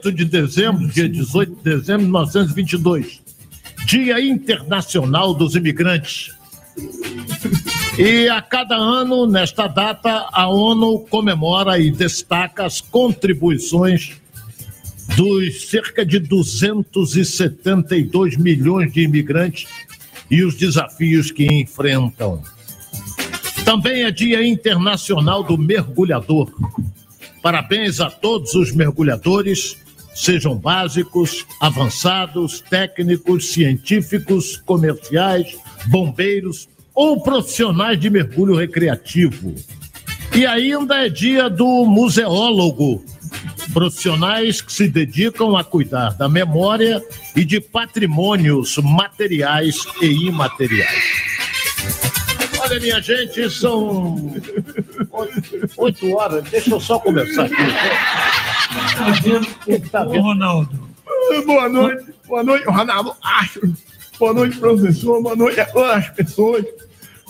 de dezembro, dia 18 de dezembro de 1922, Dia Internacional dos Imigrantes. E a cada ano, nesta data, a ONU comemora e destaca as contribuições dos cerca de 272 milhões de imigrantes e os desafios que enfrentam. Também é Dia Internacional do Mergulhador. Parabéns a todos os mergulhadores, sejam básicos, avançados, técnicos, científicos, comerciais, bombeiros ou profissionais de mergulho recreativo. E ainda é dia do museólogo, profissionais que se dedicam a cuidar da memória e de patrimônios materiais e imateriais. Olha, minha gente, são oito horas. Deixa eu só começar aqui. Tá vendo? Tá vendo? Ronaldo. Boa noite, boa noite, Ronaldo. Boa noite, professor. Boa noite a todas as pessoas.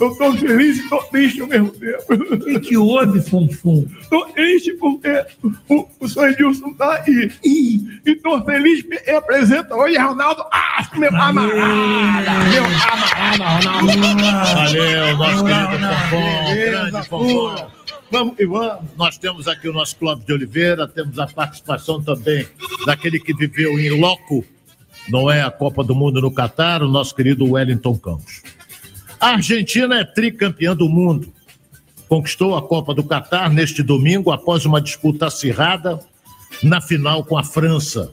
Eu estou feliz e estou triste ao mesmo tempo. O que, que houve, Funfun? Estou triste porque o, o Edilson está aí. E estou feliz porque ele apresenta hoje Ronaldo Ah, meu camarada. Meu camarada, Ronaldo. Valeu, nosso querido Fofão, grande Fofão. Vamos vamos. Nós temos aqui o nosso Clóvis de Oliveira, temos a participação também daquele que viveu em loco, não é a Copa do Mundo no Catar, o nosso querido Wellington Campos. A Argentina é tricampeã do mundo. Conquistou a Copa do Catar neste domingo após uma disputa acirrada na final com a França.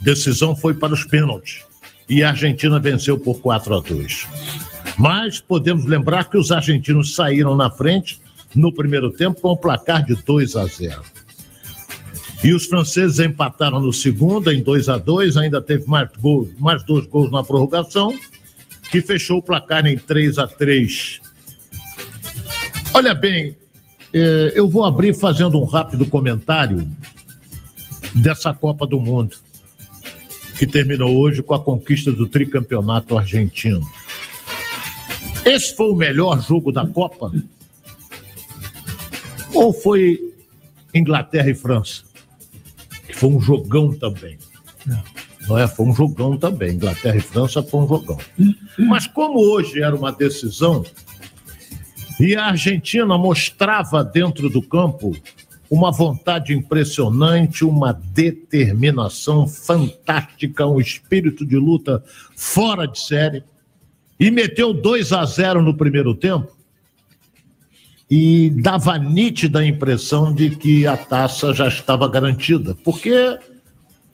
Decisão foi para os pênaltis e a Argentina venceu por 4 a 2. Mas podemos lembrar que os argentinos saíram na frente no primeiro tempo com o placar de 2 a 0. E os franceses empataram no segundo em 2 a 2, ainda teve mais, gol, mais dois gols na prorrogação que fechou o placar em 3 a 3 Olha bem, eh, eu vou abrir fazendo um rápido comentário dessa Copa do Mundo, que terminou hoje com a conquista do tricampeonato argentino. Esse foi o melhor jogo da Copa? Ou foi Inglaterra e França? Que foi um jogão também. Não não é? Foi um jogão também. Inglaterra e França foi um jogão. Mas como hoje era uma decisão e a Argentina mostrava dentro do campo uma vontade impressionante, uma determinação fantástica, um espírito de luta fora de série e meteu 2 a 0 no primeiro tempo e dava nítida impressão de que a taça já estava garantida, porque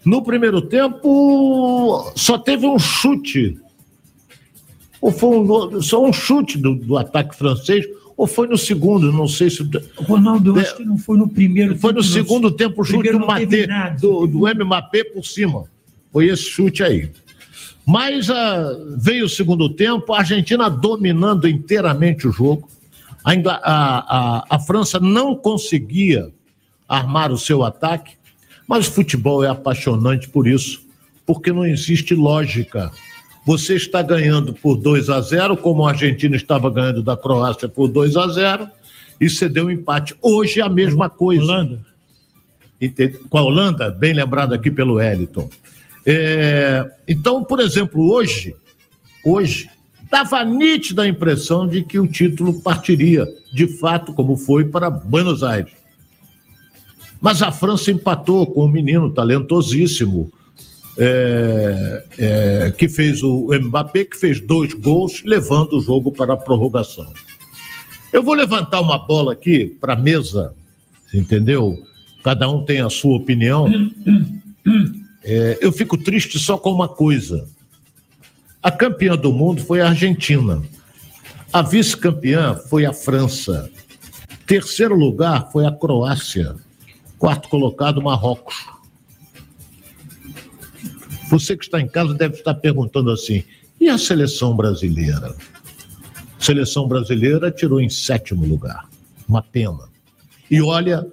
no primeiro tempo, só teve um chute. Ou foi um, só um chute do, do ataque francês, ou foi no segundo, não sei se. Ronaldo, eu acho que não foi no primeiro Foi no segundo tempo o chute do, Mate, do, do Mbappé por cima. Foi esse chute aí. Mas uh, veio o segundo tempo, a Argentina dominando inteiramente o jogo. A, a, a, a França não conseguia armar o seu ataque. Mas o futebol é apaixonante por isso, porque não existe lógica. Você está ganhando por 2 a 0, como a Argentina estava ganhando da Croácia por 2 a 0, e cedeu um empate. Hoje é a mesma coisa. Holanda. Com a Holanda, bem lembrado aqui pelo Wellington. É, então, por exemplo, hoje, hoje, dava nítida a impressão de que o título partiria, de fato, como foi para Buenos Aires. Mas a França empatou com um menino talentosíssimo, é, é, que fez o Mbappé, que fez dois gols, levando o jogo para a prorrogação. Eu vou levantar uma bola aqui para a mesa, entendeu? Cada um tem a sua opinião. É, eu fico triste só com uma coisa. A campeã do mundo foi a Argentina. A vice-campeã foi a França. Terceiro lugar foi a Croácia. Quarto colocado, Marrocos. Você que está em casa deve estar perguntando assim: e a seleção brasileira? A seleção brasileira tirou em sétimo lugar. Uma pena. E olha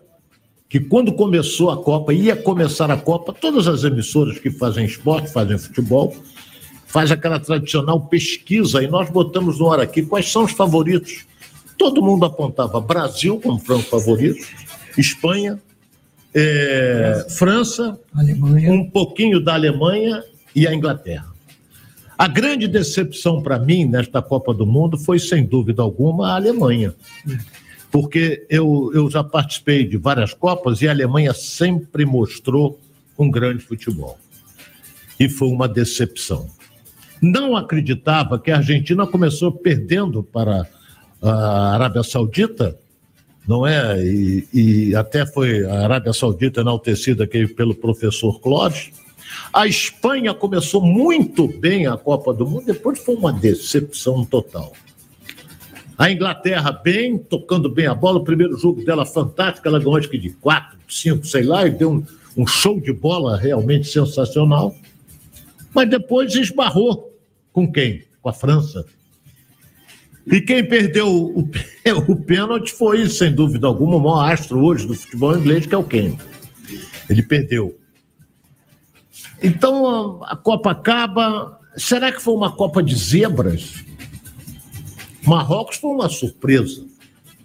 que quando começou a Copa, ia começar a Copa, todas as emissoras que fazem esporte, fazem futebol, faz aquela tradicional pesquisa e nós botamos no ar aqui quais são os favoritos. Todo mundo apontava Brasil como franco favorito, Espanha, é, França, Alemanha. um pouquinho da Alemanha e a Inglaterra. A grande decepção para mim nesta Copa do Mundo foi, sem dúvida alguma, a Alemanha. Porque eu, eu já participei de várias Copas e a Alemanha sempre mostrou um grande futebol. E foi uma decepção. Não acreditava que a Argentina começou perdendo para a Arábia Saudita, não é? E, e até foi a Arábia Saudita enaltecida aqui pelo professor Clóvis. A Espanha começou muito bem a Copa do Mundo, depois foi uma decepção total. A Inglaterra bem, tocando bem a bola, o primeiro jogo dela fantástico, ela ganhou acho que de 4, 5, sei lá, e deu um, um show de bola realmente sensacional. Mas depois esbarrou com quem? Com a França. E quem perdeu o, o pênalti foi, sem dúvida alguma, o maior astro hoje do futebol inglês, que é o Kane. Ele perdeu. Então a, a Copa acaba. Será que foi uma Copa de zebras? Marrocos foi uma surpresa.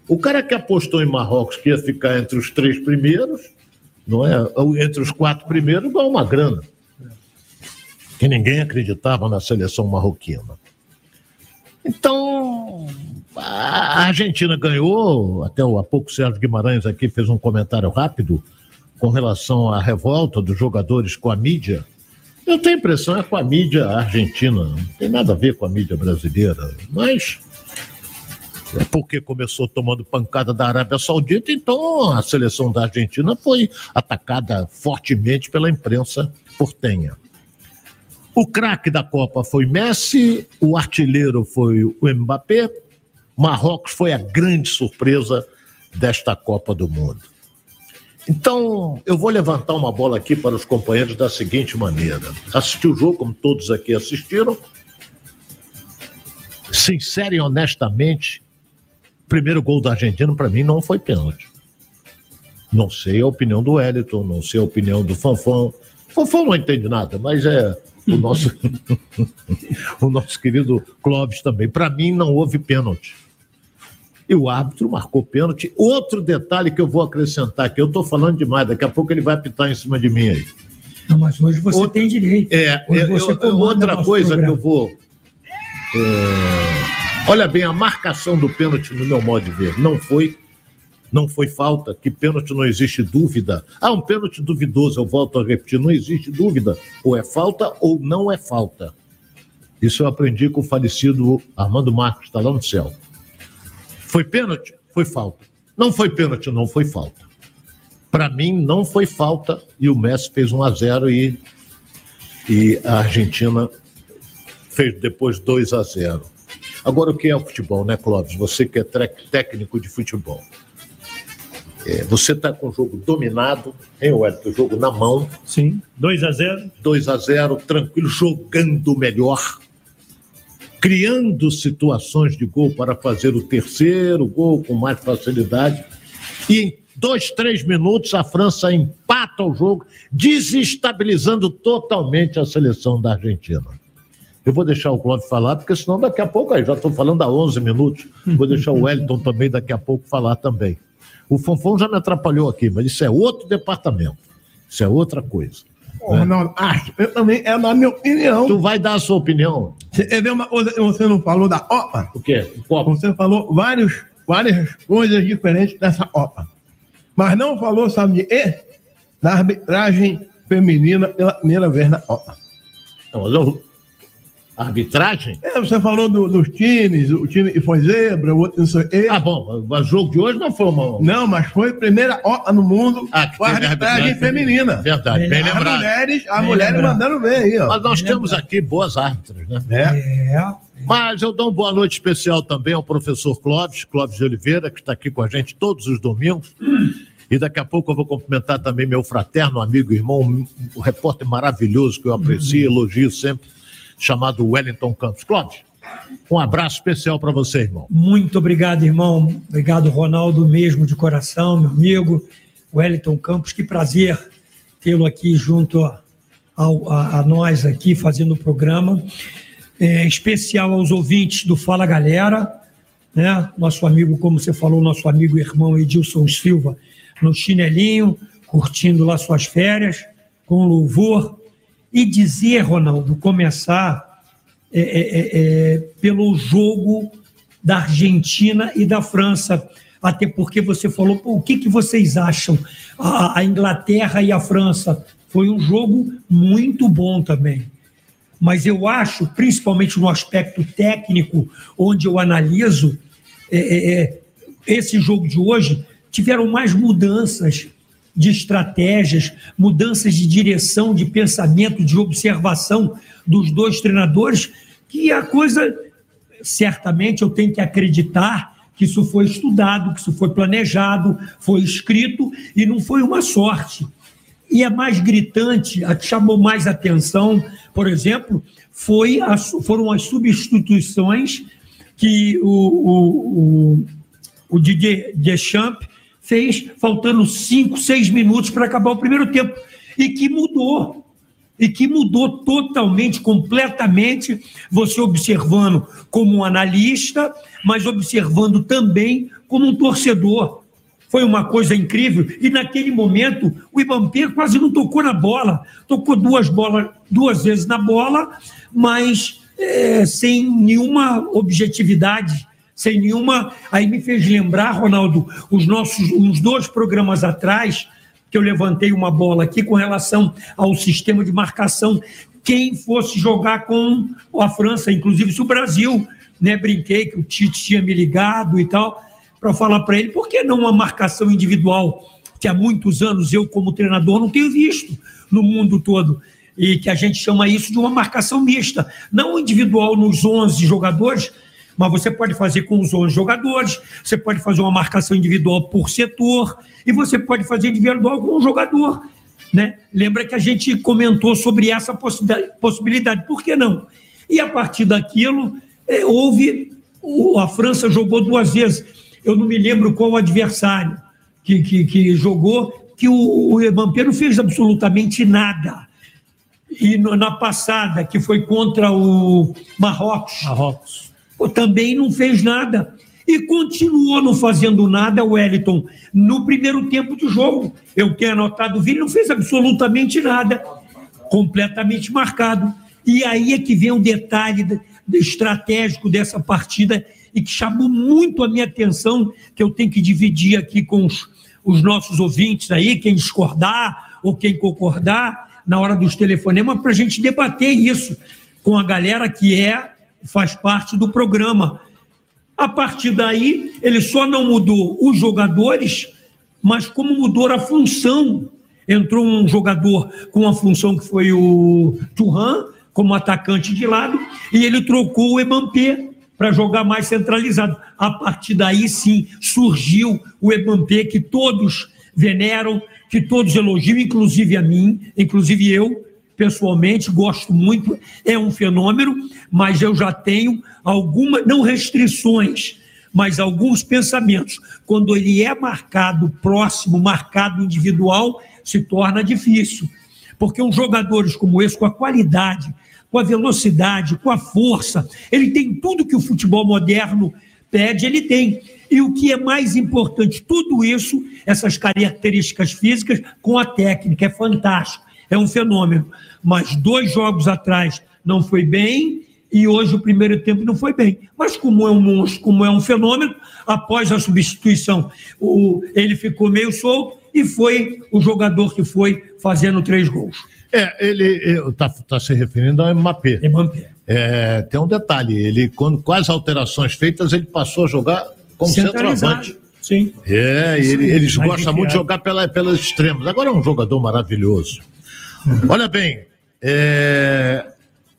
O cara que apostou em Marrocos que ia ficar entre os três primeiros, não é? Entre os quatro primeiros, ganhou uma grana. Que ninguém acreditava na seleção marroquina. Então, a Argentina ganhou, até há pouco o Sérgio Guimarães aqui fez um comentário rápido com relação à revolta dos jogadores com a mídia. Eu tenho a impressão é com a mídia argentina, não tem nada a ver com a mídia brasileira, mas é porque começou tomando pancada da Arábia Saudita, então a seleção da Argentina foi atacada fortemente pela imprensa portenha. O craque da Copa foi Messi, o artilheiro foi o Mbappé. Marrocos foi a grande surpresa desta Copa do Mundo. Então, eu vou levantar uma bola aqui para os companheiros da seguinte maneira: assisti o jogo, como todos aqui assistiram. Sincero e honestamente, primeiro gol da Argentina, para mim, não foi pênalti. Não sei a opinião do Wellington, não sei a opinião do Fanfão. Fanfão não entende nada, mas é o nosso, o nosso querido Clóvis também. Para mim, não houve pênalti. E o árbitro marcou pênalti. Outro detalhe que eu vou acrescentar, que eu estou falando demais, daqui a pouco ele vai apitar em cima de mim aí. Não, mas hoje você tem direito. É, Hoje é, você eu- outra coisa programa. que eu vou. é, olha bem, a marcação do pênalti, no meu modo de ver, não foi. Não foi falta, que pênalti não existe dúvida. Ah, um pênalti duvidoso, eu volto a repetir, não existe dúvida. Ou é falta ou não é falta. Isso eu aprendi com o falecido Armando Marcos, está lá no céu. Foi pênalti? Foi falta. Não foi pênalti, não foi falta. Para mim, não foi falta e o Messi fez 1 a 0 e, e a Argentina fez depois 2 a 0. Agora, o que é o futebol, né, Clóvis? Você que é técnico de futebol. É, você está com o jogo dominado, hein, Wellington? O jogo na mão, Sim, 2 a 0 2 a 0 tranquilo, jogando melhor, criando situações de gol para fazer o terceiro gol com mais facilidade. E em dois, três minutos a França empata o jogo, desestabilizando totalmente a seleção da Argentina. Eu vou deixar o Clóvis falar, porque senão daqui a pouco, aí já estou falando há 11 minutos, vou deixar o Wellington também daqui a pouco falar também. O Fonfon já me atrapalhou aqui, mas isso é outro departamento. Isso é outra coisa. Ô, Ronaldo, acho, eu também, é na minha opinião. Tu vai dar a sua opinião? Você uma coisa você não falou da OPA? O quê? O copo? Você falou vários, várias coisas diferentes dessa OPA. Mas não falou, sabe de quê? Da arbitragem feminina pela primeira vez na OPA. Não, mas eu- Arbitragem? É, você falou do- dos times, o time que foi zebra, o outro não sei o quê. Ah, bom, o jogo de hoje não foi uma. Não, mas foi a primeira OPA no mundo Ah, com a teve arbitragem arbitragem feminina. Verdade, bem As lembrado. mulheres, as Bem mulheres lembrado. mandando ver aí, ó. Mas nós temos aqui boas árbitras, né? É. É. Mas eu dou uma boa noite especial também ao professor Clóvis, Clóvis de Oliveira, que está aqui com a gente todos os domingos. E daqui a pouco eu vou cumprimentar também meu fraterno amigo irmão, um repórter maravilhoso que eu aprecio e elogio sempre, chamado Wellington Campos. Clóvis, um abraço especial para você, irmão. Muito obrigado, irmão. Obrigado, Ronaldo, mesmo de coração, meu amigo. Wellington Campos, que prazer tê-lo aqui junto ao- a, a nós aqui fazendo o programa. É, especial aos ouvintes do Fala Galera, né? Nosso amigo, como você falou, nosso amigo e irmão Edilson Silva no chinelinho, curtindo lá suas férias, com louvor. E dizer, Ronaldo, começar é, é, é, é pelo jogo da Argentina e da França. Até porque você falou, o que, que vocês acham? A, a Inglaterra e a França. Foi um jogo muito bom também mas eu acho, principalmente no aspecto técnico, onde eu analiso, é, é, esse jogo de hoje tiveram mais mudanças de estratégias, mudanças de direção, de pensamento, de observação dos dois treinadores, que a coisa, certamente eu tenho que acreditar que isso foi estudado, que isso foi planejado, foi escrito e não foi uma sorte. E a mais gritante, a que chamou mais atenção, por exemplo, foi a, foram as substituições que o, o, o, o Didier Deschamps fez, faltando cinco, seis minutos para acabar o primeiro tempo, e que mudou, e que mudou totalmente, completamente, você observando como um analista, mas observando também como um torcedor. Foi uma coisa incrível. E naquele momento, o Ibampé quase não tocou na bola. Tocou duas bolas, duas vezes na bola, mas é, sem nenhuma objetividade, sem nenhuma. Aí me fez lembrar, Ronaldo, os nossos uns dois programas atrás, que eu levantei uma bola aqui com relação ao sistema de marcação. Quem fosse jogar com a França, inclusive se o Brasil, né? Brinquei que o Tite tinha me ligado e tal para falar para ele, por que não uma marcação individual que há muitos anos eu, como treinador, não tenho visto no mundo todo? E que a gente chama isso de uma marcação mista. Não individual nos 11 jogadores, mas você pode fazer com os 11 jogadores, você pode fazer uma marcação individual por setor, e você pode fazer individual com um jogador. Né? Lembra que a gente comentou sobre essa possibilidade, por que não? E a partir daquilo, é, houve. A França jogou duas vezes eu não me lembro qual adversário que, que, que jogou, que o, o não fez absolutamente nada. E na passada, que foi contra o Marrocos, Marrocos. Também não fez nada. E continuou não fazendo nada, Wellington, no primeiro tempo de jogo. Eu tenho anotado o vídeo, não fez absolutamente nada. Completamente marcado. E aí é que vem o detalhe estratégico dessa partida e que chamou muito a minha atenção, que eu tenho que dividir aqui com os, os nossos ouvintes aí, quem discordar ou quem concordar, na hora dos telefonemas, para a gente debater isso com a galera que é, faz parte do programa. A partir daí, ele só não mudou os jogadores, mas como mudou a função. Entrou um jogador com a função que foi o Turhan, como atacante de lado, e ele trocou o Ebampé para jogar mais centralizado. A partir daí, sim, surgiu o Ebampé que todos veneram, que todos elogiam, inclusive a mim, inclusive eu, pessoalmente, gosto muito, é um fenômeno, mas eu já tenho algumas, não restrições, mas alguns pensamentos. Quando ele é marcado próximo, marcado individual, se torna difícil. Porque uns jogadores como esse, com a qualidade com a velocidade, com a força. Ele tem tudo que o futebol moderno pede, ele tem. E o que é mais importante, tudo isso, essas características físicas, com a técnica, é fantástico, é um fenômeno. Mas dois jogos atrás não foi bem e hoje o primeiro tempo não foi bem. Mas como é um monstro, como é um fenômeno, após a substituição, o, ele ficou meio solto e foi o jogador que foi fazendo três gols. É, ele está tá se referindo ao. Mbappé. É, tem um detalhe, ele, quando com as alterações feitas, ele passou a jogar como centroavante. Sim. É, ele, eles gostam muito de jogar pela, pelas extremos. Agora é um jogador maravilhoso. Olha bem, é,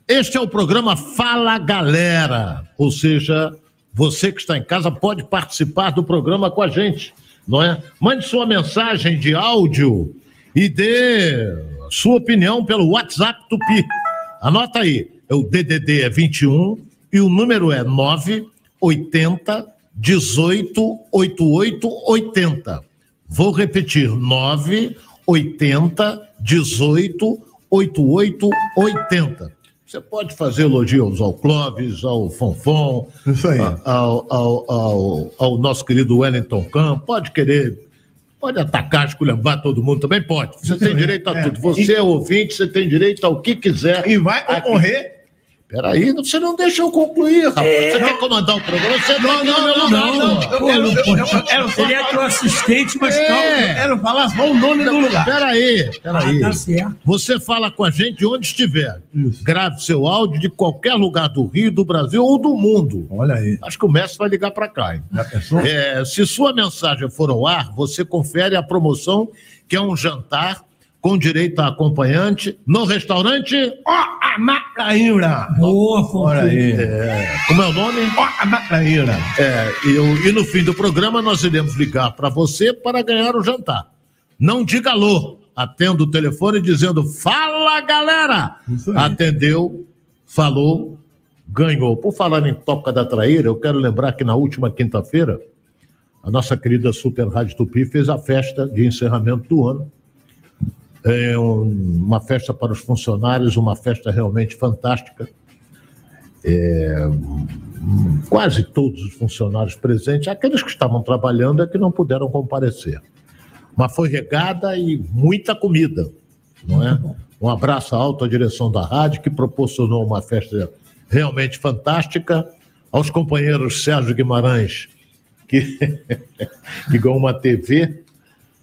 este é o programa Fala Galera, ou seja, você que está em casa pode participar do programa com a gente, não é? Mande sua mensagem de áudio e dê sua opinião pelo WhatsApp Tupi. Anota aí, é o DDD é 21 e o número é 980 18 88 80. Vou repetir, 980 18 88 80. Você pode fazer elogios ao Clóvis, ao Fonfon, ao, ao, ao, ao, nosso querido Wellington Campos, pode querer Pode atacar, esculhambar todo mundo também? Pode. Você tem direito a É. tudo. Você é ouvinte, você tem direito ao que quiser. E vai ocorrer. Peraí, você não deixa eu concluir, rapaz. Você quer comandar o programa? Você Não, não, não, não, não. Ele é teu assistente, mas É. calma. Eu quero falar só o nome do lugar. Peraí, Ah, peraí. tá certo. Você fala com a gente de onde estiver. Isso. Grave seu áudio de qualquer lugar do Rio, do Brasil ou do mundo. Olha aí. Acho que o Messi vai ligar para cá. Hein? Já pensou? É, se sua mensagem for ao ar, você confere a promoção, que é um jantar com direito a acompanhante no restaurante. Ó a matraíra. Boa. Olha aí. é, como é o nome? Ó a matraíra. É, e, e no fim do programa nós iremos ligar para você para ganhar o jantar. Não diga alô. Atenda o telefone dizendo: Fala, galera! Atendeu, falou, ganhou. Por falar em Toca da Traíra, eu quero lembrar que na última quinta-feira, a nossa querida Super Rádio Tupi fez a festa de encerramento do ano. É um- uma festa para os funcionários, uma festa realmente fantástica. É, quase todos os funcionários presentes, aqueles que estavam trabalhando é que não puderam comparecer. Mas foi regada e muita comida, não é? Um abraço à alta direção da rádio, que proporcionou uma festa realmente fantástica. Aos companheiros Sérgio Guimarães, que, que ganhou uma TV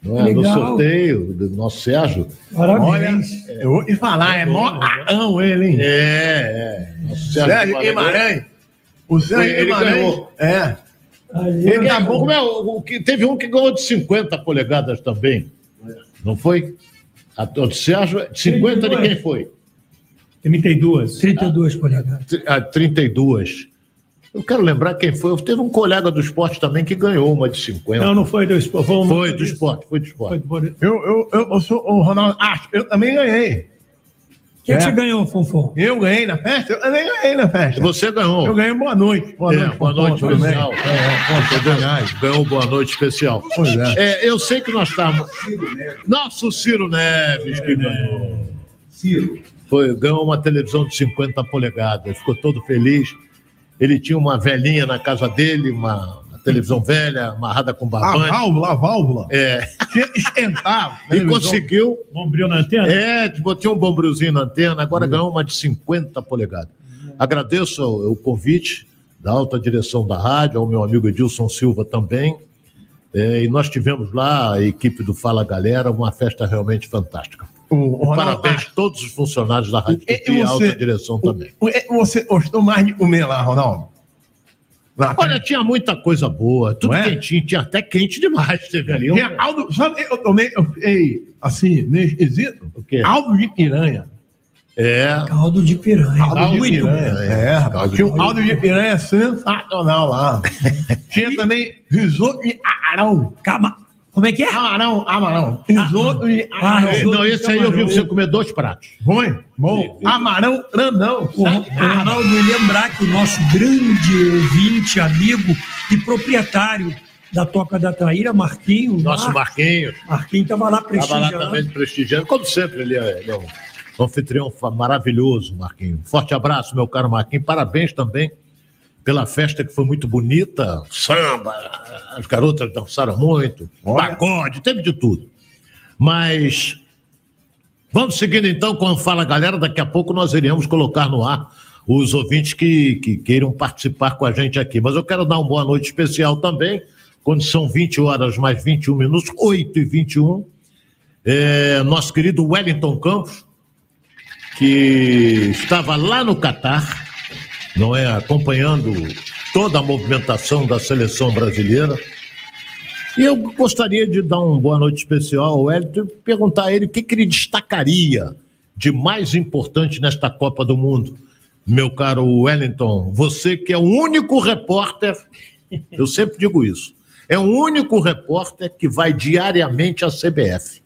é? no sorteio do nosso Sérgio. Olha, Parabéns. eu vou te falar, é mó arão ele, hein? É, é. Nosso Sérgio Guimarães. O Sérgio Ele Guimarães. ganhou. É. Aí, Ele tá Como bom. é, o, o que, teve um que ganhou de 50 polegadas também. Não foi? A, o de Sérgio, 50 de quem foi? 32. 32 polegadas. Tri- A 32. Eu quero lembrar quem foi. Teve um colega do esporte também que ganhou uma de 50. Não, não foi do esporte. Foi, um- Foi do esporte, foi do Foi esporte. do- Eu, eu, eu, eu sou o Ronaldo. Ah, eu também ganhei. O que, é que É. você ganhou, Fonfon? Eu ganhei na festa? Eu também ganhei na E festa. Você ganhou. Eu ganhei boa noite. Boa É, noite. boa noite Tudo bem? especial. É, Ganhou boa noite especial. Pois é. É, eu sei que nós estamos. Nosso Ciro Neves, que ganhou. Foi, ganhou uma televisão de 50 polegadas, ficou todo feliz. Ele tinha uma velhinha na casa dele, uma, uma televisão velha, amarrada com A barbante. válvula, a válvula. É, Tinha que esquentar. e conseguiu. Bombril na antena? É, botou um bombrilzinho na antena, agora ganhou uma de 50 polegadas. Agradeço o, o convite da alta direção da rádio, ao meu amigo Edilson Silva também. É, e nós tivemos lá, a equipe do Fala Galera, uma festa realmente fantástica. O, o Ronaldo, Parabéns a todos os funcionários da Rádio E- e você- alta direção também. Você gostou mais de comer lá, Ronaldo? Lá, Olha, tinha muita coisa boa, tudo é? quentinho, tinha até quente demais. Teve ali um... tinha Aldo, sabe, eu tomei, eu fiquei assim, meio esquisito. O quê? Aldo de piranha. É, Caldo de piranha. Aldo de piranha. É, rapaz. Caldo de Tinha um Aldo de piranha sensacional lá. Tinha também risoto de amarão. Cama... Como é que é? Amarão, amarão. Risoto de Ah, amarão. risoto. não, esse aí eu vi você comer dois pratos. Foi? Bom. Amarão grandão. O Ronaldo, e lembrar que o nosso grande ouvinte, amigo e proprietário da Toca da Traíra, Marquinho. Nosso Mar- Marquinhos. Marquinho estava lá Estava lá prestigiando. também prestigiando, como sempre, ele é, ele é um anfitrião maravilhoso, Marquinhos. Forte abraço, meu caro Marquinhos. Parabéns também pela festa que foi muito bonita. Samba, as garotas dançaram muito, Olha. pagode, teve de tudo. Mas vamos seguindo então com a Fala Galera. Daqui a pouco nós iremos colocar no ar os ouvintes que, que queiram participar com a gente aqui. Mas eu quero dar uma boa noite especial também, quando são 20 horas mais 21 minutos, 8 e 21. É, nosso querido Wellington Campos, que estava lá no Catar, não é, acompanhando toda a movimentação da seleção brasileira. E eu gostaria de dar uma boa noite especial ao Wellington e perguntar a ele o que, que ele destacaria de mais importante nesta Copa do Mundo. Meu caro Wellington, você que é o único repórter, eu sempre digo isso, é o único repórter que vai diariamente à CBF.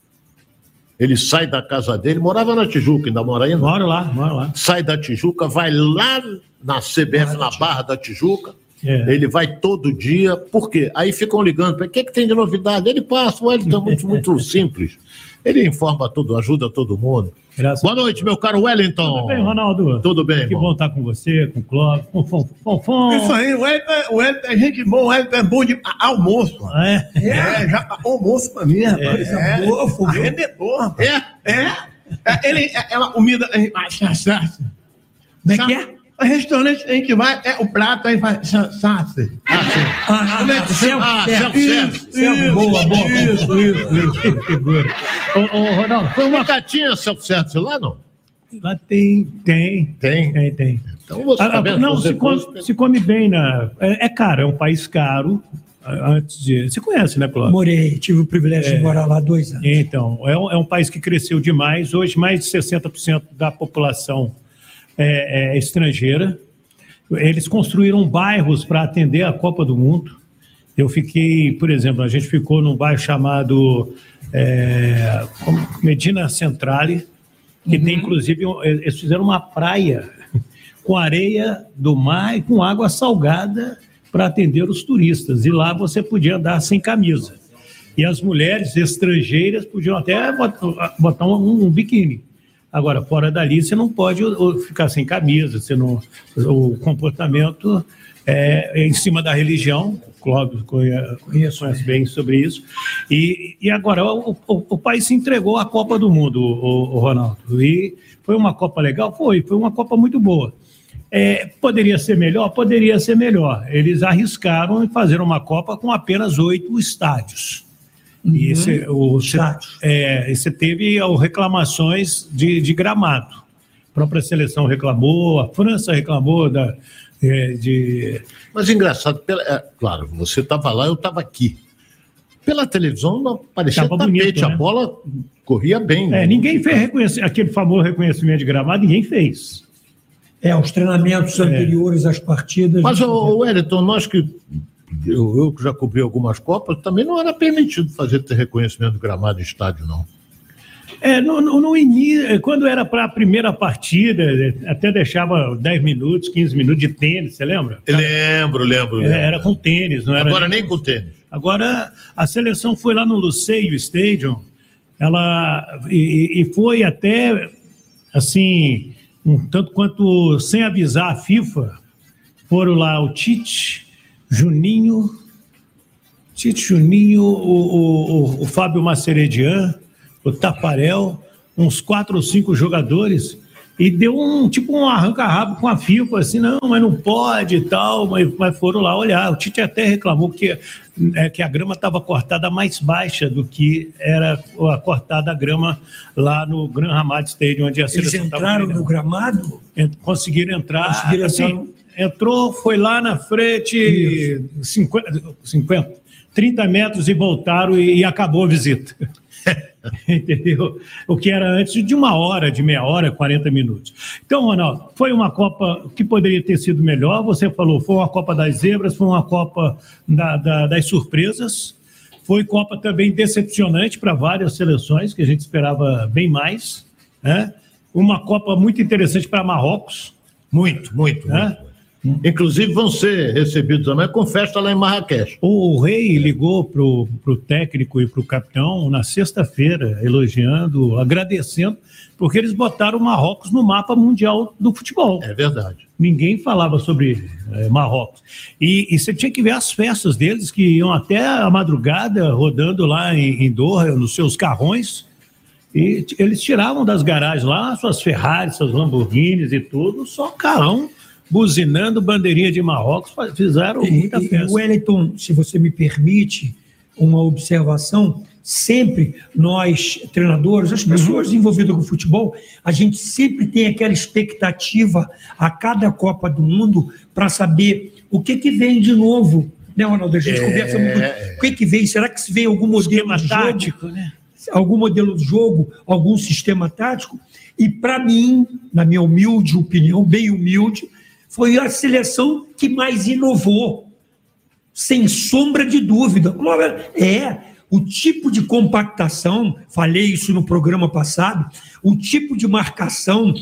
Ele sai da casa dele, morava na Tijuca, ainda mora ainda? Mora lá, mora lá. sai da Tijuca, vai lá na CBF, na Barra da Tijuca. É. Ele vai todo dia, por quê? Aí ficam ligando para o que, que tem de novidade? Ele passa, o Wellington é muito, muito simples. Ele informa tudo, ajuda todo mundo. Graças Boa noite, meu caro Wellington. Tudo bem, Ronaldo? Tudo bem, Que irmão. bom estar com você, com o Clóvis, com o Fonfon. Isso aí, o Elton, o Elton é gente boa, o Elton é bom de almoço. Ah, É. É, já almoço pra mim, rapaz. É, boa, Fogão. vendedor, rapaz. É? É, é, ele, é, é uma comida, é, ah, sa- sa- Como é que é? O restaurante a gente vai, é o prato aí faz sa- sasse. Ah, Como é ah, que- Ah, self- boa, boa. Isso, isso, isso. Figura. Ô, ô, Ronaldo, foi uma. Nunca tinha self-service lá, não? Lá tem, tem, Tem. tem, tem. Então você Ah, tá ah, vendo? não, Você se come, pode- se come bem na. É, é caro, é um país caro. Antes de. Você conhece, né, Clóvis? Morei, tive o privilégio É. de morar lá dois anos. Então, é um, é um país que cresceu demais. Hoje, mais de 60% da população é, é estrangeira. Eles construíram bairros para atender a Copa do Mundo. Eu fiquei, por exemplo, a gente ficou num bairro chamado é, Medina Centrale, que tem inclusive, eles fizeram uma praia com areia do mar e com água salgada para atender os turistas. E lá você podia andar sem camisa. E as mulheres estrangeiras podiam até botar, botar um, um biquíni. Agora, fora dali, você não pode ficar sem camisa, você não, o comportamento é, em cima da religião. O Clóvis conhe- conhece, bem sobre isso. E, e agora, o, o- o país se entregou à Copa do Mundo, o, Ronaldo. E foi uma Copa legal? Foi, foi uma Copa muito boa. É, poderia ser melhor? Poderia ser melhor. Eles arriscaram em fazer uma Copa com apenas oito estádios. E esse, o, Estádios. é, você teve ó, reclamações de, de gramado. A própria seleção reclamou, a França reclamou da, é, de. Mas engraçado, pela- é, claro, você estava lá, eu estava aqui. Pela televisão não parecia Tava tapete, bonito, a né? bola corria bem. É, ninguém fez reconhece- aquele famoso reconhecimento de gramado, ninguém fez. É, os treinamentos anteriores às partidas. Mas, o Wellington, nós que. Eu, eu já cobri algumas Copas, também não era permitido fazer ter reconhecimento de gramado em estádio, não. É, no, no, no início, quando era para a primeira partida, até deixava 10 minutos, 15 minutos de tênis, você lembra? Lembro, lembro. É, era com tênis, não era. Agora nem com tênis. Agora, a seleção foi lá no Luceio Stadium, ela, e, e foi até, assim, um tanto quanto sem avisar a FIFA, foram lá o Tite, Juninho, Tite, Juninho, o, o, o, Fábio Maceredian, o Taparel, uns quatro ou cinco jogadores, e deu um tipo um arranca-rabo com a FIFA, assim, não, mas não pode e tal, mas, mas foram lá olhar. O Tite até reclamou que, é, que a grama estava cortada mais baixa do que era a cortada a grama lá no Gran Hamad Stadium, onde a Eles entraram no gramado? conseguiram entrar. Conseguiram assim, entrar. Entrou, foi lá na frente, 50, 50, 30 metros e voltaram e, e acabou a visita. Entendeu? O que era antes de uma hora, de meia hora, 40 minutos. Então, Ronaldo, foi uma Copa que poderia ter sido melhor. Você falou, foi uma Copa das Zebras, foi uma Copa da- da- das surpresas. Foi Copa também decepcionante para várias seleções, que a gente esperava bem mais. Né? Uma Copa muito interessante para Marrocos. Muito, muito. Né? muito. Inclusive vão ser recebidos também com festa lá em Marrakech. O rei ligou para o técnico e para o capitão na sexta-feira, elogiando, agradecendo, porque eles botaram o Marrocos no mapa mundial do futebol. É verdade. Ninguém falava sobre eh, Marrocos. E, e você tinha que ver as festas deles, que iam até a madrugada rodando lá em, em Doha, nos seus carrões. E eles tiravam das garagens lá suas Ferraris, suas Lamborghinis e tudo, só carrão, buzinando bandeirinha de Marrocos, fizeram E, muita e, festa. Wellington, se você me permite uma observação, sempre nós, treinadores, as pessoas envolvidas com futebol, a gente sempre tem aquela expectativa a cada Copa do Mundo para saber o que, que vem de novo. Né, Ronaldo? A gente conversa muito. O que, que vem? Será que se vem algum modelo tático, né? algum modelo de jogo, algum sistema tático. E para mim, na minha humilde opinião, bem humilde, foi a seleção que mais inovou, sem sombra de dúvida. É o tipo de compactação, falei isso no programa passado, o tipo de marcação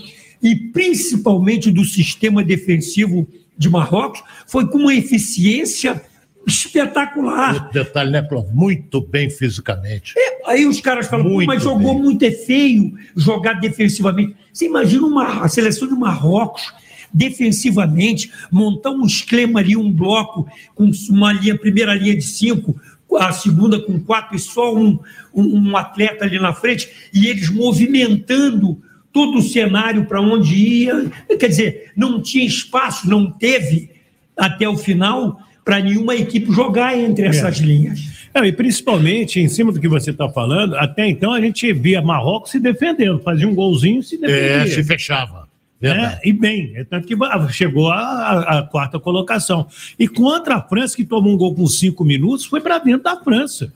e principalmente do sistema defensivo de Marrocos foi com uma eficiência espetacular. Outro detalhe, né, Clóvis? Muito bem fisicamente. É, aí os caras falam, Muito mas jogou bem. muito, é feio jogar defensivamente. Você imagina uma, a seleção de Marrocos defensivamente, montar um esquema ali, um bloco com uma linha, primeira linha de cinco, a segunda com quatro e só um, um, um atleta ali na frente, e eles movimentando todo o cenário para onde ia. Quer dizer, não tinha espaço, não teve até o final para nenhuma equipe jogar entre essas linhas. Não, e principalmente, em cima do que você está falando, até então a gente via Marrocos se defendendo, fazia um golzinho e se defendia. É, se fechava. Né? E bem, é tanto que chegou à quarta colocação. E contra a França, que tomou um gol com cinco minutos, foi para dentro da França.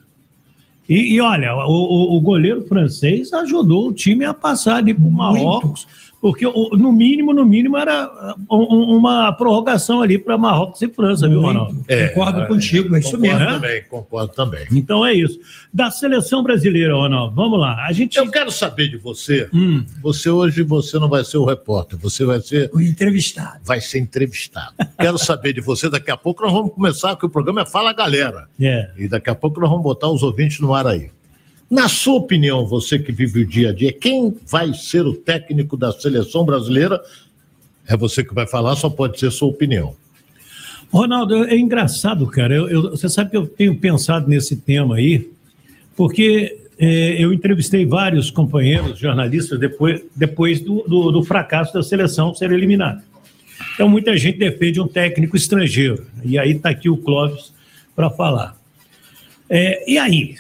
E, e olha, o, o- o goleiro francês ajudou o time a passar ali para o Marrocos, porque no mínimo, no mínimo, era um- uma prorrogação ali para Marrocos e França, viu, Ronaldo? É, Concordo é, contigo, é isso Concordo mesmo. também, concordo também. Então é isso. Da seleção brasileira, Ronaldo, vamos lá. A gente. Eu quero saber de você. Hum. Você hoje você não vai ser o repórter, você vai ser O entrevistado. vai ser entrevistado. Quero saber de você. Daqui a pouco nós vamos começar, que o programa é Fala Galera. É. E daqui a pouco nós vamos botar os ouvintes no ar aí. Na sua opinião, você que vive o dia a dia, quem vai ser o técnico da seleção brasileira? É você que vai falar, só pode ser sua opinião. Ronaldo, é engraçado, cara. Eu- eu- você sabe que eu tenho pensado nesse tema aí, porque é, eu entrevistei vários companheiros jornalistas depois, depois do, do- do fracasso da seleção ser eliminada. Então, muita gente defende um técnico estrangeiro. E aí está aqui o Clóvis para falar. É, e aí?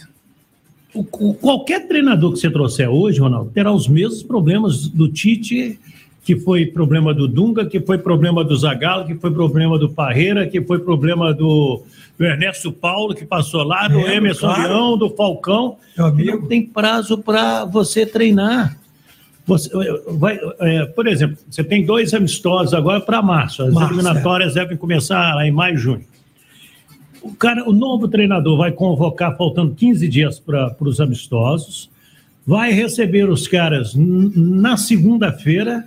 O- o- qualquer treinador que você trouxer hoje, Ronaldo, terá os mesmos problemas do Tite, que foi problema do Dunga, que foi problema do Zagallo, que foi problema do Parreira, que foi problema do, do Ernesto Paulo, que passou lá, do É, Emerson claro. Leão, do Falcão. Não tem prazo para você treinar. Você, vai, é, por exemplo, você tem dois amistosos agora para março. As Março, eliminatórias devem começar lá em maio e junho. O, cara, o novo treinador vai convocar faltando 15 dias para os amistosos, vai receber os caras na segunda-feira,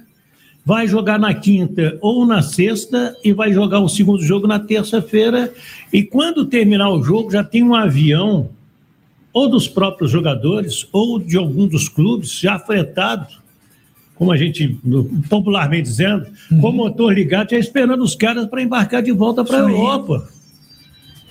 vai jogar na quinta ou na sexta e vai jogar o segundo jogo na terça-feira. E quando terminar o jogo, já tem um avião ou dos próprios jogadores ou de algum dos clubes já fretado, como a gente popularmente dizendo, com o motor ligado, já esperando os caras para embarcar de volta para a. Europa.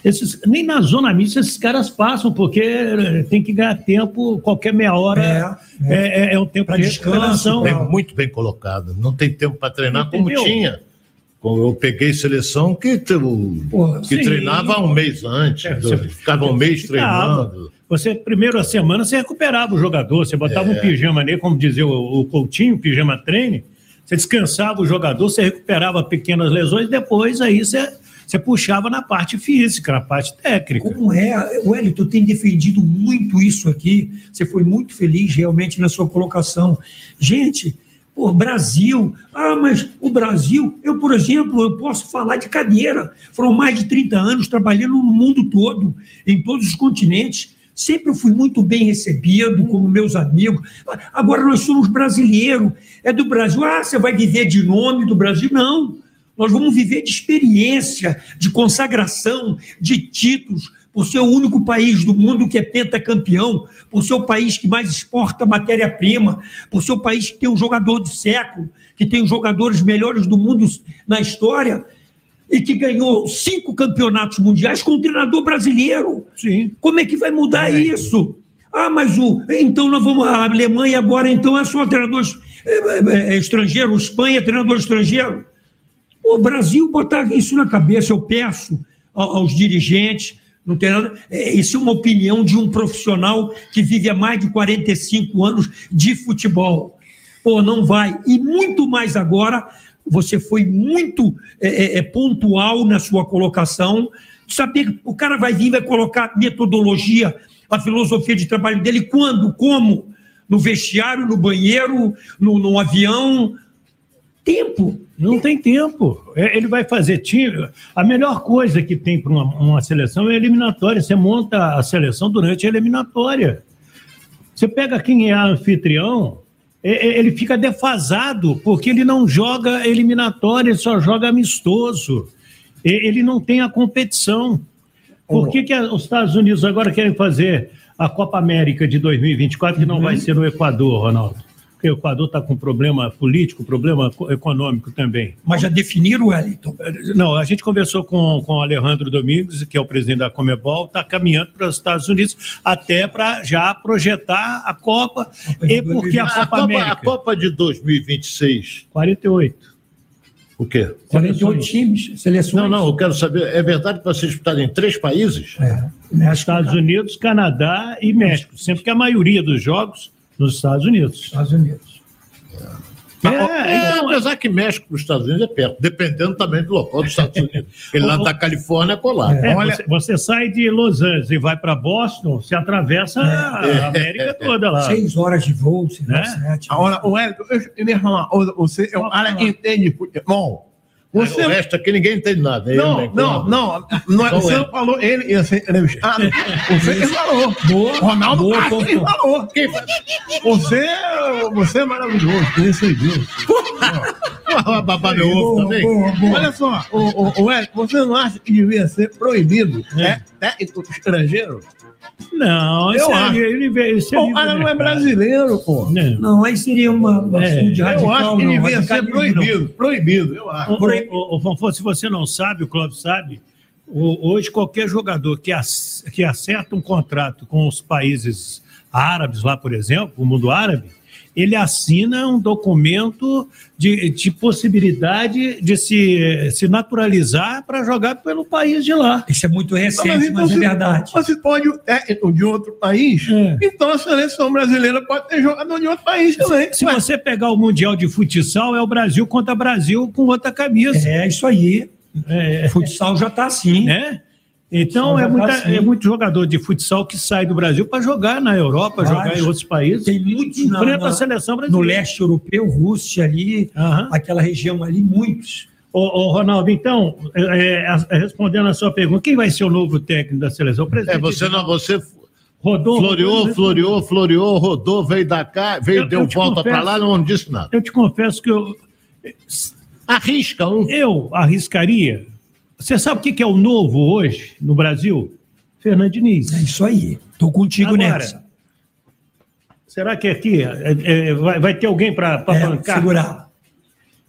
Esses, nem na zona mista esses caras passam, porque eh, tem que ganhar tempo, qualquer meia hora É, é, é, é um tempo Pra de descanso. É muito bem colocado. Não tem tempo para treinar como Entendeu? tinha. Eu peguei seleção que, Pô, que sim. treinava um mês antes, É, você- ficava um mês Ficava. treinando. Você, primeiro a semana, você recuperava o jogador, você botava É. um pijama nele, como dizia o, o Coutinho, pijama treine, você descansava o jogador, você recuperava pequenas lesões, depois aí você, você puxava na parte física, na parte técnica. Como é, Wellington tem defendido muito isso aqui. Você foi muito feliz realmente na sua colocação. Gente, pô, Brasil. Ah, mas o Brasil, eu, por exemplo, eu posso falar de cadeira. Foram mais de 30 anos trabalhando no mundo todo, em todos os continentes. Sempre fui muito bem recebido, como meus amigos. Agora nós somos brasileiros. É do Brasil. Ah, você vai viver de nome do Brasil? Não. Nós vamos viver de experiência, de consagração, de títulos, por ser o único país do mundo que é pentacampeão, por ser o país que mais exporta matéria-prima, por ser o país que tem um jogador do século, que tem os jogadores melhores do mundo na história e que ganhou cinco campeonatos mundiais com um treinador brasileiro. Sim. Como é que vai mudar isso? Ah, mas o. Então nós vamos. A Alemanha agora, então, é só treinador é, é, é, estrangeiro, Espanha é treinador estrangeiro. O Brasil botar isso na cabeça, eu peço ao- aos dirigentes, não tem nada. é, Isso é uma opinião de um profissional que vive há mais de 45 anos de futebol. Pô, não vai. E muito mais agora, você foi muito é, é, é, pontual na sua colocação, saber que o cara vai vir vai colocar metodologia, a filosofia de trabalho dele, quando, como? No vestiário, no banheiro, no, no avião. Tempo. Não tem tempo. É, Ele vai fazer time. A melhor coisa que tem para uma, uma seleção é a eliminatória. Você monta a seleção durante a eliminatória. Você pega quem é anfitrião, é- é- ele fica defasado, porque ele não joga eliminatória, ele só joga amistoso. Ele não tem a competição. Por que, que os Estados Unidos agora querem fazer a Copa América de 2024, que não Uhum. vai ser no Equador, Ronaldo? Porque o Equador está com problema político, problema co- econômico também. Mas já definiram o Wellington. Não, a gente conversou com, com o Alejandro Domingues, que é o presidente da Comebol, está caminhando para os Estados Unidos até para já projetar a Copa, e porque a Copa, América. a Copa de 2026, 48. o quê? 48 times, seleções. Não, não, eu quero saber, é verdade que vai ser disputado em três países? É, México, Estados Unidos, Canadá e México, sempre que a maioria dos jogos nos Estados Unidos. Estados Unidos. É, É, então, apesar que México para os Estados Unidos é perto, dependendo também do local dos Estados Unidos. Ele lá da Califórnia é colar. é, Olha- você, você sai de Los Angeles e vai para Boston, você atravessa a América toda lá. Seis horas de voo, lá, Né? sete. Agora, o Hélio, eu queria falar, você é um cara que entende futebol. Você O resto aqui ninguém entende nada. ele Não, não, conta. não, não é, Não você é. não falou, ele ia ser entrevistado. Você que falou. Boa, Ronaldo boa, Castro que falou. Você, você é maravilhoso, Deus. Ah, babar meu ovo também. boa, boa. Olha só, o, o, o Hélio, você não acha que devia ser proibido né, técnico estrangeiro? Não, Eu isso acho. é, ele, ele, isso é O cara não é brasileiro, pô. Não. Não, aí seria uma, uma É, atitude Eu radical. acho que não, devia ser radicalismo, não. proibido, proibido, eu acho. Ô, ô, ô, Fonfon, se você não sabe, o Clóvis sabe, o- hoje qualquer jogador que, ac- que acerta um contrato com os países árabes, lá, por exemplo, o mundo árabe, ele assina um documento de, de possibilidade de se, se naturalizar para jogar pelo país de lá. Isso é muito Não, recente, então mas é se- verdade. Você pode o técnico de outro país, É. então a seleção brasileira pode ter jogador de outro país também. Se você pegar o Mundial de Futsal, é o Brasil contra Brasil com outra camisa. É isso aí. É, Futsal já está assim. né? Então é, muita- assim. é muito jogador de futsal que sai do Brasil para jogar na Europa, Vários. jogar em outros países. Tem muitos enfrenta na- a seleção No brasileira. leste europeu, Rússia ali, Aham. aquela região ali, muitos. Ô, ô, Ronaldo, então, é, é, respondendo a sua pergunta, quem vai ser o novo técnico da seleção? O presidente É, você não, você rodou, floreou, rodou, floreou, floreou, rodou, veio da cá, veio, Eu- deu eu volta para lá, não disse nada. Eu te confesso que eu, Arrisca um. eu arriscaria. Você sabe o que é o novo hoje no Brasil? Fernando Diniz. É isso aí. Estou contigo Agora, nessa. Será que aqui é, é, vai, vai ter alguém para É, bancar? segurar.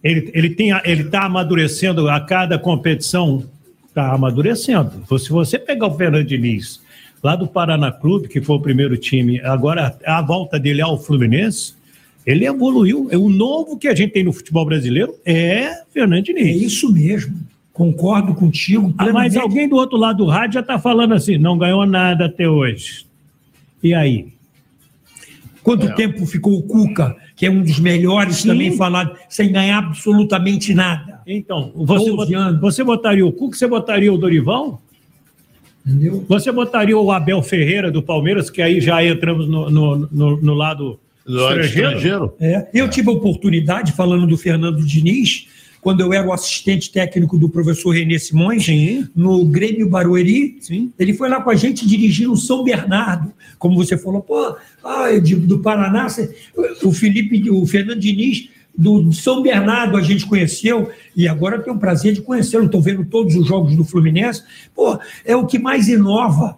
Ele ele tem ele está amadurecendo a cada competição, está amadurecendo. Se você pegar o Fernando Diniz lá do Paraná Clube, que foi o primeiro time, agora a volta dele ao Fluminense, ele evoluiu. É o novo que a gente tem no futebol brasileiro é Fernando É Diniz. isso mesmo. Concordo contigo. Ah, mas plenamente. alguém do outro lado do rádio já está falando assim, não ganhou nada até hoje. E aí? Quanto É. tempo ficou o Cuca, que é um dos melhores Sim. também falado, sem ganhar absolutamente nada? Então, você, 12 bot- anos. você botaria o Cuca, você botaria o Dorival? Entendeu? Você botaria o Abel Ferreira do Palmeiras, que aí já entramos no, no, no- no lado Do lado estrangeiro? estrangeiro. É. Eu tive a oportunidade, falando do Fernando Diniz, quando eu era o assistente técnico do professor Renê Simões, Sim. no Grêmio Barueri, Sim. ele foi lá com a gente dirigir o São Bernardo. Como você falou, pô, ah, de- do Paraná, você- o Felipe, o Fernando Diniz, do São Bernardo a gente conheceu, e agora eu tenho o prazer de conhecê-lo. Estou vendo todos os jogos do Fluminense. Pô, é o que mais inova.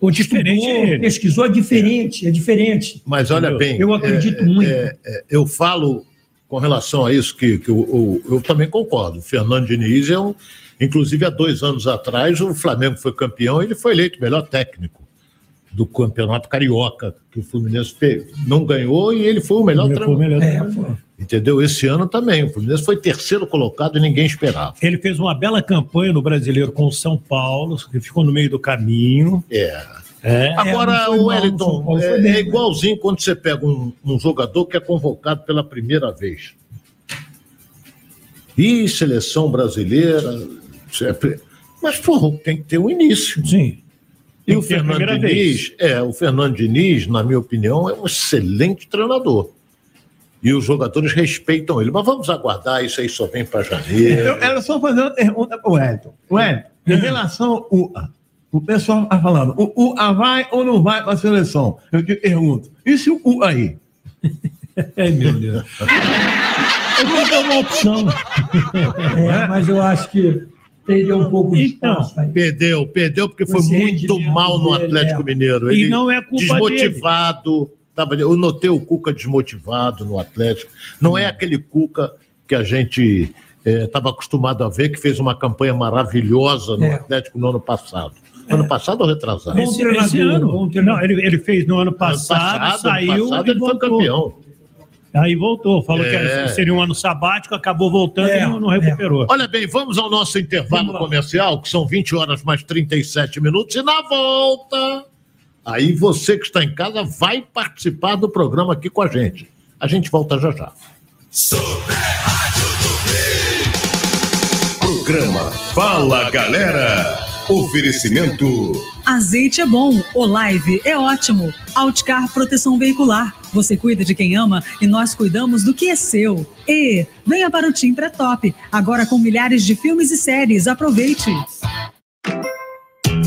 O Diferente estudou, é pesquisou, é diferente, é diferente. Mas olha Entendeu? bem. Eu acredito é, muito. é, é, eu falo com relação a isso que, que eu, eu- eu também concordo. O Fernando Diniz é um. Inclusive, há dois anos atrás, o Flamengo foi campeão, ele foi eleito melhor técnico do campeonato carioca, que o Fluminense não ganhou e ele foi o melhor treinador. É. Entendeu? Esse ano também. O Fluminense foi terceiro colocado e ninguém esperava. Ele fez uma bela campanha no brasileiro com o São Paulo, que ficou no meio do caminho. É. É. Agora, foi o Wellington, é, bem, é né? igualzinho quando você pega um, um jogador que é convocado pela primeira vez. E seleção brasileira. sempre- Mas, porra, tem que ter um início. Sim. E o Fernando Diniz, é, o Fernando Diniz, na minha opinião, é um excelente treinador. E os jogadores respeitam ele. Mas vamos aguardar, isso aí só vem para janeiro. Eu era só fazer uma pergunta para o Wellington. Wellington, em relação ao o pessoal está falando, o UA vai ou não vai para a seleção? Eu te pergunto, e se o UA aí? Ai, meu Deus. Eu dar uma opção. É, mas eu acho que Perdeu um pouco de então, espaço. Perdeu, perdeu porque foi muito mal no Atlético. Mineiro. Ele e não é culpa desmotivado. Dele. Tava, eu notei o Cuca desmotivado no Atlético. Não é aquele Cuca que a gente estava é, acostumado a ver, que fez uma campanha maravilhosa no é. Atlético no ano passado. Ano passado ou retrasado? Esse, esse ano. Não, ele, ele fez no ano passado, ano passado saiu ano passado, ele voltou. foi campeão. Aí voltou, falou é. que seria um ano sabático, acabou voltando é. e não, não recuperou. É. Olha bem, vamos ao nosso intervalo comercial, que são 20 horas mais 37 minutos, e na volta, aí você que está em casa vai participar do programa aqui com a gente. A gente volta já já. Super Rádio Programa Fala Galera. Oferecimento. Azeite é bom, o live é ótimo. Outcar Proteção Veicular. Você cuida de quem ama e nós cuidamos do que é seu. E venha para o Team Pré-Top, agora com milhares de filmes e séries. Aproveite.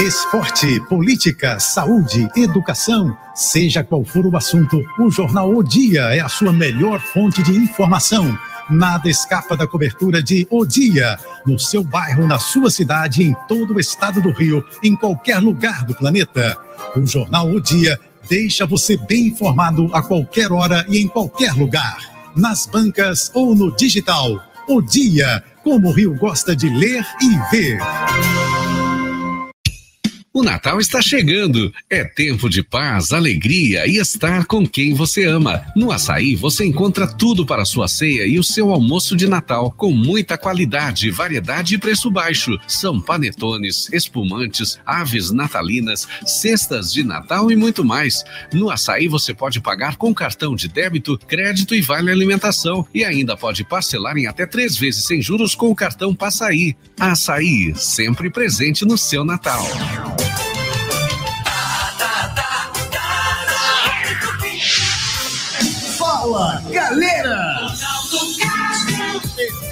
Esporte, política, saúde, educação, seja qual for o assunto, o Jornal O Dia é a sua melhor fonte de informação. Nada escapa da cobertura de O Dia, no seu bairro, na sua cidade, em todo o estado do Rio, em qualquer lugar do planeta. O Jornal O Dia deixa você bem informado a qualquer hora e em qualquer lugar, nas bancas ou no digital. O Dia, como o Rio gosta de ler e ver. O Natal está chegando. É tempo de paz, alegria e estar com quem você ama. No Açaí você encontra tudo para sua ceia e o seu almoço de Natal, com muita qualidade, variedade e preço baixo. São panetones, espumantes, aves natalinas, cestas de Natal e muito mais. No Açaí você pode pagar com cartão de débito, crédito e vale alimentação. E ainda pode parcelar em até três vezes sem juros com o cartão Passaí. Açaí, sempre presente no seu Natal. Fala, galera!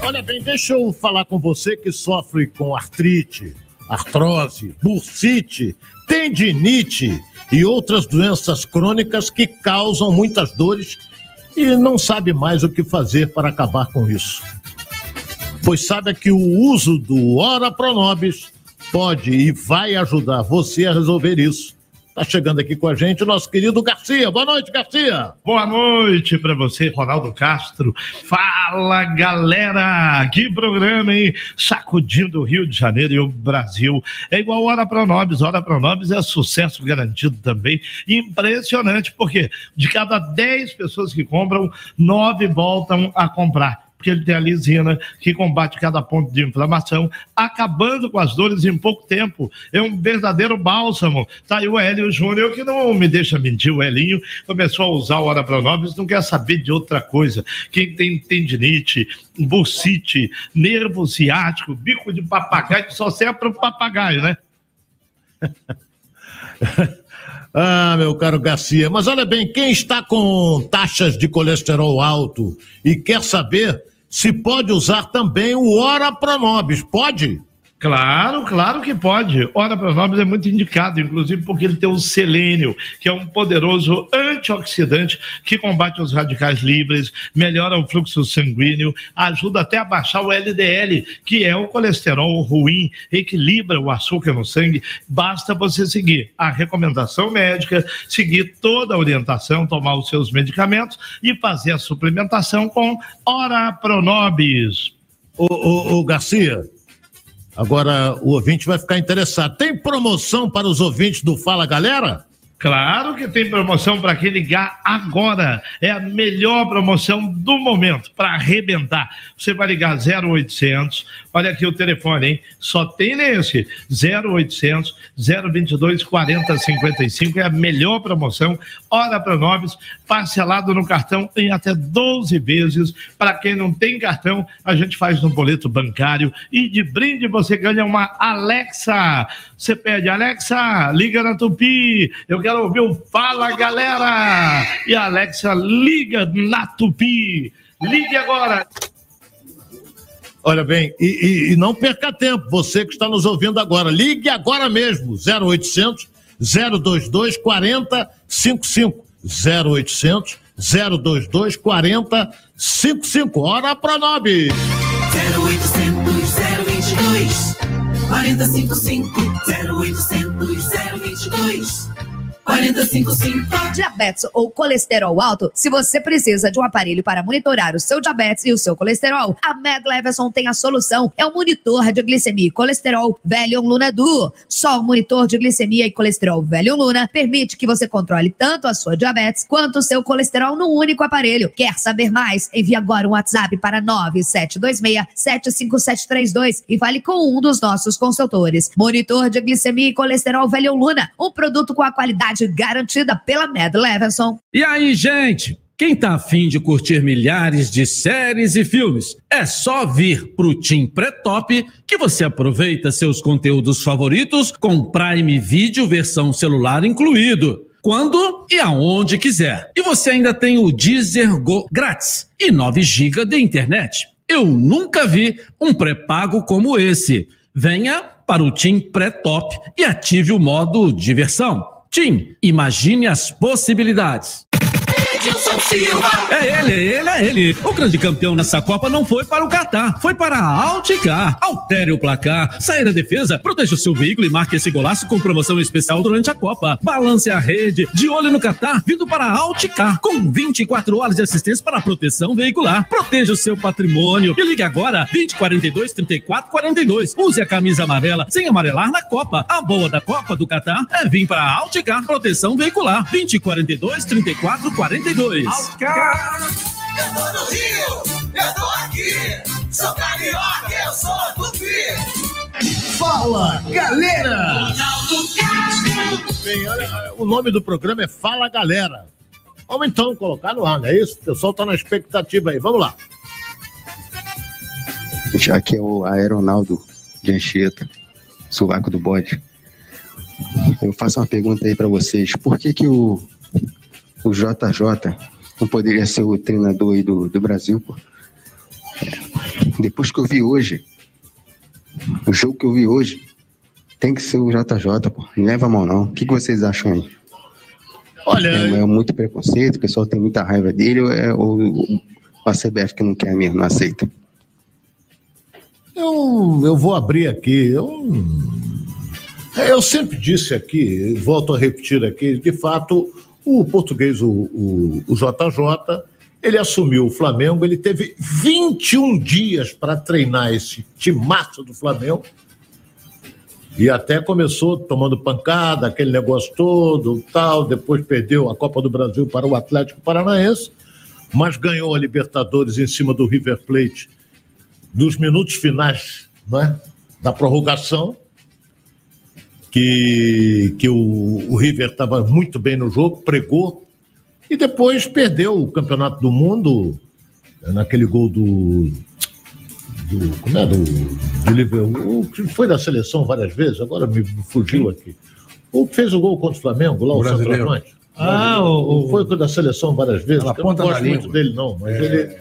Olha bem, deixa eu falar com você que sofre com artrite, artrose, bursite, tendinite e outras doenças crônicas que causam muitas dores e não sabe mais o que fazer para acabar com isso. Pois sabe que o uso do Ora Pronobis pode e vai ajudar você a resolver isso. Está chegando aqui com a gente nosso querido Garcia. Boa noite, Garcia. Boa noite para você, Ronaldo Castro. Fala, galera! Que programa, hein? Sacudindo o Rio de Janeiro e o Brasil. É igual Hora Pronobis. Hora Pronobis é sucesso garantido também. Impressionante, porque de cada 10 pessoas que compram, 9 voltam a comprar porque ele tem a lisina que combate cada ponto de inflamação, acabando com as dores em pouco tempo. É um verdadeiro bálsamo. Tá aí o Hélio Júnior, que não me deixa mentir, o Helinho começou a usar o Hora Pronobis, não quer saber de outra coisa. Quem tem tendinite, bursite, nervo ciático, bico de papagaio, só serve para o papagaio, né? Ah, meu caro Garcia, mas olha bem, quem está com taxas de colesterol alto e quer saber se pode usar também o Ora Pronobis. Pode? Claro, claro que pode. Ora Pronobis é muito indicado, inclusive porque ele tem o selênio, que é um poderoso antioxidante que combate os radicais livres, melhora o fluxo sanguíneo, ajuda até a baixar o LDL, que é o colesterol ruim, equilibra o açúcar no sangue. Basta você seguir a recomendação médica, seguir toda a orientação, tomar os seus medicamentos e fazer a suplementação com Ora Pronobis. Ô, ô, ô Garcia, Agora o ouvinte vai ficar interessado. Tem promoção para os ouvintes do Fala Galera? Claro que tem promoção para quem ligar agora. É a melhor promoção do momento para arrebentar. Você vai ligar 0800. Olha aqui o telefone, hein? Só tem nesse 0800 022 4055. É a melhor promoção. Hora para nós, parcelado no cartão em até 12 vezes. Para quem não tem cartão, a gente faz no boleto bancário e de brinde você ganha uma Alexa. Você pede, Alexa, liga na Tupi. Eu quero ouvir o Fala Galera! E a Alexa liga na Tupi. Ligue agora. Olha bem, e, e, e, não perca tempo, você que está nos ouvindo agora, ligue agora mesmo, 0800 022 4055. 0800 022 4055. Hora para nove. 0800 022 4055. 0800 022 455. Diabetes ou colesterol alto? Se você precisa de um aparelho para monitorar o seu diabetes e o seu colesterol, a Med Leveson tem a solução. É o monitor de glicemia e colesterol Velion Luna Duo. Só o monitor de glicemia e colesterol Velion Luna permite que você controle tanto a sua diabetes quanto o seu colesterol no único aparelho. Quer saber mais? Envie agora um WhatsApp para 9726-75732 e fale com um dos nossos consultores. Monitor de glicemia e colesterol Velion Luna, um produto com a qualidade garantida pela Med Levinson. E aí, gente? Quem tá afim de curtir milhares de séries e filmes, é só vir pro Team Pré-Top que você aproveita seus conteúdos favoritos com Prime Video versão celular incluído. Quando e aonde quiser. E você ainda tem o Deezer Go grátis e 9 GB de internet. Eu nunca vi um pré-pago como esse. Venha para o Team Pré-Top e ative o modo diversão. Tim, imagine as possibilidades. Silva. É ele, é ele, é ele. O grande campeão nessa Copa não foi para o Catar, foi para a Alticar. Altere o placar, saia da defesa, proteja o seu veículo e marque esse golaço com promoção especial durante a Copa. Balance a rede, de olho no Catar, vindo para a Alticar, com 24 horas de assistência para proteção veicular. Proteja o seu patrimônio e ligue agora 2042 34 42. Use a camisa amarela sem amarelar na Copa. A boa da Copa do Catar é vir para a Alticar Proteção Veicular 2042 34 42. 92. Eu tô no Rio, eu tô aqui. Sou carioca, eu sou tupi. Fala, galera! Bem, olha, o nome do programa é Fala, Galera. Vamos então colocar no ar, não é isso? O pessoal tá na expectativa aí. Vamos lá. Já que é o Aeronaldo de Anchieta, sovaco do bode. Eu faço uma pergunta aí para vocês. Por que que o o JJ não poderia ser o treinador aí do, do Brasil, pô. É. Depois que eu vi hoje, o jogo que eu vi hoje, tem que ser o JJ, pô. Não leva a mão, não. O que, que vocês acham aí? Olha. É, é muito preconceito, o pessoal tem muita raiva dele, ou é o, a CBF que não quer mesmo, não aceita? Eu, eu vou abrir aqui. Eu, eu sempre disse aqui, volto a repetir aqui, de fato, o português, o, o, o JJ, ele assumiu o Flamengo, ele teve 21 dias para treinar esse timaço do Flamengo. E até começou tomando pancada, aquele negócio todo, tal, depois perdeu a Copa do Brasil para o Atlético Paranaense, mas ganhou a Libertadores em cima do River Plate nos minutos finais é, da prorrogação que, que o, o River estava muito bem no jogo, pregou, e depois perdeu o Campeonato do Mundo eh, naquele gol do. do como é? Do, do Liverpool, que foi da seleção várias vezes, agora me fugiu aqui. O que fez o gol contra o Flamengo, lá o, o centroavante. Ah, o, o, foi da seleção várias vezes. Eu não gosto muito dele, não, mas é. ele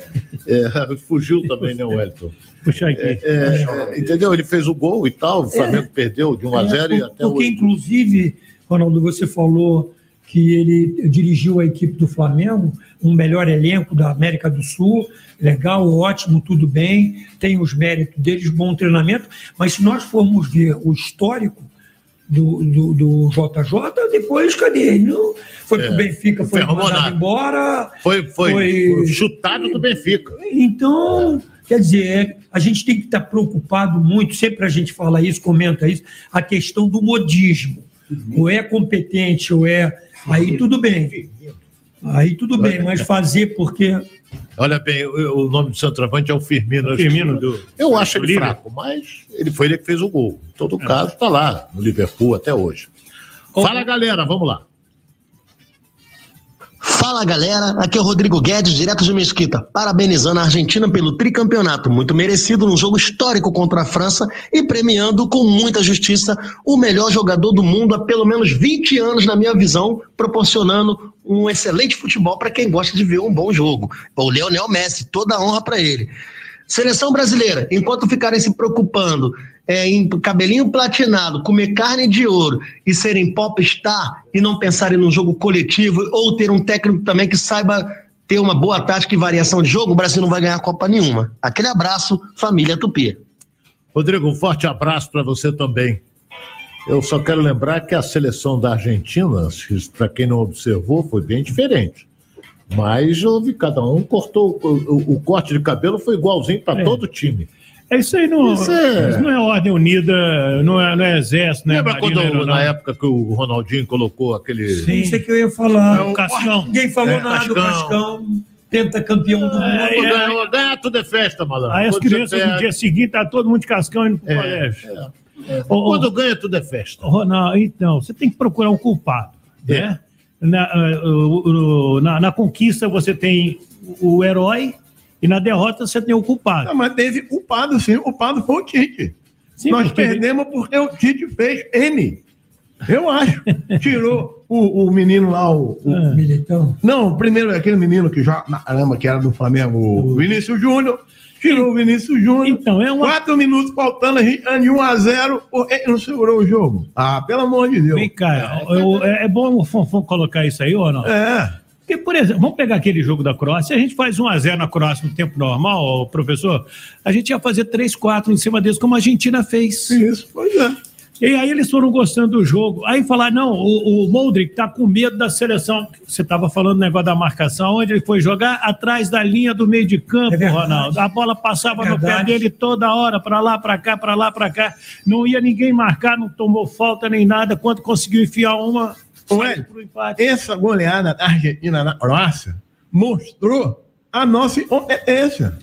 é, fugiu também, né, Wellington? Puxa aqui. É, é, entendeu? Ele fez o gol e tal, o Flamengo perdeu de 1 a 0 e até Porque, hoje. inclusive, Ronaldo, você falou que ele dirigiu a equipe do Flamengo, um melhor elenco da América do Sul, legal, ótimo, tudo bem, tem os méritos deles, bom treinamento, mas se nós formos ver o histórico do, do, do JJ, depois cadê? Ele não, foi é. pro Benfica, foi, foi mandado embora. Foi, foi, foi, chutado do Benfica. Então, quer dizer, a gente tem que estar preocupado muito, sempre a gente fala isso, comenta isso, a questão do modismo. ou é competente, ou é. Aí tudo bem. Aí tudo bem, mas fazer porque. Olha bem, o, nome do centroavante é o Firmino. O Firmino do- Eu acho do ele Liverpool. fraco, mas ele foi ele que fez o gol. Em todo caso, está lá no Liverpool até hoje. Fala, galera, vamos lá. Fala galera, aqui é o Rodrigo Guedes, direto de Mesquita, parabenizando a Argentina pelo tricampeonato, muito merecido num jogo histórico contra a França e premiando com muita justiça o melhor jogador do mundo há pelo menos 20 anos, na minha visão, proporcionando um excelente futebol para quem gosta de ver um bom jogo. O Leonel Messi, toda honra para ele. Seleção brasileira, enquanto ficarem se preocupando é, em cabelinho platinado, comer carne de ouro e serem popstar e não pensarem num jogo coletivo ou ter um técnico também que saiba ter uma boa tática e variação de jogo, o Brasil não vai ganhar Copa nenhuma. Aquele abraço, família Tupi. Rodrigo, um forte abraço para você também. Eu só quero lembrar que a seleção da Argentina, para quem não observou, foi bem diferente. Mas houve, cada um cortou, o, o- o corte de cabelo foi igualzinho para É. todo o time. É isso aí, não, Isso é- isso não é ordem unida, não é, não é exército, não é Lembra marinha, quando, é na época que o Ronaldinho colocou aquele. Isso é que eu ia falar. É o Cascão. Ninguém falou É, nada do Cascão. Pentacampeão do mundo. É, é. Ganhar, ganhar tudo é festa, malandro. Aí as Quando crianças no dia seguinte, tá todo mundo de cascão indo pro É, colégio. Quando ganha, tudo é festa. Ronaldo, então, você tem que procurar um culpado, né? Na, o- na, na conquista você tem o o herói e na derrota você tem o culpado. Não, mas teve o Pado, sim. O Pado foi o Tite. Sim, Nós porque- perdemos porque o Tite fez N. Eu acho. Tirou o, o menino lá, o. o- Ah. Militão. Não, o primeiro é aquele menino que já. Caramba, que era do Flamengo, o Vinícius Júnior. Tirou o Vinícius Júnior. Então, é uma. Quatro minutos faltando, a gente de 1 a 0 ele não segurou o jogo. Ah, pelo amor de Deus. Vem cá, eu- é, é bom o Fonfon colocar isso aí, ou não? É. Porque, por exemplo, vamos pegar aquele jogo da Croácia, a gente faz 1x0 na Croácia no tempo normal, professor, a gente ia fazer 3-4 em cima deles, como a Argentina fez. Isso, pois é. E aí eles foram gostando do jogo. Aí falaram, não, o, o Modric tá com medo da seleção. Você estava falando do negócio da marcação, onde ele foi jogar atrás da linha do meio de campo, É. Ronaldo. A bola passava no pé dele toda hora, para lá, para cá, para lá, para cá. Não ia ninguém marcar, não tomou falta nem nada. Quando conseguiu enfiar uma, Ué, essa goleada da Argentina na Croácia mostrou a nossa incompetência.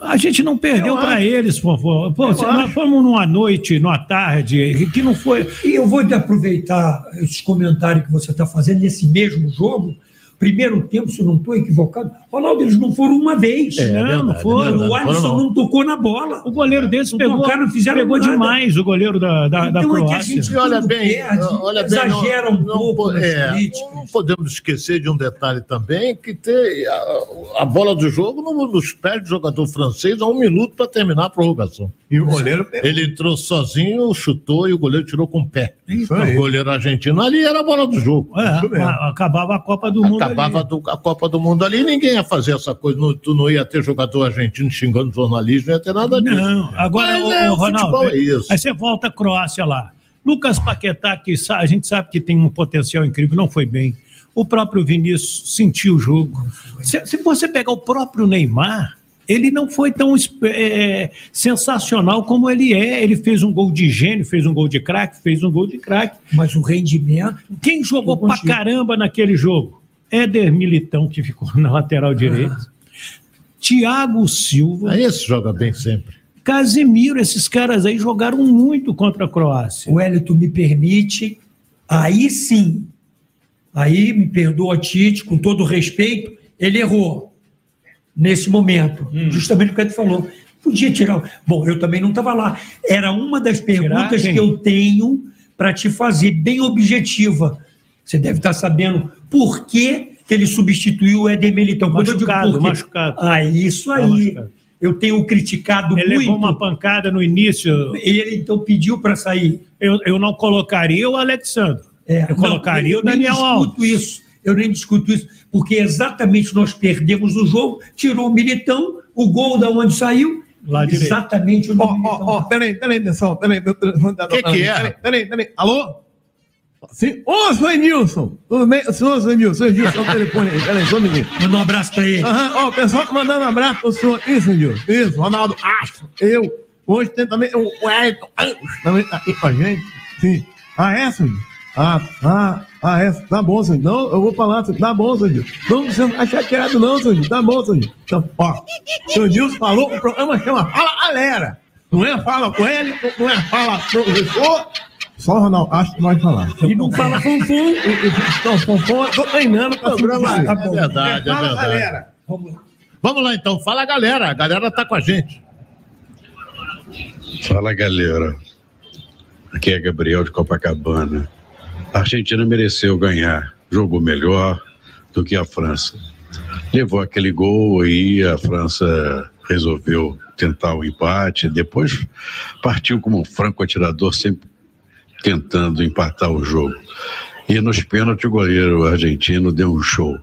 A gente não perdeu Eu para eles, Fofo. Pô, Eu se nós acho. fomos numa noite, numa tarde, que não foi. E eu vou aproveitar esses comentários que você está fazendo nesse mesmo jogo. Primeiro tempo, se eu não estou equivocado, Ronaldo, eles não foram uma vez. É, não, não verdade, foram. é verdade. o Alisson foram não. não. tocou na bola. O goleiro deles Não pegou, tocaram, não fizeram pegou nada. demais, o goleiro da, da, da Então é que a Croácia. gente- olha bem, perde, olha bem, exagera um pouco é, não podemos esquecer de um detalhe também, que tem a, a bola do jogo no- nos pés do jogador francês a um minuto para terminar a prorrogação. E o goleiro pegou. Ele entrou sozinho, chutou e o goleiro tirou com o pé. Isso o aí. goleiro argentino ali era a bola do jogo. É, acabava a Copa do Mundo. Acabava do- a Copa do Mundo ali, ninguém ia fazer essa coisa. Não, tu não ia ter jogador argentino xingando jornalismo, não ia ter nada disso. Não, agora, Mas ô, é, o Ronaldo, futebol é isso. aí você volta à Croácia lá. Lucas Paquetá, que a gente sabe que tem um potencial incrível, não foi bem. O próprio Vinícius sentiu o jogo. Se, se você pegar o próprio Neymar, ele não foi tão esp- é, sensacional como ele é. Ele fez um gol de gênio, fez um gol de craque, fez um gol de craque. Mas o rendimento. Quem jogou pra contigo. caramba naquele jogo? Éder Militão, que ficou na lateral direita. Thiago Silva. Aí esse joga bem sempre. Casemiro, esses caras aí jogaram muito contra a Croácia. O Hélito me permite, aí sim, aí me perdoa Tite, com todo respeito, ele errou nesse momento, Hum. justamente o que ele falou. Podia tirar. Bom, eu também não estava lá. Era uma das perguntas que eu tenho para te fazer, bem objetiva. Você deve estar sabendo por que, que ele substituiu o Éder Militão. Quando eu digo Machucado, quê- machucado. Ah, isso Tá aí. Eu tenho criticado Ele muito. levou uma pancada no início. Ele então pediu para sair. Eu, eu não colocaria o Alexandre. É, eu colocaria não, o Daniel Eu nem Alves. discuto isso. Eu nem discuto isso, porque exatamente nós perdemos o jogo, tirou o Militão, o gol da onde saiu, Lá direito. exatamente o Ó, Militão. ó, ó, peraí, peraí, atenção, peraí. O Que que é? Peraí, peraí, peraí. Alô? Sim. Ô, seu Edilson! Tudo bem? Ô, seu Edilson, seu Edilson, o telefone aí, peraí, só um minutinho. Manda um abraço para ele. Aham, ó, o pessoal tá mandando um abraço pro senhor. Isso, Edilson. Isso, Ronaldo Astro. Eu. Hoje tem também o Wellington também tá aqui com a gente. Sim. Ah, é, senhor? Ah, ah, ah, é. Tá bom, Sandro. Não, eu vou falar, Sandro. Tá bom, Sandro. Não, não tá chateado, não, Sandro. Tá bom, Sandro. Então, ó, o senhor Nilson falou, o programa chama Fala Galera. Não é Fala com ele, não é Fala Professor. Só o Ronaldo, acho que pode falar. E não fala Fonfon. Então, Fonfon, eu tô treinando pra programa. É verdade, é Fala, verdade. galera. Vamos lá então, fala galera, a galera tá com a gente. Fala galera, aqui é Gabriel de Copacabana. A Argentina mereceu ganhar, jogou melhor do que a França. Levou aquele gol e a França resolveu tentar o empate, depois partiu como um franco atirador, sempre tentando empatar o jogo. E nos pênaltis o goleiro argentino deu um show.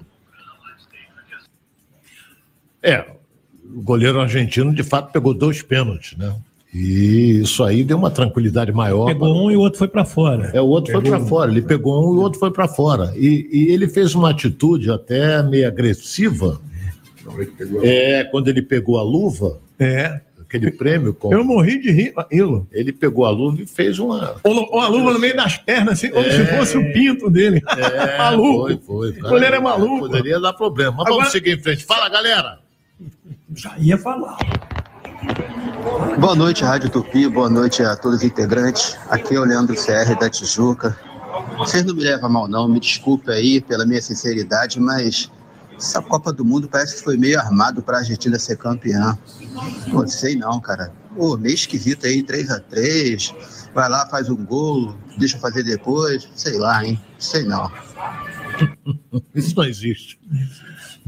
É, o goleiro argentino de fato pegou dois pênaltis, né? E isso aí deu uma tranquilidade maior. Pegou um e o outro foi para fora. É, o outro foi Pegou para um. fora. Ele pegou um e o outro foi para fora. E, e ele fez uma atitude até meio agressiva. É, quando ele pegou a luva. É. Aquele prêmio. Com... Eu morri de rir aquilo. Ele pegou a luva e fez uma. Ou, ou a luva no meio das pernas, assim, como É. se fosse o pinto dele. É, maluco. Foi, foi. O goleiro é maluco. Poderia dar problema. Mas Agora- vamos seguir em frente. Fala, galera. Já ia falar. Boa noite, Rádio Tupi. Boa noite a todos os integrantes. Aqui é o Leandro CR da Tijuca. Vocês não me levam mal, não. Me desculpe aí pela minha sinceridade, mas essa Copa do Mundo parece que foi meio armado para a Argentina ser campeã. Pô, sei não, cara. Pô, meio esquisito aí, 3 a 3 Vai lá, faz um gol, deixa fazer depois. Sei lá, hein? Sei não. Isso não existe.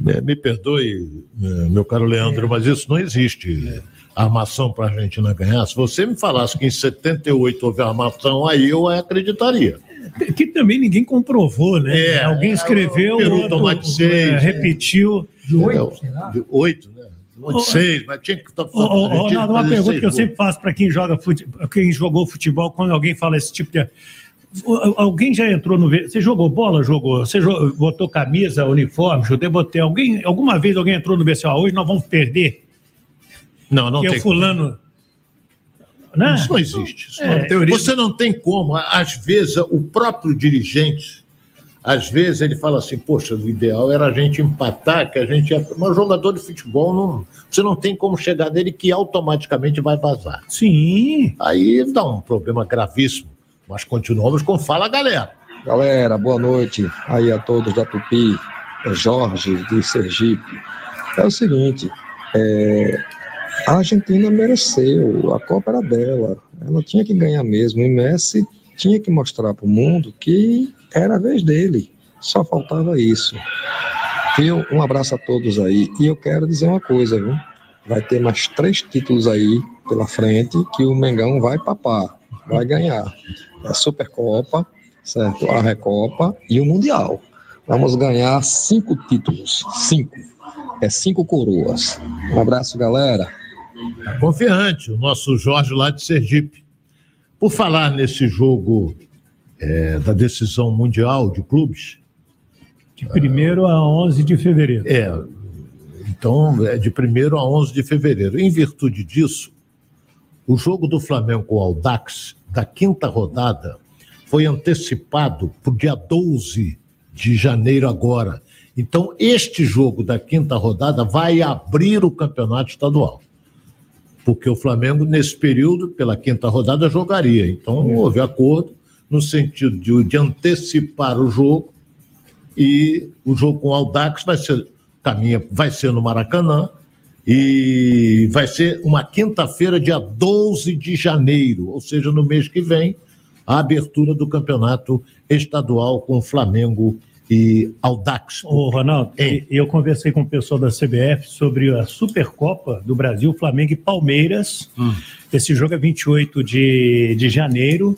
É, me perdoe, é, meu caro Leandro, mas isso não existe. Armação para a Argentina ganhar. Se você me falasse que em 78 houve armação, aí eu acreditaria. Que também ninguém comprovou, né? É, Alguém escreveu, Peru outro, tomar de seis, é, é. repetiu. De oito, De oito, né? Seis, mas tinha que estar Ronaldo, uma pergunta que eu sempre faço para quem joga fute... quem jogou futebol, quando alguém fala esse tipo de. Alguém já entrou no. Você jogou bola? Jogou? Você jo- botou camisa, uniforme, judeu, botei. Alguém, alguma vez alguém entrou no vestiário? Ah, hoje nós vamos perder. Não, não que é tem o fulano. Né? Isso não existe. Isso É. não- Você não tem como. Às vezes, o próprio dirigente, às vezes, ele fala assim: Poxa, o ideal era a gente empatar, que a gente ia. Mas jogador de futebol, não, você não tem como chegar nele que automaticamente vai vazar. Sim. Aí dá um problema gravíssimo. Mas continuamos com Fala Galera. Galera, boa noite aí a todos da Tupi, é Jorge de Sergipe. É o seguinte, é, a Argentina mereceu, a Copa era dela, ela tinha que ganhar mesmo, e Messi tinha que mostrar para o mundo que era a vez dele, só faltava isso. Viu? Um abraço a todos aí, e eu quero dizer uma coisa, viu? Vai ter mais três títulos aí pela frente que o Mengão vai papar, vai ganhar. É a Supercopa, certo? A Recopa e o Mundial. Vamos ganhar cinco títulos. Cinco. É cinco coroas. Um abraço, galera. Tá confiante, o nosso Jorge lá de Sergipe. Por falar nesse jogo é, da decisão mundial de clubes. De 1 a 11 de fevereiro. É, então é de 1 a 11 de fevereiro. Em virtude disso, o jogo do Flamengo com o Aldax, da quinta rodada, foi antecipado para o dia 12 de janeiro agora. Então, este jogo da quinta rodada vai abrir o campeonato estadual. Porque o Flamengo, nesse período, pela quinta rodada, jogaria. Então, houve acordo no sentido de, de antecipar o jogo. E o jogo com o Aldax vai ser, caminha, vai ser no Maracanã. E vai ser uma quinta-feira, dia 12 de janeiro, ou seja, no mês que vem, a abertura do campeonato estadual com Flamengo e Aldax. Ô, Ronaldo, eu conversei com o pessoal da CBF sobre a Supercopa do Brasil, Flamengo e Palmeiras. Esse jogo é 28 de, de janeiro.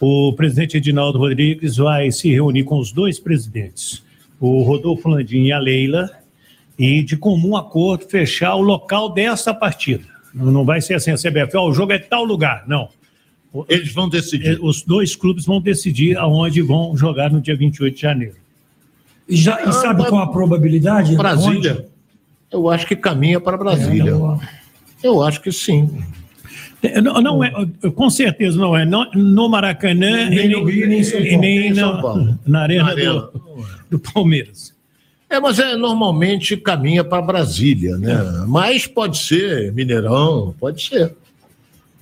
O presidente Edinaldo Rodrigues vai se reunir com os dois presidentes, o Rodolfo Landim e a Leila, e de comum acordo fechar o local dessa partida. Não vai ser assim, a CBF, ó, o jogo é tal lugar. Não. Eles vão decidir. Os dois clubes vão decidir aonde vão jogar no dia 28 de janeiro. E, já, e sabe qual a probabilidade? Brasília. Eu acho que caminha para Brasília. Eu acho que sim. É, Não, não é, com certeza não é. Não- no Maracanã Nem e no Rio, nem em São Paulo. nem Nem em São na, Paulo. na arena, Na arena. Do, do Palmeiras. É, mas é, normalmente caminha para Brasília, né? Mas pode ser Mineirão, pode ser.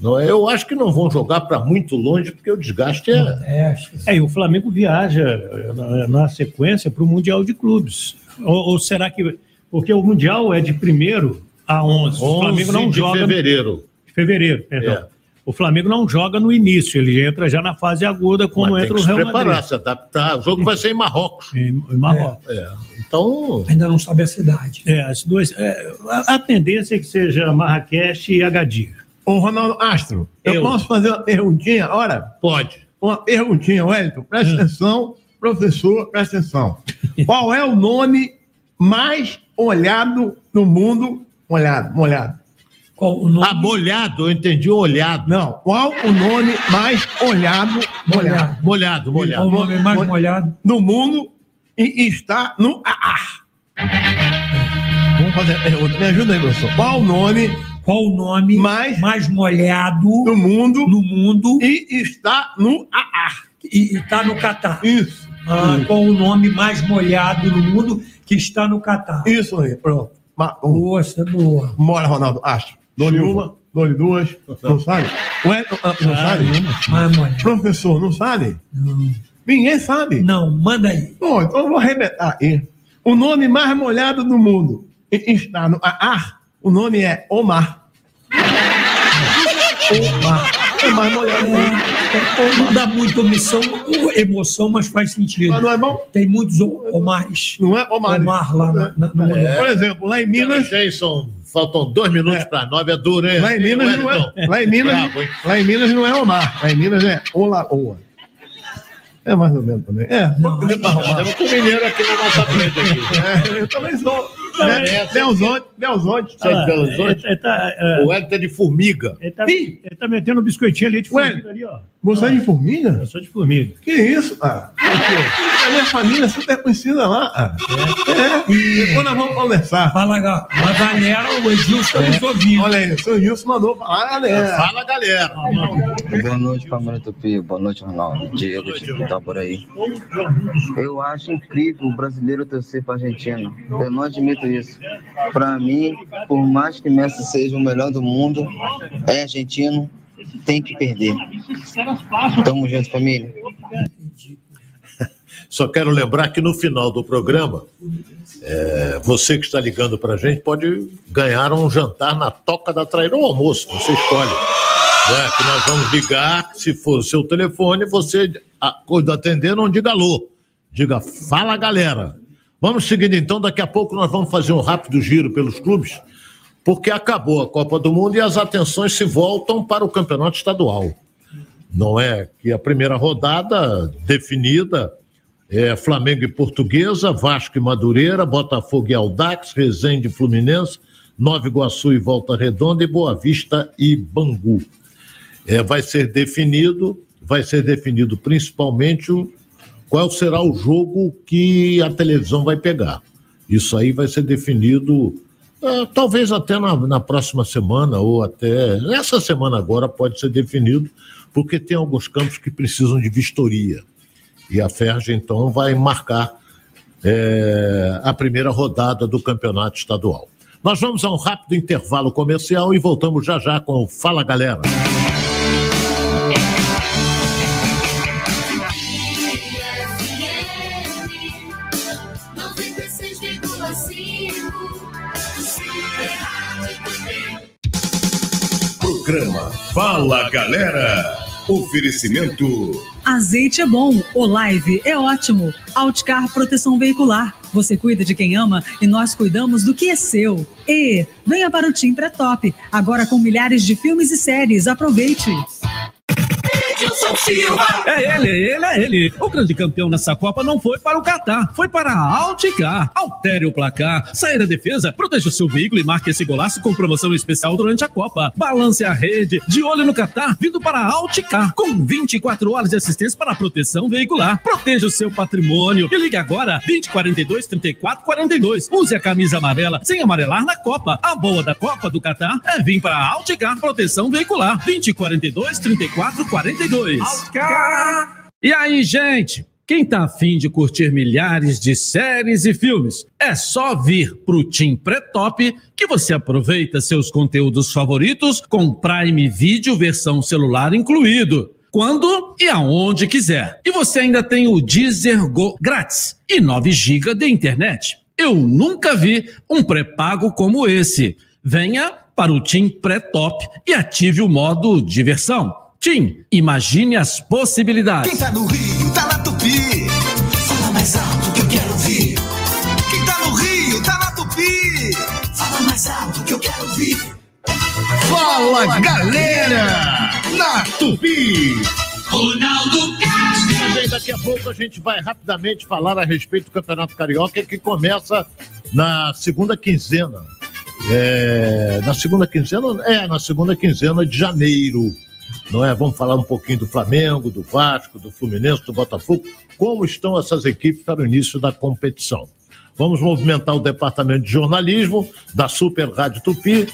Não, eu acho que não vão jogar para muito longe, porque o desgaste é. É, que É, e o Flamengo viaja na, na sequência para o Mundial de Clubes. Ou, ou será que. Porque o Mundial é de 1 a 11. O 11 Flamengo não de joga. no- fevereiro. de fevereiro, perdão. É. O Flamengo não joga no início, ele entra já na fase aguda quando Mas tem entra que o se Real preparar, Madrid. se adaptar. O jogo vai ser em Marrocos. Em, em Marrocos. É. Então. ainda não sabe a cidade. É, as duas. é, a, a tendência é que seja Marrakech e Agadir. Ô, Ronaldo Astro, eu, Eu. posso fazer uma perguntinha? Ora, Pode. uma perguntinha, Wellington. Presta Hum. atenção, professor, presta atenção. Qual é o nome mais olhado no mundo? Molhado, molhado. Qual o nome? Ah, molhado, eu entendi olhado. Não, qual o nome mais olhado, molhado, Molhado, Qual molhado. o nome mais molhado? no mundo e está no AA? Vamos fazer a pergunta. Me ajuda aí, professor. Qual o nome Qual o nome mais, mais molhado do mundo no mundo e está no AA? e está no Catar? Isso. Ah, qual o nome mais molhado no mundo que está no Catar? Isso aí, pronto. Ma- um. Boa, essa é boa. Bora, Ronaldo Astro. Dou-lhe uma, dou-lhe duas. Não sabe? Ué, ah, não sabe? Mais molhado. Professor, não sabe? Não. Ninguém sabe. Não, manda aí. Bom, então eu vou arrebentar aí. O nome mais molhado do mundo está no AA. O nome é Omar. Omar. É do mundo. É, não dá muita omissão, emoção, mas faz sentido. Mas não é bom? Tem muitos Omares. Não é Omar. Omar lá na, na, no É. Por exemplo, lá em Minas, Jason, faltam dois minutos para nove, é duro, hein? lá em Minas não Wellington. é, lá em Minas, Bravo, lá em Minas não é Omar. Lá em Minas é Olaoa. É mais ou menos também. É, Não, vamos tentar arrumar. Temos com o mineiro aqui na nossa frente. Aqui. É, eu também sou. É, Né? Belzonte, Belzonte. Sai de Ah, Belo Horizonte. ele, ele tá, é, O Wellington é de formiga. ele tá, ele tá metendo um biscoitinho ali de Ué. formiga ali, ó. Você é de formiga? Eu sou de formiga. Que isso, cara? A minha família é super conhecida lá. cara. É, e depois nós vamos conversar. Fala, a galera, o Edilson está nos ouvindo. Olha aí, o seu Gilson mandou falar, galera. Fala, galera. Boa noite, Palmeiras Tupi. Boa noite, Ronaldo. Diego de Itaboraí. Eu acho incrível o brasileiro torcer para Argentina. Eu não admito isso. Para mim, por mais que Messi seja o melhor do mundo, é argentino, tem que perder. Tamo junto, família. Só quero lembrar que no final do programa, é, você que está ligando para a gente pode ganhar um jantar na Toca da Traíra, ou almoço, você escolhe. Né? Que nós vamos ligar, se for o seu telefone, você, quando atender, não diga alô, diga fala galera. Vamos seguindo então, daqui a pouco nós vamos fazer um rápido giro pelos clubes, porque acabou a Copa do Mundo e as atenções se voltam para o campeonato estadual não é? Que a primeira rodada definida é Flamengo e Portuguesa, Vasco e Madureira, Botafogo e Aldax, Resende e Fluminense, Nova Iguaçu e Volta Redonda e Boa Vista e Bangu. É, vai ser definido, vai ser definido principalmente o, qual será o jogo que a televisão vai pegar. Isso aí vai ser definido ah, talvez até na, na próxima semana ou até nessa semana agora pode ser definido, porque tem alguns campos que precisam de vistoria. E a Ferge, então, vai marcar eh, a primeira rodada do campeonato estadual. Nós vamos a um rápido intervalo comercial e voltamos já já com o Fala Galera. Programa Fala Galera. Oferecimento Azeite é bom, o live é ótimo. Outcar Proteção Veicular. Você cuida de quem ama e nós cuidamos do que é seu. E venha para o Tim Pré-Top, agora com milhares de filmes e séries. Aproveite. Vídeo Edson Silva. É ele, é ele, é ele. O grande campeão nessa Copa não foi para o Catar, foi para a Alticar. Altere o placar, saia da defesa, proteja o seu veículo e marque esse golaço com promoção especial durante a Copa. Balance a rede, de olho no Catar, vindo para a Alticar, com 24 horas de assistência para a proteção veicular. Proteja o seu patrimônio e ligue agora 2042 34 42. Use a camisa amarela sem amarelar na Copa. A boa da Copa do Catar é vir para a Alticar Proteção Veicular 2042 34 42. E aí, gente? Quem tá afim de curtir milhares de séries e filmes, é só vir pro Team Pré-Top que você aproveita seus conteúdos favoritos com Prime Video versão celular incluído. Quando e aonde quiser. E você ainda tem o Deezer Go grátis e 9 GB de internet. Eu nunca vi um pré-pago como esse. Venha para o Team Pré-Top e ative o modo diversão. Tim, imagine as possibilidades. Quem tá no Rio, tá na Tupi. Fala mais alto que eu quero ouvir. Quem tá no Rio, tá na Tupi. Fala mais alto que eu quero ouvir. Fala galera! Na Tupi! Ronaldo Castro. Bem, daqui a pouco a gente vai rapidamente falar a respeito do Campeonato Carioca que começa na segunda quinzena. É, na segunda quinzena? É, na segunda quinzena de janeiro. Não é? Vamos falar um pouquinho do Flamengo, do Vasco, do Fluminense, do Botafogo. Como estão essas equipes para o início da competição? Vamos movimentar o departamento de jornalismo da Super Rádio Tupi.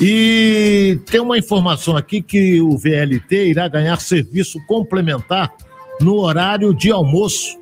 E tem uma informação aqui que o VLT irá ganhar serviço complementar no horário de almoço.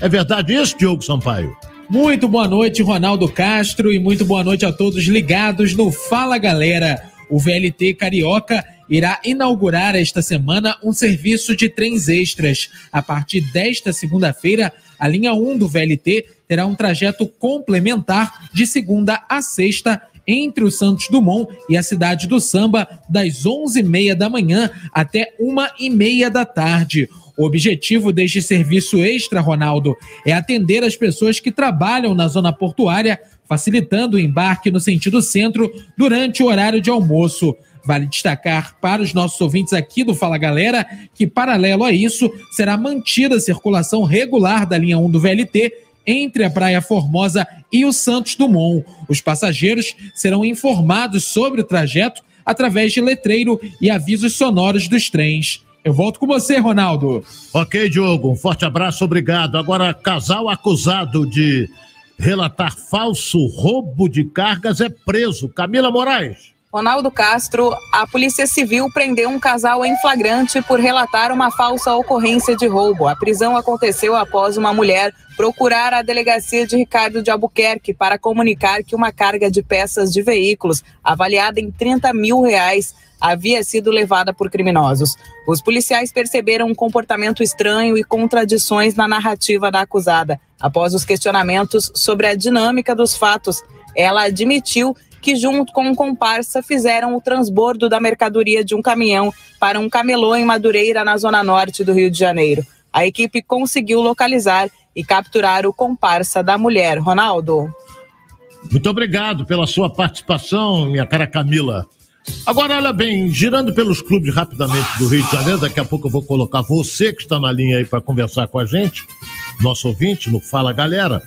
É verdade isso, Diogo Sampaio? Muito boa noite, Ronaldo Castro, e muito boa noite a todos ligados no Fala Galera. O VLT Carioca irá inaugurar esta semana um serviço de trens extras. A partir desta segunda-feira, a linha 1 do VLT terá um trajeto complementar de segunda a sexta entre o Santos Dumont e a cidade do Samba, das 11h30 da manhã até 1h30 da tarde. O objetivo deste serviço extra, Ronaldo, é atender as pessoas que trabalham na zona portuária, facilitando o embarque no sentido centro durante o horário de almoço. Vale destacar para os nossos ouvintes aqui do Fala Galera que, paralelo a isso, será mantida a circulação regular da linha 1 do VLT entre a Praia Formosa e o Santos Dumont. Os passageiros serão informados sobre o trajeto através de letreiro e avisos sonoros dos trens. Eu volto com você, Ronaldo. Ok, Diogo, um forte abraço, obrigado. Agora, casal acusado de relatar falso roubo de cargas é preso. Camila Moraes. Ronaldo Castro, a Polícia Civil prendeu um casal em flagrante por relatar uma falsa ocorrência de roubo. A prisão aconteceu após uma mulher procurar a delegacia de Ricardo de Albuquerque para comunicar que uma carga de peças de veículos, avaliada em 30 mil reais, havia sido levada por criminosos. Os policiais perceberam um comportamento estranho e contradições na narrativa da acusada. Após os questionamentos sobre a dinâmica dos fatos, ela admitiu que, junto com um comparsa, fizeram o transbordo da mercadoria de um caminhão para um camelô em Madureira, na zona norte do Rio de Janeiro. A equipe conseguiu localizar e capturar o comparsa da mulher. Ronaldo. Muito obrigado pela sua participação, minha cara Camila. Agora, olha bem, girando pelos clubes rapidamente do Rio de Janeiro, daqui a pouco eu vou colocar você que está na linha aí para conversar com a gente, nosso ouvinte, no Fala Galera.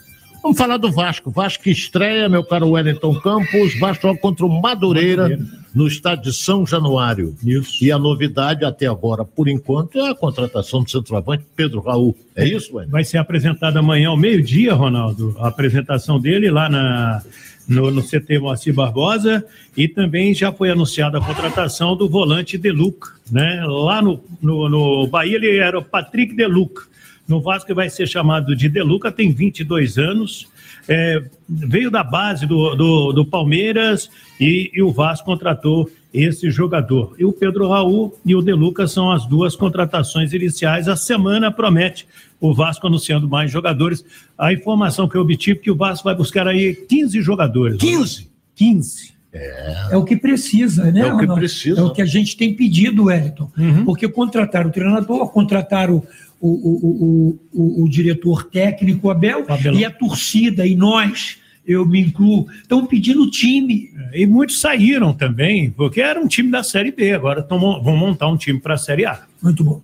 Vamos falar do Vasco. Vasco que estreia, meu caro Wellington Campos. Vasco contra o Madureira, Madureira, no estádio de São Januário. Isso. E a novidade até agora, por enquanto, é a contratação do centroavante Pedro Raul. É isso, Wellington? Vai ser apresentado amanhã ao meio-dia, Ronaldo, a apresentação dele lá na, no, no CT Moacir Barbosa e também já foi anunciada a contratação do volante Deluca, né? Lá no, no, no Bahia ele era o Patrick Deluca. No Vasco vai ser chamado de Deluca, tem 22 anos, é, veio da base do, do, do Palmeiras e, e, o Vasco contratou esse jogador. E o Pedro Raul e o Deluca são as duas contratações iniciais. A semana promete o Vasco anunciando mais jogadores. A informação que eu obtive é que o Vasco vai buscar aí 15 jogadores. 15? 15. É. é o que precisa, né? É o que precisa. É o que a gente tem pedido, Wellington. Uhum. Porque contrataram o treinador, contrataram o, o, o, o, diretor técnico Abel Abelão. e a torcida e nós, eu me incluo, estão pedindo time. E muitos saíram também, porque era um time da Série B, agora tão, vão montar um time para a Série A. Muito bom.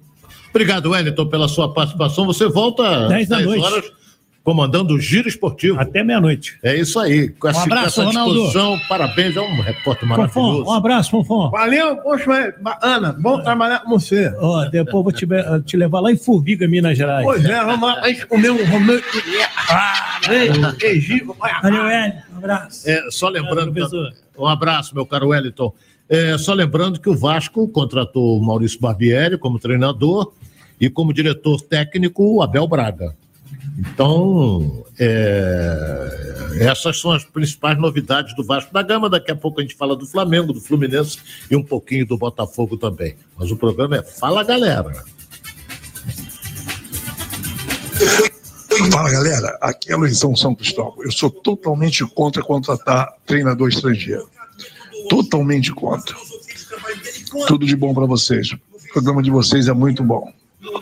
Obrigado, Wellington, pela sua participação. Você volta às 10 da 10 noite. horas comandando o Giro Esportivo. Até meia-noite. É isso aí. Com essa, Um abraço, Ronaldo. disposição, parabéns. É um repórter maravilhoso. um abraço, Fonfon. Valeu, poxa, Ana, bom trabalhar com você. Ó, depois vou te, te levar lá em Formiga, Minas Gerais. Pois é, vamos lá, a gente comeu um Romeu. Ah, Valeu, Hélio. Um abraço. É, só lembrando. um abraço, meu caro Wellington. É, só lembrando que o Vasco contratou o Maurício Barbieri como treinador e como diretor técnico o Abel Braga. Então, é, essas são as principais novidades do Vasco da Gama. Daqui a pouco a gente fala do Flamengo, do Fluminense e um pouquinho do Botafogo também. Mas o programa é Fala Galera. Fala galera, aqui é Luizão São Cristóvão. Eu sou totalmente contra contratar treinador estrangeiro. Totalmente contra. Tudo de bom para vocês. O programa de vocês é muito bom.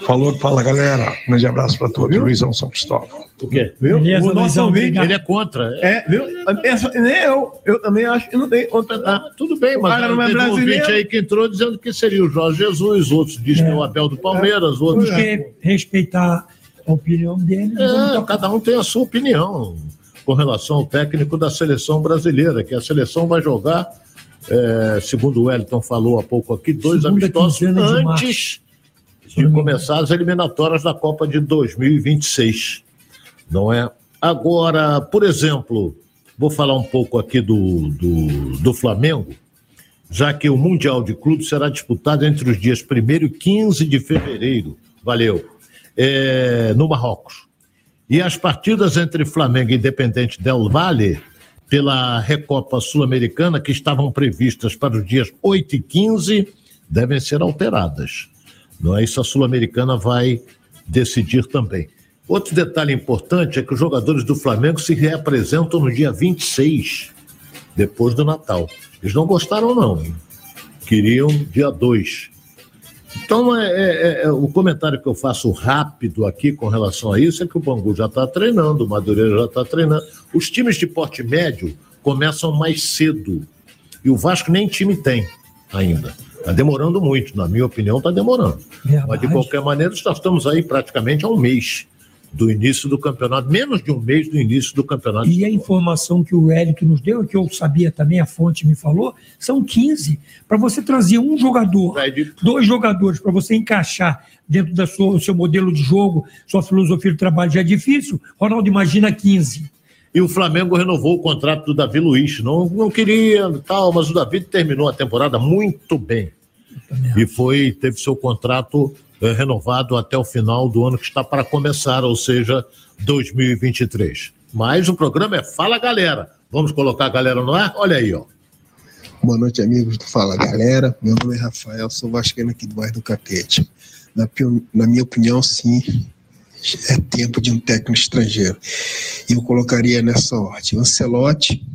Falou, fala galera. Um grande abraço para todos. Luizão São Cristóvão. O quê? Viu? Beleza, o nosso. Ele é contra. É, viu? Essa- nem eu. Eu também acho que não tem contratar. Ah, tudo bem, O mas cara não é teve um ouvinte aí que entrou dizendo que seria o Jorge Jesus, outros dizem que é o Abel do Palmeiras, outros. Temos que respeitar a opinião dele. É, cada um tem a sua opinião com relação ao técnico da seleção brasileira, que a seleção vai jogar, é, segundo o Wellington falou há pouco aqui, dois Segunda amistosos antes de começar as eliminatórias da Copa de 2026. Não é? Agora, por exemplo, vou falar um pouco aqui do, do, do Flamengo, já que o Mundial de Clubes será disputado entre os dias 1 e 15 de fevereiro. Valeu. É, no Marrocos. E as partidas entre Flamengo e Independente Del Valle, pela Recopa Sul-Americana, que estavam previstas para os dias 8 e 15, devem ser alteradas. Não é isso? A Sul-Americana vai decidir também. Outro detalhe importante é que os jogadores do Flamengo se reapresentam no dia 26, depois do Natal. Eles não gostaram, não. Queriam dia 2. Então, é, é- é- o comentário que eu faço rápido aqui com relação a isso é que o Bangu já está treinando, o Madureira já está treinando. Os times de porte médio começam mais cedo. E o Vasco nem time tem ainda. Está demorando muito, na minha opinião, está demorando. Mas, de qualquer maneira, nós estamos aí praticamente há um mês do início do campeonato, menos de um mês do início do campeonato. E a informação que o Hélio nos deu, que eu sabia também, a fonte me falou, são 15. Para você trazer um jogador, dois jogadores, para você encaixar dentro do seu modelo de jogo, sua filosofia de trabalho já é difícil. Ronaldo, imagina 15. E o Flamengo renovou o contrato do Davi Luiz. Não, não queria tal, mas o Davi terminou a temporada muito bem. E foi, teve seu contrato eh, renovado até o final do ano que está para começar, ou seja, 2023. Mas o programa é Fala Galera. Vamos colocar a galera no ar? Olha aí, ó. Boa noite, amigos do Fala Galera. Meu nome é Rafael, sou vascaíno aqui do bairro do Catete. Na, na minha opinião, sim, é tempo de um técnico estrangeiro. E eu colocaria nessa ordem Ancelotti,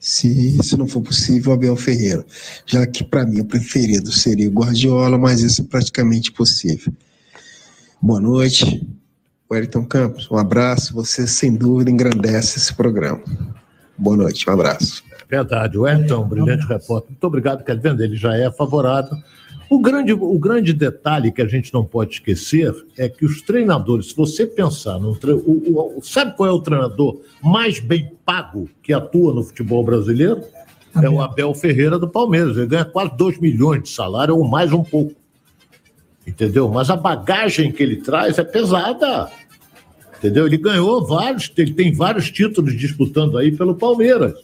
se, se não for possível, Abel Ferreira. Já que, para mim, o preferido seria o Guardiola, mas isso é praticamente possível. Boa noite, Wellington Campos. Um abraço. Você, sem dúvida, engrandece esse programa. Boa noite, um abraço. Verdade, o Wellington, um brilhante repórter. Muito obrigado, quer vendo? Ele já é favorável. O grande, o grande detalhe que a gente não pode esquecer é que os treinadores, se você pensar num tre... o, o- o- sabe qual é o treinador mais bem pago que atua no futebol brasileiro? É o Abel Ferreira do Palmeiras. Ele ganha quase 2 milhões de salário ou mais um pouco. Entendeu? Mas a bagagem que ele traz é pesada. Entendeu? Ele ganhou vários, ele tem vários títulos disputando aí pelo Palmeiras.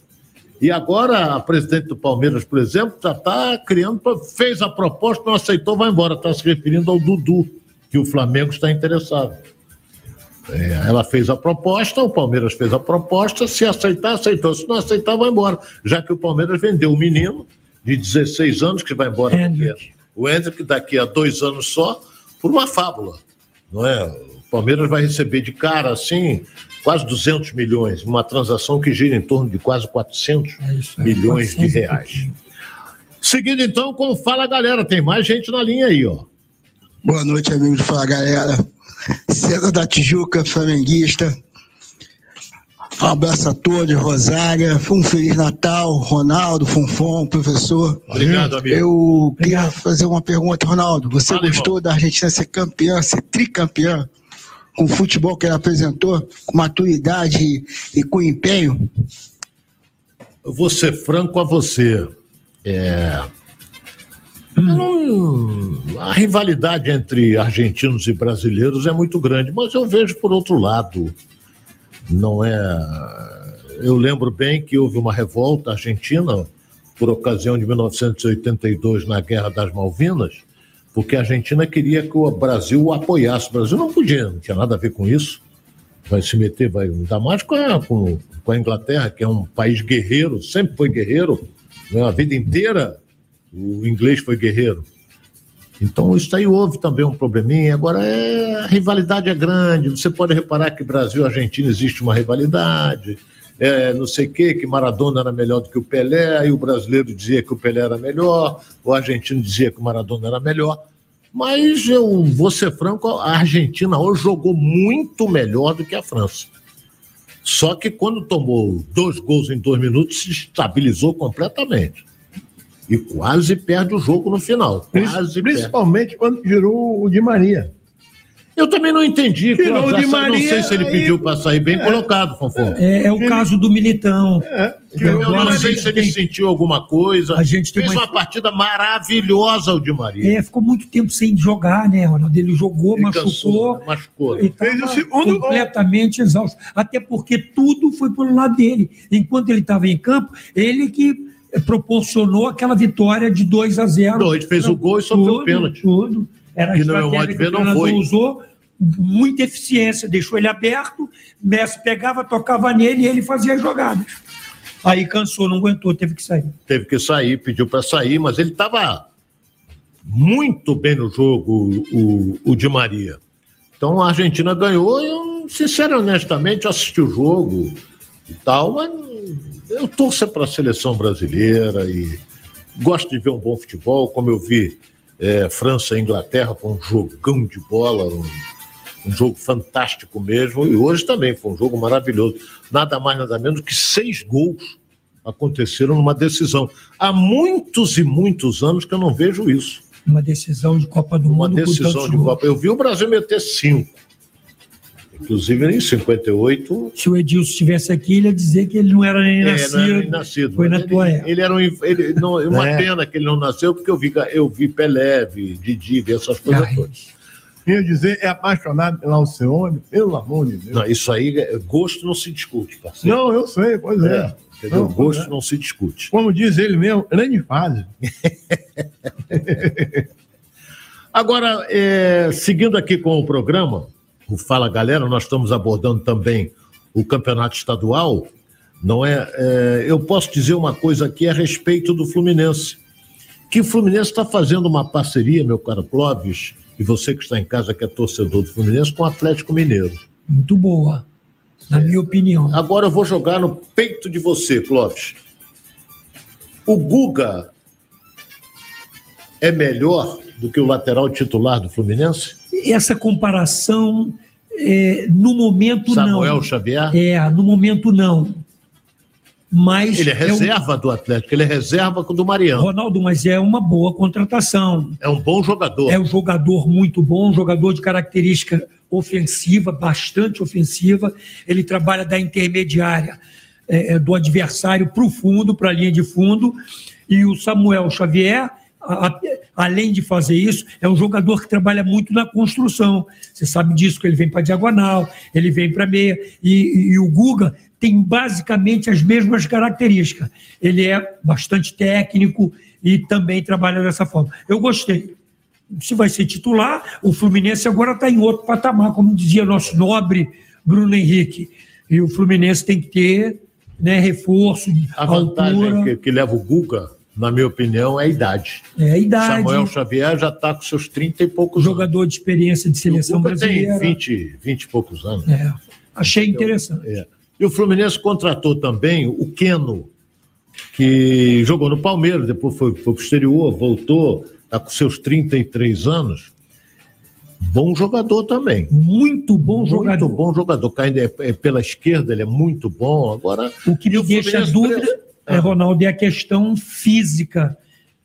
E agora a presidente do Palmeiras, por exemplo, já está criando, fez a proposta, não aceitou, vai embora. Está se referindo ao Dudu, que o Flamengo está interessado. É, ela fez a proposta, o Palmeiras fez a proposta, se aceitar, aceitou. Se não aceitar, vai embora. Já que o Palmeiras vendeu o menino de 16 anos que vai embora. O Hendrick, daqui a dois anos só, por uma fábula. Não é? O Palmeiras vai receber de cara assim quase 200 milhões, uma transação que gira em torno de quase 400 milhões de reais. Seguindo então com o Fala Galera, tem mais gente na linha aí, ó. Boa noite, amigos do Fala Galera. César da Tijuca, flamenguista. Um abraço a todos, Rosária. Um Feliz Natal, Ronaldo, Fonfon, professor. Obrigado, amigo. Eu queria fazer uma pergunta, Ronaldo. Você Fala, gostou da Argentina ser campeã, ser tricampeã, com o futebol que ela apresentou, com maturidade e, com empenho? Eu vou ser franco a você. É, não- a rivalidade entre argentinos e brasileiros é muito grande, mas eu vejo por outro lado. Não é. Eu lembro bem que houve uma revolta argentina por ocasião de 1982 na Guerra das Malvinas, porque a Argentina queria que o Brasil o apoiasse. O Brasil não podia, não tinha nada a ver com isso. Vai se meter, vai ainda mais com a, com, com a Inglaterra, que é um país guerreiro, sempre foi guerreiro, né? a vida inteira o inglês foi guerreiro. Então, isso aí houve também um probleminha. Agora, é, a rivalidade é grande. Você pode reparar que Brasil e Argentina existe uma rivalidade. É, não sei o quê, que Maradona era melhor do que o Pelé, aí o brasileiro dizia que o Pelé era melhor, o argentino dizia que o Maradona era melhor. Mas eu vou ser franco, a Argentina hoje jogou muito melhor do que a França. Só que quando tomou dois gols em dois minutos, se estabilizou completamente. E quase perde o jogo no final. Quase Principalmente quando tirou o Di Maria. Eu também não entendi. Tirou o Cláudio, Di Não Maria, sei se ele pediu para sair bem colocado, Fonfon. É, é o caso do Militão. Eu Agora não sei se ele tem- sentiu alguma coisa. A gente tem Fez uma- uma partida maravilhosa o Di Maria. É, ficou muito tempo sem jogar, né, Ronaldo? Ele jogou, Ele machucou. cansou, né? machucou. E tava completamente exausto. Até porque tudo foi pelo lado dele. Enquanto ele estava em campo, ele que proporcionou aquela vitória de 2 a 0. Dois, fez o gol e sofreu o pênalti. Tudo. Era a Que de ver, o não foi. usou. Muita eficiência, deixou ele aberto, Messi pegava, tocava nele e ele fazia as jogadas. Aí cansou, não aguentou, teve que sair. Teve que sair, pediu para sair, mas ele estava muito bem no jogo, o, o Di Maria. Então a Argentina ganhou. Eu, sincero honestamente, assisti o jogo e tal, mas eu torço para a seleção brasileira e gosto de ver um bom futebol, como eu vi eh, França e Inglaterra com um jogão de bola, um, um jogo fantástico mesmo, e hoje também foi um jogo maravilhoso. Nada mais, nada menos que seis gols aconteceram numa decisão. Há muitos e muitos anos que eu não vejo isso. Uma decisão de Copa do Uma Mundo. com decisão de gols. Copa. Eu vi o Brasil meter cinco. Inclusive em 58. Se o Edilson estivesse aqui, ele ia dizer que ele não era nem É, nascido. não era nem nascido. Foi na tua ele, época. ele era um. Ele, não, uma É. pena que ele não nasceu, porque eu vi, eu vi Pelé, vi Didi, vi essas coisas todas. Queria dizer, é apaixonado pela Alcione, pelo amor de Deus. Não, isso aí, é- gosto não se discute, parceiro. Não, eu sei, pois é. É, entendeu? Não, gosto é. não se discute. Como diz ele mesmo, grande fase. Agora, é, seguindo aqui com o programa, o Fala Galera, nós estamos abordando também o campeonato estadual. Não é, é, eu posso dizer uma coisa aqui a respeito do Fluminense. Que o Fluminense está fazendo uma parceria, meu caro Clóvis, e você que está em casa, que é torcedor do Fluminense, com o Atlético Mineiro. Muito boa, na minha opinião. Agora eu vou jogar no peito de você, Clóvis. O Guga é melhor do que o lateral titular do Fluminense? Essa comparação, é, no momento, Samuel não. Xavier? É, no momento, não. Mas Ele é um- reserva do Atlético, ele é reserva do Mariano. Ronaldo, mas é uma boa contratação. É um bom jogador. É um jogador muito bom, um jogador de característica ofensiva, bastante ofensiva. Ele trabalha da intermediária é, é, do adversário para o fundo, para a linha de fundo. E o Samuel Xavier, a- a- além de fazer isso, é um jogador que trabalha muito na construção. Você sabe disso, que ele vem para diagonal, ele vem para meia. E, e o Guga tem basicamente as mesmas características. Ele é bastante técnico e também trabalha dessa forma. Eu gostei. Se vai ser titular, o Fluminense agora está em outro patamar, como dizia nosso nobre Bruno Henrique. E o Fluminense tem que ter né, reforço, A vantagem altura. que, que leva o Guga, na minha opinião, é a idade. É a idade. Samuel Xavier já está com seus 30 e poucos Jogador de experiência de seleção brasileira. tem 20, 20 e poucos anos. É, achei interessante. É. E o Fluminense contratou também o Keno, que jogou no Palmeiras, depois foi, foi para o exterior, voltou, está com seus 33 anos. Bom jogador também. Muito bom jogador. Muito bom jogador. Caindo é, é pela esquerda, ele é muito bom. Agora. O que me deixa dúvida, é, Ronaldo, é a questão física,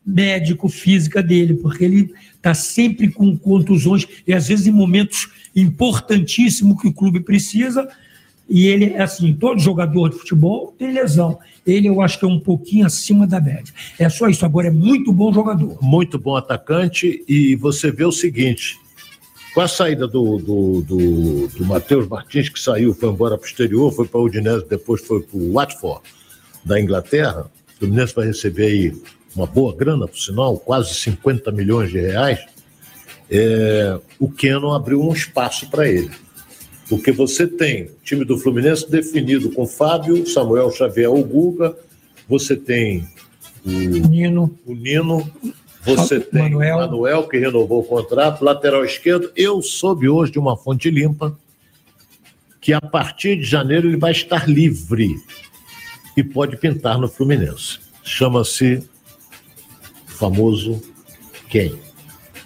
médico-física dele, porque ele está sempre com contusões e às vezes em momentos importantíssimos que o clube precisa. E ele, assim, todo jogador de futebol tem lesão. Ele, eu acho que é um pouquinho acima da média. É só isso. Agora, é muito bom jogador. Muito bom atacante. E você vê o seguinte: com a saída do, do, do, do Matheus Martins, que saiu, foi embora para o exterior, foi para o Udinese, depois foi para o Watford, da Inglaterra. O Fluminense vai receber aí uma boa grana, por sinal, quase 50 milhões de reais. É, o Keno abriu um espaço para ele. Porque você tem o time do Fluminense definido com Fábio, Samuel Xavier, o Guga, você tem o Nino, o Nino você tem Manuel. Manuel, que renovou o contrato, lateral esquerdo. Eu soube hoje de uma fonte limpa que a partir de janeiro ele vai estar livre e pode pintar no Fluminense. Chama-se famoso quem?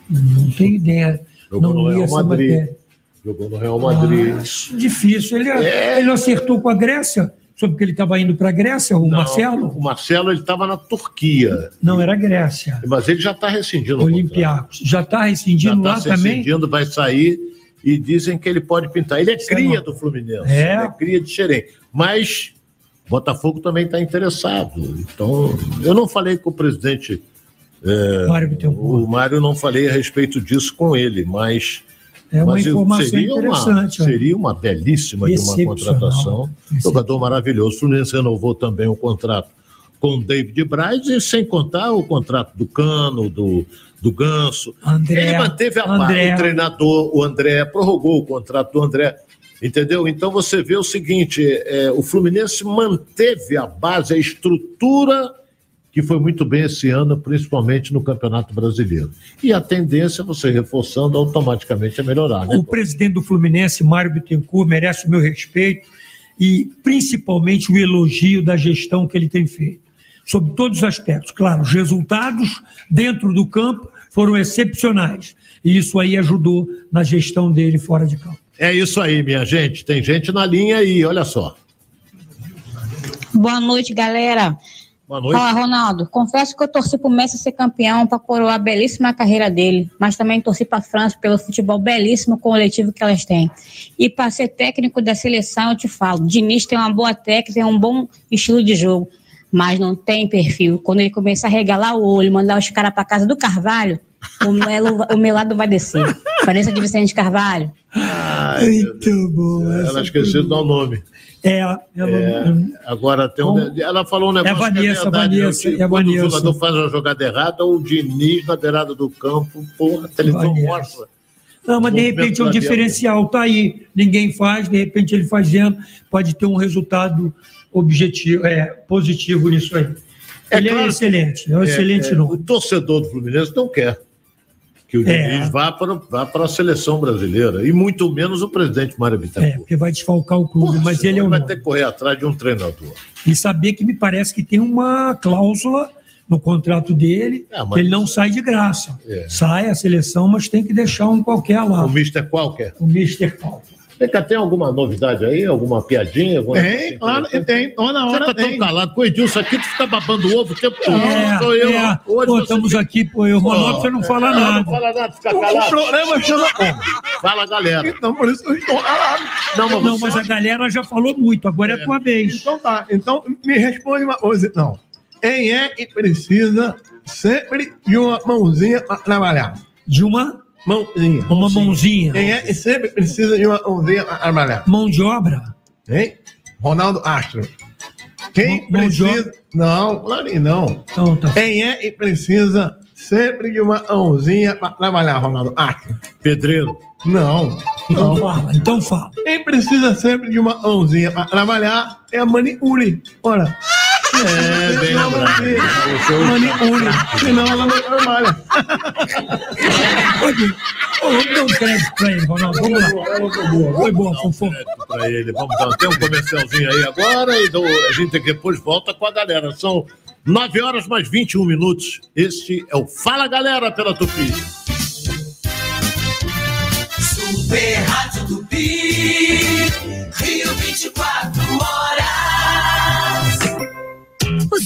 Não tenho ideia. Jogou não no Real Madrid. Matéria. Jogou no Real Madrid. Ah, difícil. Ele, é... ele acertou com a Grécia? Sobre que ele estava indo para a Grécia, o não, Marcelo? O Marcelo ele estava na Turquia. Não, era Grécia. Mas ele já está rescindindo. Olympiacos. Já está rescindindo já tá lá também? rescindindo, vai sair e dizem que ele pode pintar. Ele é cria do Fluminense. É. é cria de Xerém. Mas Botafogo também está interessado. Então, eu não falei com o presidente. É, Mário o Mário não falei a respeito disso com ele, mas é uma informação seria interessante. Uma, seria uma belíssima de uma contratação. Jogador maravilhoso. O Fluminense renovou também o contrato com o David Braz e sem contar o contrato do Cano, do, do Ganso. André, Ele manteve a André. o treinador, o André, prorrogou o contrato do André. Entendeu? Então você vê o seguinte: é, o Fluminense manteve a base, a estrutura que foi muito bem esse ano, principalmente no Campeonato Brasileiro. E a tendência, você reforçando, automaticamente é melhorar. Né? O presidente do Fluminense, Mário Bittencourt, merece o meu respeito e principalmente o elogio da gestão que ele tem feito, sobre todos os aspectos. Claro, os resultados dentro do campo foram excepcionais e isso aí ajudou na gestão dele fora de campo. É isso aí, minha gente. Tem gente na linha aí, olha só. Boa noite, galera. Boa noite. Fala, Ronaldo. Confesso que eu torci para o Messi ser campeão para coroar a belíssima carreira dele, mas também torci para a França pelo futebol belíssimo coletivo que elas têm. E para ser técnico da seleção, eu te falo, Diniz tem uma boa técnica, tem um bom estilo de jogo, mas não tem perfil. Quando ele começar a regalar o olho, mandar os caras para casa do Carvalho, o, melo, o meu lado vai descer. Vanessa de Vicente Carvalho. Ai, Muito bom. Ela esqueceu de dar o nome. É, ela, é, agora tem um, ela falou um negócio é Vanessa, que é verdade, Vanessa, que é quando Vanessa. o jogador faz uma jogada errada, o Diniz na beirada do campo, porra, a televisão mostra. Não, mas de repente é um diferencial, tá aí. Ninguém faz, de repente ele fazendo, pode ter um resultado objetivo, é, positivo nisso aí. ele é excelente, é um excelente nome. O torcedor do Fluminense não quer que o É. Diniz vá para, vá para a seleção brasileira, e muito menos o presidente Mário Bittencourt. É, porque vai desfalcar o clube, mas ele é o vai ter que correr atrás de um treinador. E saber que me parece que tem uma cláusula no contrato dele, É, mas- que ele não sai de graça. É. Sai a seleção, mas tem que deixar um qualquer lá. O Mister qualquer. O Mister qualquer. Vem cá, tem alguma novidade aí? Alguma piadinha? Alguma Tem, claro que tem. Toda Você hora tá tão tem. calado com o Edilson aqui, tu fica babando ovo o tempo todo. É, Sou eu. é. Hoje Pô, você estamos fica- aqui, pô, eu, Ronaldo, você não fala é, nada. Não fala nada, fica O calado. programa chama como? Fala, galera. Então, por isso que eu estou calado. Não, mas, Não, você- mas a galera já falou muito, agora é a tua vez. Então tá, então me responde uma coisa, não. Quem é que precisa sempre de uma mãozinha para trabalhar? De uma mãozinha. Uma mãozinha. Quem é que sempre precisa de uma mãozinha para trabalhar? Mão de obra? Hein? Ronaldo Astro. Quem Mão- mão de precisa. Não, claro que não. Então, tá. Quem é que precisa sempre de uma mãozinha para trabalhar, Ronaldo Astro? Pedreiro. Não. Então não. fala, então fala. Quem precisa sempre de uma mãozinha para trabalhar é a manicure. Ora. É, bem lembrado. Manicure. Senão ela não trabalha. Vamos dar um crédito pra ele, Ronaldo. Vamos lá. Foi boa, fofo. Pra ele. Vamos dar tem um comercialzinho aí agora e do- a gente depois volta com a galera. São 9 horas mais 21 minutos. Este é o Fala Galera pela Tupi. Super Rádio Tupi, Rio 24 horas.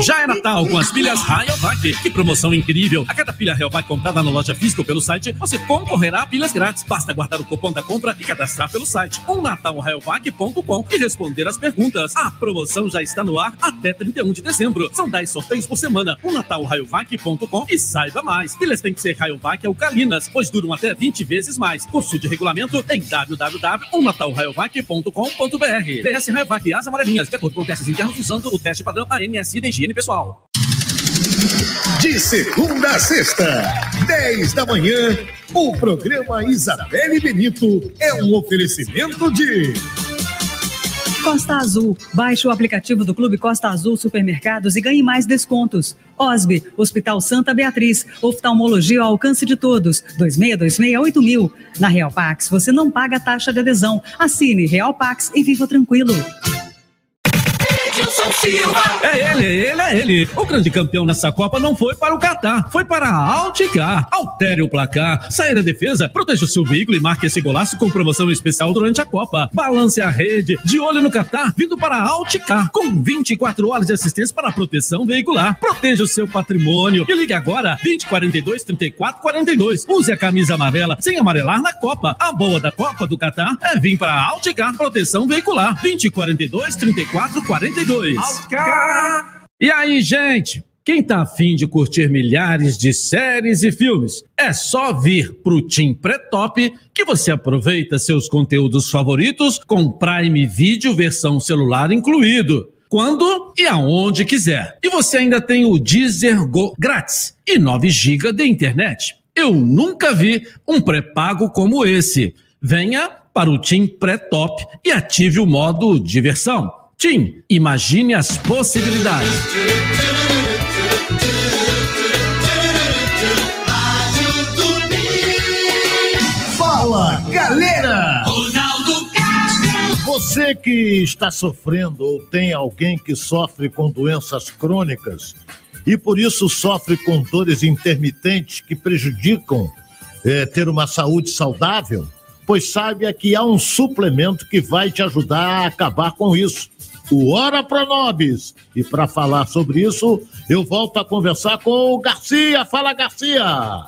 Já é Natal com as pilhas Rayovac. Que promoção incrível! A cada pilha Rayovac comprada na loja física ou pelo site, você concorrerá a pilhas grátis. Basta guardar o cupom da compra e cadastrar pelo site umnatalrayovac.com e responder as perguntas. A promoção já está no ar até 31 de dezembro. São 10 sorteios por semana. umnatalrayovac.com e saiba mais. Pilhas têm que ser Rayovac alcalinas, pois duram até 20 vezes mais. Curso de regulamento em www.umnatalrayovac.com.br DS Rayovac as amarelinhas, de acordo com testes internos usando o teste padrão ANSI de higiene pessoal. De segunda a sexta, 10 da manhã, o programa Isabelle Benito é um oferecimento de. Costa Azul. Baixe o aplicativo do Clube Costa Azul Supermercados e ganhe mais descontos. OSB, Hospital Santa Beatriz, oftalmologia ao alcance de todos. 26268000. Na Real Pax, você não paga taxa de adesão. Assine Real Pax e viva tranquilo. Edilson Silva. É ele, é ele, é ele. O grande campeão nessa Copa não foi para o Catar, foi para a Alticar. Altere o placar, saia da defesa, proteja o seu veículo e marque esse golaço com promoção especial durante a Copa. Balance a rede, de olho no Catar, vindo para a Alticar, com 24 horas de assistência para a proteção veicular. Proteja o seu patrimônio e ligue agora 2042 34 42. Use a camisa amarela sem amarelar na Copa. A boa da Copa do Catar é vir para a Alticar Proteção Veicular 2042 34 42. E aí, gente? Quem tá afim de curtir milhares de séries e filmes, é só vir pro Tim Pré-Top que você aproveita seus conteúdos favoritos com Prime Video versão celular incluído. Quando e aonde quiser. E você ainda tem o Deezer Go grátis e 9 GB de internet. Eu nunca vi um pré-pago como esse. Venha para o Tim Pré-Top e ative o modo diversão. Tim, imagine as possibilidades. Fala, galera! Você que está sofrendo ou tem alguém que sofre com doenças crônicas e por isso sofre com dores intermitentes que prejudicam eh, ter uma saúde saudável, pois saiba que há um suplemento que vai te ajudar a acabar com isso. O Hora Pronobis. E para falar sobre isso, eu volto a conversar com o Garcia. Fala, Garcia!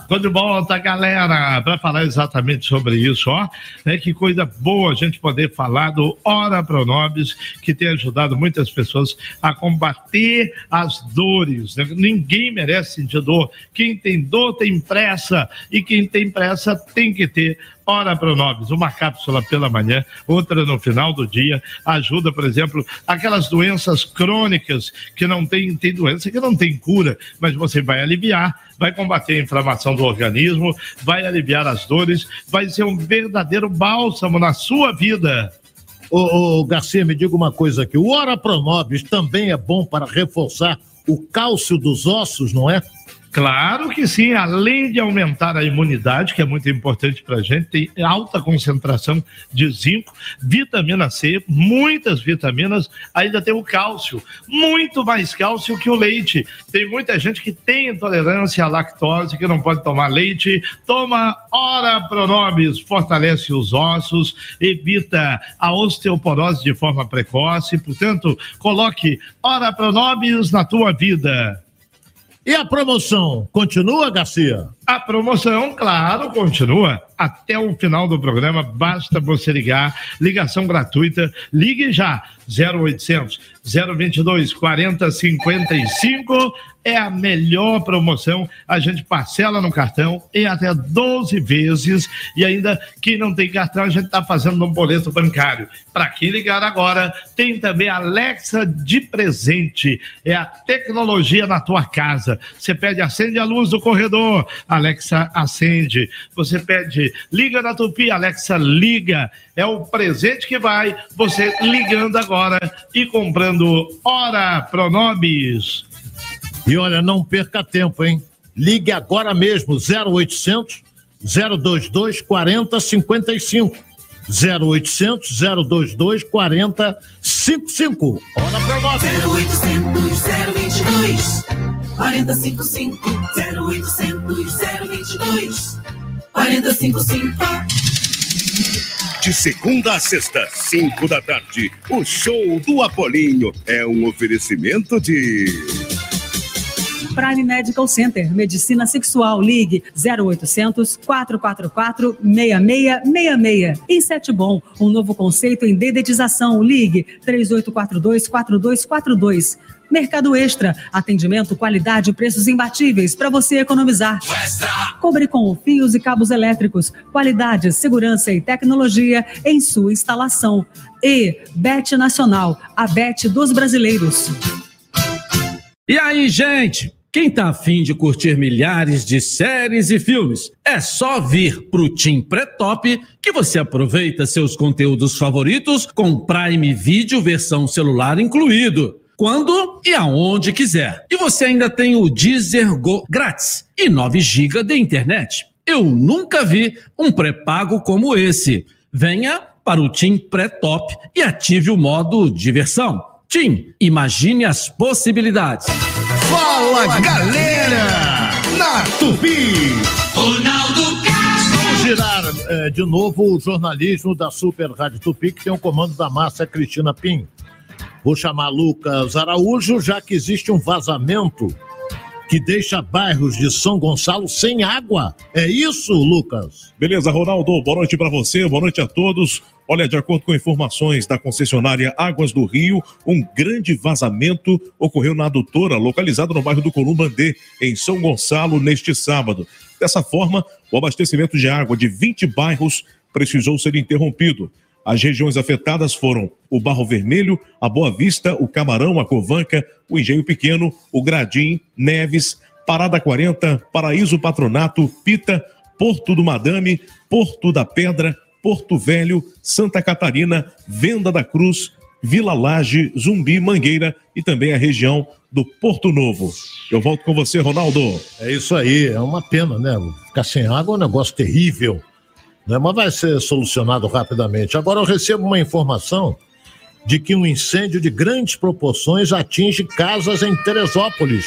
Tô de volta, galera, para falar exatamente sobre isso, ó. Né, que coisa boa a gente poder falar do Hora Pronobis, que tem ajudado muitas pessoas a combater as dores. né? Ninguém merece sentir dor. Quem tem dor tem pressa, e quem tem pressa tem que ter Hora Pronobis, uma cápsula pela manhã, outra no final do dia, ajuda, por exemplo, aquelas doenças crônicas que não tem, tem doença que não tem cura, mas você vai aliviar, vai combater a inflamação do organismo, vai aliviar as dores, vai ser um verdadeiro bálsamo na sua vida. Ô, ô, Garcia, me diga uma coisa aqui. O Ora Pronobis também é bom para reforçar o cálcio dos ossos, não é? Claro que sim, além de aumentar a imunidade, que é muito importante para a gente, tem alta concentração de zinco, vitamina C, muitas vitaminas, ainda tem o cálcio, muito mais cálcio que o leite. Tem muita gente que tem intolerância à lactose, que não pode tomar leite, toma Ora Pronobis, fortalece os ossos, evita a osteoporose de forma precoce, portanto, coloque Ora Pronobis na tua vida. E a promoção continua, Garcia? A promoção, claro, continua até o final do programa. Basta você ligar, ligação gratuita. Ligue já, 0800 022 4055. É a melhor promoção. A gente parcela no cartão em até 12 vezes. E ainda, quem não tem cartão, a gente está fazendo no boleto bancário. Para quem ligar agora, tem também a Alexa de presente. É a tecnologia na tua casa. Você pede, acende a luz do corredor, Alexa acende. Você pede, liga na Tupi, Alexa liga. É o presente que vai, você ligando agora e comprando Hora Pronobis. E olha, não perca tempo, hein? Ligue agora mesmo, 0800 022 4055. 0800 022 4055. Hora Pronobis. 0800 022 4055 0800 022 4055 De segunda a sexta, cinco da tarde, o show do Apolinho é um oferecimento de. Prime Medical Center, Medicina Sexual, ligue 0800 444 6666. Inset Bom, um novo conceito em dedetização, ligue 3842 4242. Mercado Extra, atendimento, qualidade e preços imbatíveis para você economizar. Cobre com fios e cabos elétricos, qualidade, segurança e tecnologia em sua instalação. E Bet Nacional, a Bet dos brasileiros. E aí, gente? Quem tá afim de curtir milhares de séries e filmes, é só vir pro Tim Pré-Top que você aproveita seus conteúdos favoritos com Prime Video versão celular incluído. Quando e aonde quiser. E você ainda tem o Deezer Go grátis e 9 GB de internet. Eu nunca vi um pré-pago como esse. Venha para o Tim Pré-Top e ative o modo diversão. Tim, imagine as possibilidades. Fala galera! Na Tupi! Ronaldo Vamos girar eh, de novo o jornalismo da Super Rádio Tupi, que tem o comando da Márcia Cristina Pim. Vou chamar Lucas Araújo, já que existe um vazamento que deixa bairros de São Gonçalo sem água. É isso, Lucas? Beleza, Ronaldo, boa noite para você, boa noite a todos. Olha, de acordo com informações da concessionária Águas do Rio, um grande vazamento ocorreu na adutora, localizada no bairro do Corumbandê, em São Gonçalo, neste sábado. Dessa forma, o abastecimento de água de 20 bairros precisou ser interrompido. As regiões afetadas foram o Barro Vermelho, a Boa Vista, o Camarão, a Covanca, o Engenho Pequeno, o Gradim, Neves, Parada 40, Paraíso Patronato, Pita, Porto do Madame, Porto da Pedra, Porto Velho, Santa Catarina, Venda da Cruz, Vila Laje, Zumbi, Mangueira e também a região do Porto Novo. Eu volto com você, Ronaldo. É isso aí, é uma pena, né? Ficar sem água é um negócio terrível, né? mas vai ser solucionado rapidamente. Agora eu recebo uma informação de que um incêndio de grandes proporções atinge casas em Teresópolis.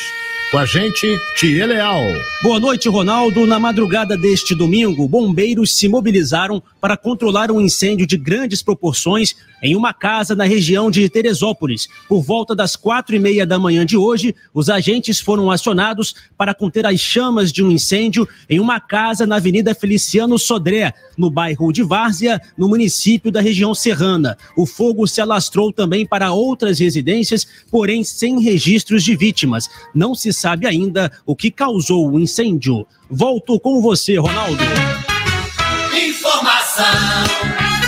Com a gente, Tia Leal. Boa noite, Ronaldo. Na madrugada deste domingo, bombeiros se mobilizaram para controlar um incêndio de grandes proporções em uma casa na região de Teresópolis. Por volta das quatro e meia da manhã de hoje, os agentes foram acionados para conter as chamas de um incêndio em uma casa na Avenida Feliciano Sodré, no bairro de Várzea, no município da região serrana. O fogo se alastrou também para outras residências, porém sem registros de vítimas. Não se sabe ainda o que causou o incêndio. Volto com você, Ronaldo. Informação,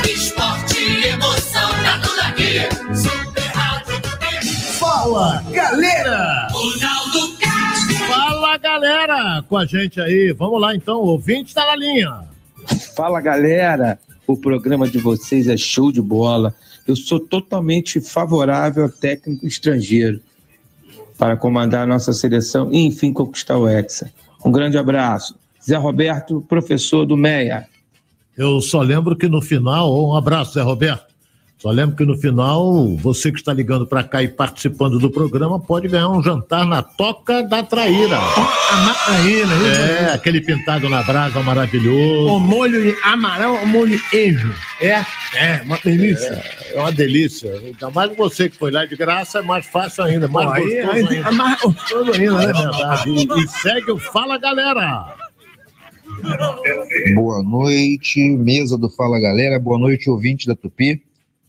esporte e emoção, tá tudo aqui. Super Rádio. Fala, galera! Ronaldo Castro. Fala, galera! Com a gente aí. Vamos lá, então. O ouvinte está na linha. Fala galera, o programa de vocês é show de bola. Eu sou totalmente favorável ao técnico estrangeiro para comandar a nossa seleção e, enfim, conquistar o Hexa. Um grande abraço. Zé Roberto, professor do MEIA. Eu só lembro que no final, um abraço, Zé Roberto. Só lembro que no final, você que está ligando para cá e participando do programa pode ganhar um jantar na Toca da Traíra. A traíra, É, aquele pintado na brasa maravilhoso. O molho de amarão, o molho de queijo. É, é, uma delícia. É, é uma delícia. Ainda mais você que foi lá de graça, é mais fácil ainda, mais Pô, aí- gostoso aí- ainda. é mais gostoso ainda, né? É verdade. E, e segue o Fala Galera. Boa noite, mesa do Fala Galera, boa noite, ouvinte da Tupi.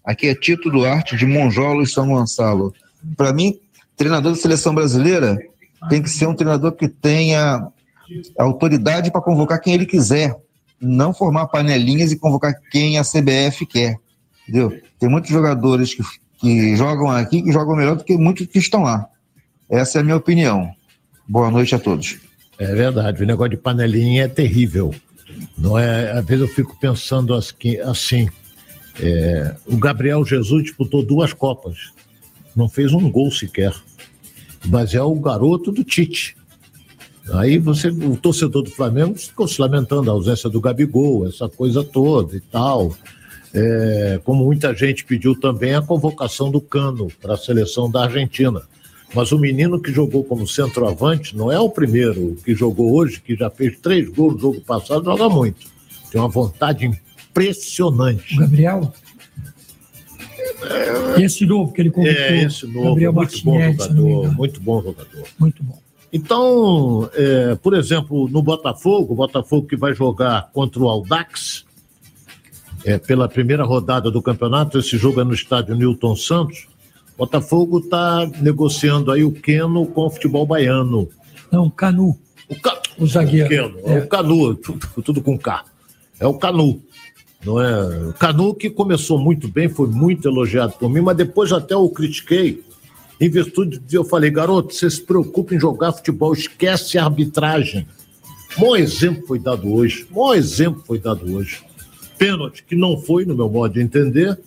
Aqui é Tito Duarte, de Monjolo e São Gonçalo. Para mim, treinador da seleção brasileira tem que ser um treinador que tenha autoridade para convocar quem ele quiser, não formar panelinhas e convocar quem a CBF quer. Entendeu? Tem muitos jogadores que, que jogam aqui que jogam melhor do que muitos que estão lá. Essa é a minha opinião. Boa noite a todos. É verdade, o negócio de panelinha é terrível. Não é? Às vezes eu fico pensando assim é, o Gabriel Jesus disputou duas Copas, não fez um gol sequer, mas é o garoto do Tite. Aí você, o torcedor do Flamengo ficou se lamentando a ausência do Gabigol, essa coisa toda e tal. É, como muita gente pediu também a convocação do Cano para a seleção da Argentina. Mas o menino que jogou como centroavante não é o primeiro que jogou hoje, que já fez três gols no jogo passado, joga muito. Tem uma vontade impressionante. O Gabriel? Esse novo que ele convocou. É, esse novo, Gabriel muito bom jogador, muito bom jogador. Muito bom. Então, é, por exemplo, no Botafogo, o Botafogo que vai jogar contra o Aldax, é, pela primeira rodada do campeonato, esse jogo é no estádio Newton Santos, Botafogo está negociando aí o Queno com o futebol baiano. Não, Canu. O, ca... o zagueiro. O Queno, é. o Canu, tudo, tudo com K. É o Canu. Não é? O Canu que começou muito bem, foi muito elogiado por mim, mas depois até eu critiquei. Em virtude de eu falei, garoto, você se preocupa em jogar futebol, esquece a arbitragem. Bom exemplo foi dado hoje. Bom exemplo foi dado hoje. Pênalti que não foi, no meu modo de entender.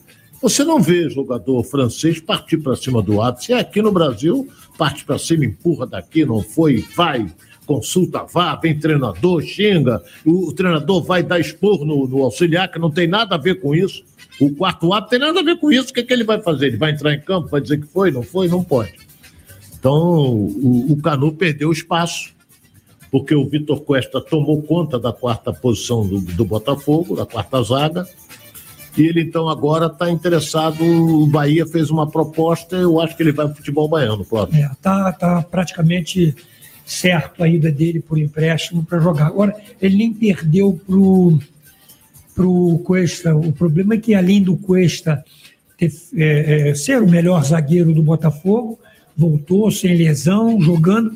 Você não vê jogador francês partir para cima do árbitro. Se é aqui no Brasil, parte para cima, empurra daqui, não foi, vai, consulta, vá, vem treinador, xinga, o, o treinador vai dar esporro no, no auxiliar, que não tem nada a ver com isso. O quarto árbitro tem nada a ver com isso. O que, é que ele vai fazer? Ele vai entrar em campo, vai dizer que foi, não foi? Não pode. Então, o, o Canu perdeu espaço, porque o Vitor Cuesta tomou conta da quarta posição do, do Botafogo, da quarta zaga, e ele então agora está interessado. O Bahia fez uma proposta, eu acho que ele vai para o futebol baiano, claro. É, tá, tá praticamente certo a ida dele por empréstimo para jogar. Agora, ele nem perdeu pro pro Cuesta. O problema é que além do Cuesta ter, é, é, ser o melhor zagueiro do Botafogo, voltou sem lesão, jogando,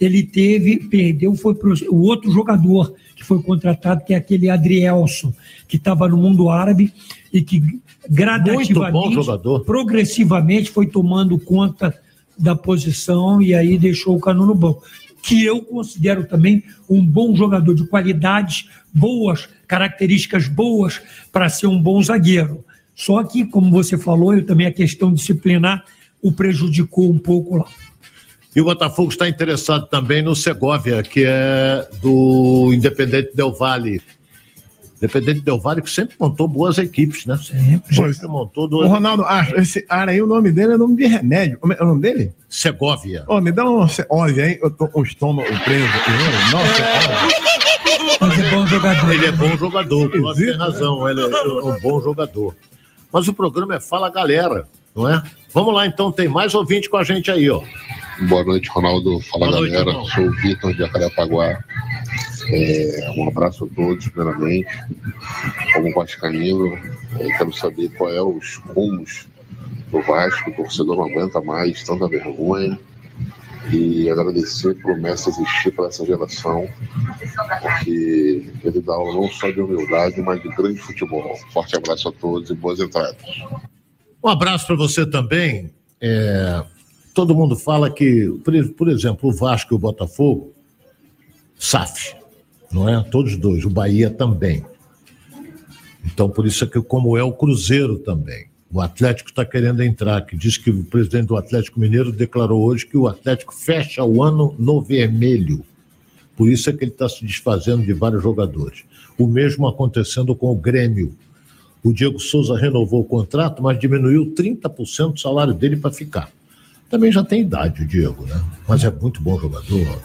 ele teve, perdeu, foi pro, o outro jogador que foi contratado, que é aquele Adrielson, que estava no mundo árabe e que gradativamente, progressivamente foi tomando conta da posição e aí deixou o Canu no banco. Que eu considero também um bom jogador de qualidades boas, características boas para ser um bom zagueiro. Só que, como você falou, eu também a questão disciplinar o prejudicou um pouco lá. E o Botafogo está interessado também no Segovia, que é do Independente Del Valle. Independente Del Valle que sempre montou boas equipes, né? Sempre. Sempre montou duas... Ô, Ronaldo, ah, esse cara aí, o nome dele é nome de remédio. Como é o nome dele? Segovia. Ô, me dá um. Olha, hein? Eu tô com o estômago preso aqui. né? Nossa, Mas é bom jogador. Ele é bom jogador, você tem razão, ele é um bom jogador. Mas o programa é Fala Galera, não é? Vamos lá então, tem mais ouvinte com a gente aí, ó. Boa noite, Ronaldo. Fala Boa noite, galera. irmão. Sou o Vitor de Acarapaguá. É, um abraço a todos, primeiramente. Como Vascaíno, quero saber qual é os rumos do Vasco. O torcedor não aguenta mais tanta vergonha. E agradecer por Messi existir para essa geração, porque ele dá não só de humildade, mas de grande futebol. Forte abraço a todos e boas entradas. Um abraço para você também. É, todo mundo fala que, por exemplo, o Vasco e o Botafogo, SAF, não é? Todos dois, o Bahia também. Então, por isso é que, como é o Cruzeiro também. O Atlético está querendo entrar, que diz que o presidente do Atlético Mineiro declarou hoje que o Atlético fecha o ano no vermelho. Por isso é que ele está se desfazendo de vários jogadores. O mesmo acontecendo com o Grêmio. O Diego Souza renovou o contrato, mas diminuiu 30% do salário dele para ficar. Também já tem idade o Diego, né? Mas é muito bom jogador.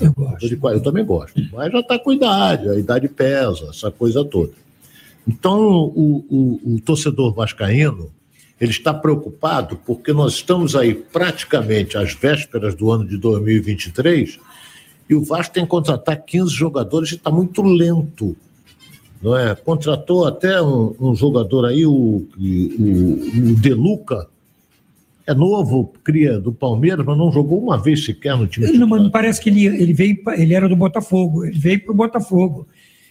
Eu gosto. Eu também gosto. Mas já está com idade, a idade pesa, essa coisa toda. Então, o, o, o torcedor vascaíno, ele está preocupado porque nós estamos aí praticamente às vésperas do ano de 2023 e o Vasco tem que contratar 15 jogadores e está muito lento. Não é? Contratou até um, um jogador aí, o, o, o Deluca, é novo, cria do Palmeiras, mas não jogou uma vez sequer no time. Ele não, mas parece que ele, ele veio, ele era do Botafogo, ele veio para o Botafogo.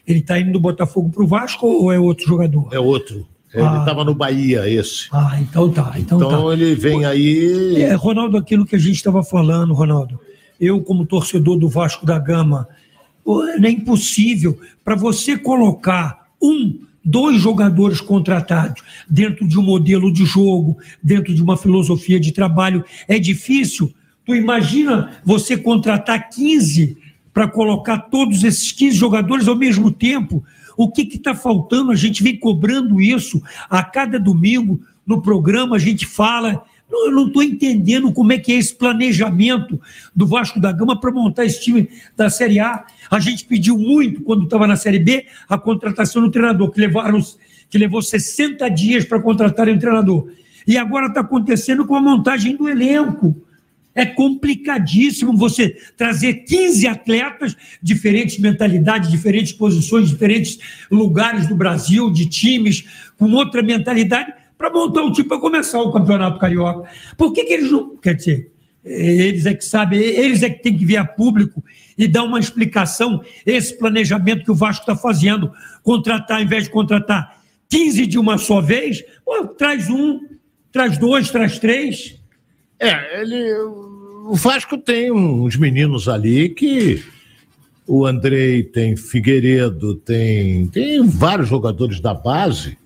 Ele está indo do Botafogo para o Vasco ou é outro jogador? É outro. Ele Ah. estava no Bahia, esse. Ah, então tá. Então, Então tá. ele vem aí. É, Ronaldo, aquilo que a gente estava falando, Ronaldo, eu como torcedor do Vasco da Gama, é impossível para você colocar um, dois jogadores contratados dentro de um modelo de jogo, dentro de uma filosofia de trabalho, é difícil. Tu imagina você contratar 15 para colocar todos esses 15 jogadores ao mesmo tempo? O que está faltando? A gente vem cobrando isso a cada domingo no programa, a gente fala. Eu não estou entendendo como é que é esse planejamento do Vasco da Gama para montar esse time da Série A. A gente pediu muito, quando estava na Série B, a contratação do treinador, que, levaram, que levou 60 dias para contratar o treinador. E agora está acontecendo com a montagem do elenco. É complicadíssimo você trazer 15 atletas, diferentes mentalidades, diferentes posições, diferentes lugares do Brasil, de times, com outra mentalidade, para montar um time para começar o Campeonato Carioca. Por que, que eles não. Quer dizer, eles é que sabem, eles é que tem que vir a público e dar uma explicação, esse planejamento que o Vasco está fazendo, contratar, ao invés de contratar 15 de uma só vez, pô, traz um, traz dois, traz três. É, ele, o Vasco tem uns meninos ali que o Andrei tem Figueiredo, tem, tem vários jogadores da base.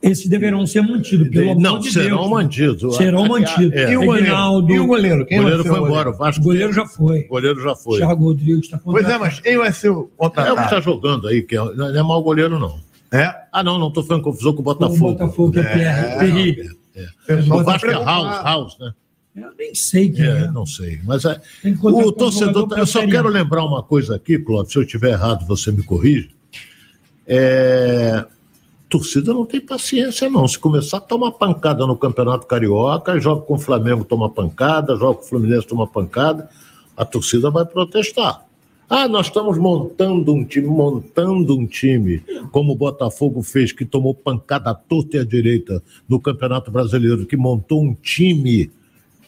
Esses deverão ser mantidos, pelo Não, de serão Deus. mantidos. Serão mantidos. É. E o? Reinaldo- E o goleiro? Quem o goleiro o foi embora. O Vasco O goleiro já foi. O goleiro já foi. Thiago Rodrigues está Pois é, mas quem vai ser o É o que contratado? está jogando aí, que é, não é mau goleiro, não. É? Ah, não, não estou fazendo confusão com o Botafogo. Botafogo, que é Pierre, Perry. O Vasco é House, House, né? Eu nem sei quem é. Não sei, mas é, o torcedor. pra Eu só quero lembrar uma coisa aqui, Clóvis, se eu estiver errado, você me corrige. É, torcida não tem paciência, não. Se começar a tomar pancada no Campeonato Carioca, joga com o Flamengo, toma pancada, joga com o Fluminense, toma pancada, a torcida vai protestar. Ah, nós estamos montando um time, montando um time, como o Botafogo fez, que tomou pancada à torta e à direita no Campeonato Brasileiro, que montou um time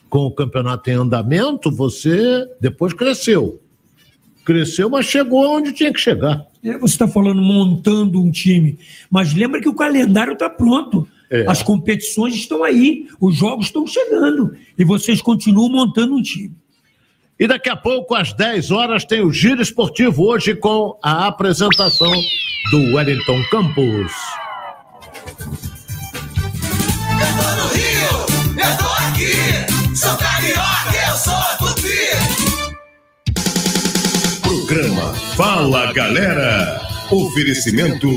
com o campeonato em andamento, você depois cresceu. Cresceu, mas chegou onde tinha que chegar. É, Você está falando montando um time, mas lembra que o calendário está pronto. É. As competições estão aí, os jogos estão chegando e vocês continuam montando um time. E daqui a pouco, às 10 horas, tem o Giro Esportivo, hoje com a apresentação do Wellington Campos. no Rio, eu tô aqui. Sou carioca, Programa Fala Galera. Oferecimento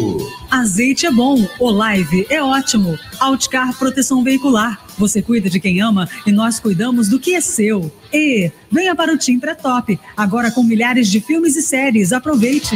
Azeite é bom, Olive é ótimo. Outcar Proteção Veicular. Você cuida de quem ama e nós cuidamos do que é seu. E venha para o Tim Pré-Top, agora com milhares de filmes e séries. Aproveite.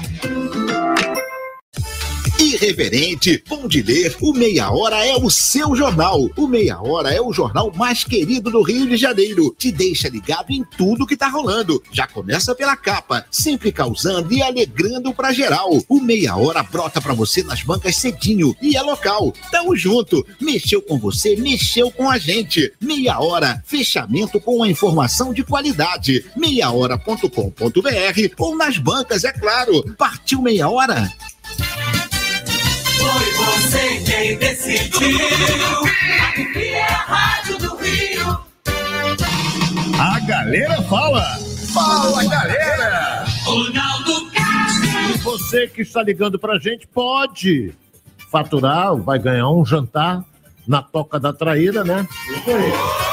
Irreverente, bom de ler, o Meia Hora é o seu jornal. O Meia Hora é o jornal mais querido do Rio de Janeiro. Te deixa ligado em tudo que tá rolando. Já começa pela capa, sempre causando e alegrando pra geral. O Meia Hora brota pra você nas bancas cedinho e é local. Tamo junto. Mexeu com você, mexeu com a gente. Meia Hora, fechamento com a informação de qualidade. Meiahora.com.br ou nas bancas, é claro. Partiu Meia Hora? Foi você quem decidiu. Aqui é a Rádio do Rio. A Galera Fala. Fala Galera. Ronaldo Castro. Você que está ligando para a gente pode faturar, vai ganhar um jantar na Toca da Traíra, né?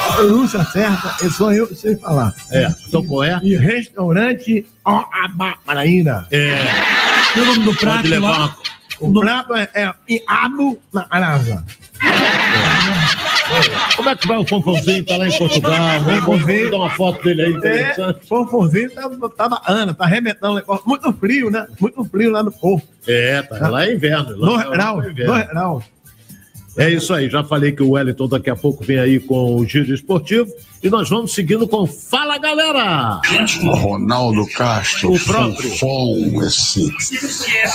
A pronúncia certa é só eu sei falar. É, então qual é? E restaurante Oabaraína. É. O nome do prato Pode levar lá? uma- O prato é, é Iabo na Arasa. Como é que vai o Fonfonzinho? Tá lá em Portugal. Vamos Fonfonzinho. dar uma foto dele aí, É, interessante. Fonfonzinho tava, tava Ana, tá arrebentando. Muito frio, né? Muito frio lá no povo. É, tá lá é inverno. Lá Dois é graus, inverno. dois graus. É isso aí, já falei que o Wellington daqui a pouco vem aí com o giro esportivo e nós vamos seguindo com Fala Galera! Ronaldo Castro, O próprio. Fofão, esse,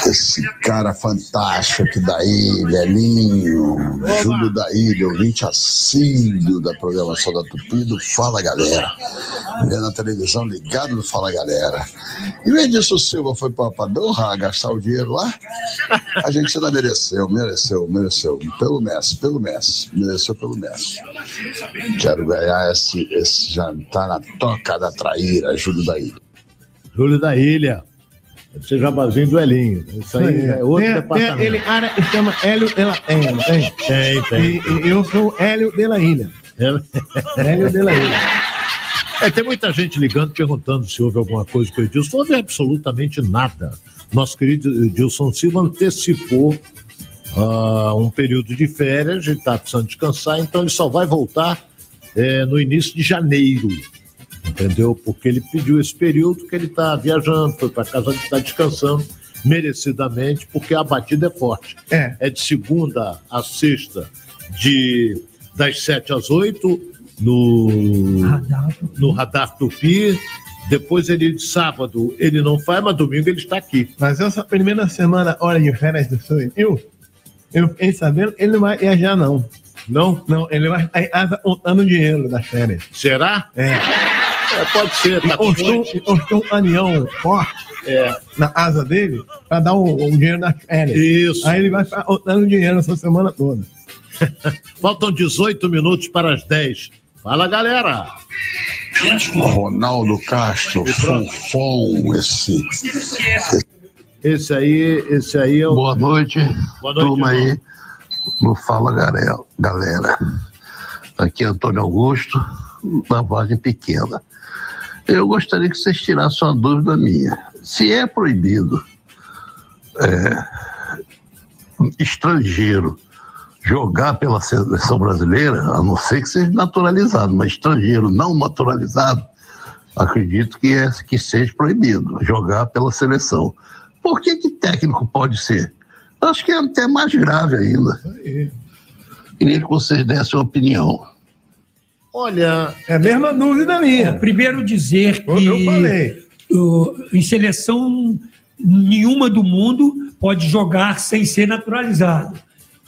esse cara fantástico aqui da ilha, Elinho, Júlio da Ilha, ouvinte assíduo da programação da Tupi do Fala Galera. Vendo a televisão ligado no Fala Galera. E o Edilson Silva foi para Padorra gastar o dinheiro lá. A gente ainda mereceu, mereceu, mereceu. Pelo Messi, pelo Messi. Mereceu pelo Messi. Quero ganhar esse, esse jantar na toca da traíra, Júlio da Ilha. Júlio da Ilha. Deve ser jabazinho do Elinho. Isso aí é outro tem, departamento. tem aquele cara que chama Hélio de la Ilha, tem? Tem, tem. E, eu sou Hélio de la Ilha. Hélio de la Ilha. É, tem muita gente ligando perguntando se houve alguma coisa com o Edilson. Não houve absolutamente nada. Nosso querido Edilson Silva antecipou ah, um período de férias, ele está precisando descansar, então ele só vai voltar eh, no início de janeiro. Entendeu? Porque ele pediu esse período que ele está viajando, foi para casa, está descansando merecidamente, porque a batida é forte. É. de segunda a sexta, de das sete às oito, no, no Radar Tupi. Depois ele, de sábado, ele não faz, mas domingo ele está aqui. Mas essa primeira semana, hora de férias do Sul, eu, eu fiquei sabendo, ele não vai viajar, não. Não? Não, ele vai estar em casa contando dinheiro das férias. Será? É. pode ser, tá postou, um caminhão forte na asa dele para dar o, o dinheiro das férias. Isso. Aí ele vai ficar contando dinheiro essa semana toda. Faltam 18 minutos para as 10. Fala, galera! Ronaldo Castro, Fofão, esse, Esse aí, esse aí é o. Boa noite, Boa noite, turma irmão. aí no Fala Galera. galera. Aqui é Antônio Augusto, da Vargem Pequena. Eu gostaria que vocês tirassem uma dúvida minha. Se é proibido é, estrangeiro jogar pela seleção brasileira, a não ser que seja naturalizado, mas estrangeiro não naturalizado, acredito que, é, que seja proibido jogar pela seleção. Por que, que técnico pode ser? Acho que é até mais grave ainda. Queria que vocês dessem uma opinião. Olha. É a mesma dúvida minha. primeiro dizer que Eu falei. o- em seleção nenhuma do mundo pode jogar sem ser naturalizado.